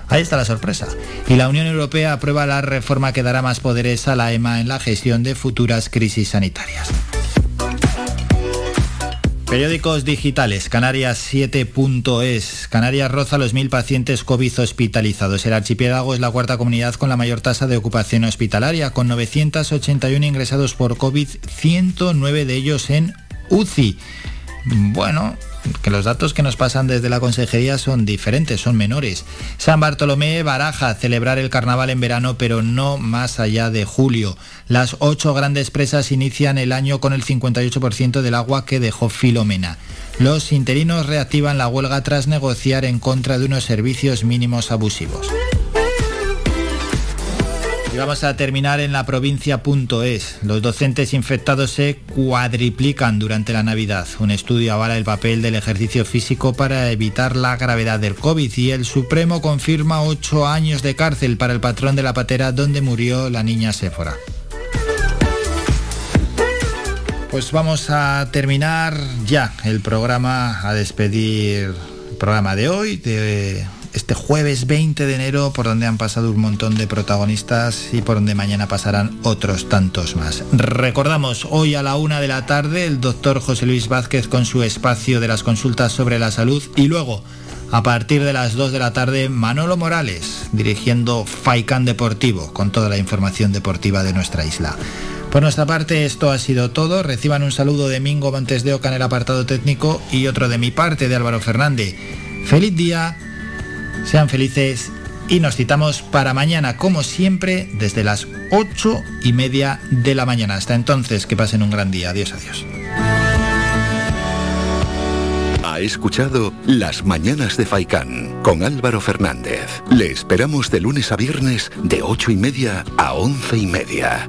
B: Ahí está la sorpresa. Y la Unión Europea aprueba la reforma que dará más poderes a la EMA en la gestión de futuras crisis sanitarias. Periódicos digitales, Canarias 7.es. Canarias roza los mil pacientes COVID hospitalizados. El archipiélago es la cuarta comunidad con la mayor tasa de ocupación hospitalaria, con 981 ingresados por COVID, 109 de ellos en UCI. Bueno, que los datos que nos pasan desde la consejería son diferentes, son menores. San Bartolomé baraja celebrar el carnaval en verano, pero no más allá de julio. Las ocho grandes presas inician el año con el 58% del agua que dejó Filomena. Los interinos reactivan la huelga tras negociar en contra de unos servicios mínimos abusivos. Y vamos a terminar en la provincia.es. Los docentes infectados se cuadriplican durante la Navidad. Un estudio avala el papel del ejercicio físico para evitar la gravedad del COVID y el Supremo confirma ocho años de cárcel para el patrón de la patera donde murió la niña Séfora. Pues vamos a terminar ya el programa, a despedir el programa de hoy, de este jueves 20 de enero, por donde han pasado un montón de protagonistas y por donde mañana pasarán otros tantos más. Recordamos, hoy a la una de la tarde, el doctor José Luis Vázquez con su espacio de las consultas sobre la salud y luego, a partir de las 2 de la tarde, Manolo Morales, dirigiendo Faikan Deportivo, con toda la información deportiva de nuestra isla. Por nuestra parte esto ha sido todo. Reciban un saludo de Mingo Montes de Oca en el apartado técnico y otro de mi parte de Álvaro Fernández. Feliz día, sean felices y nos citamos para mañana, como siempre, desde las ocho y media de la mañana. Hasta entonces, que pasen un gran día. Adiós, adiós.
M: Ha escuchado Las Mañanas de Faicán con Álvaro Fernández. Le esperamos de lunes a viernes de ocho y media a once y media.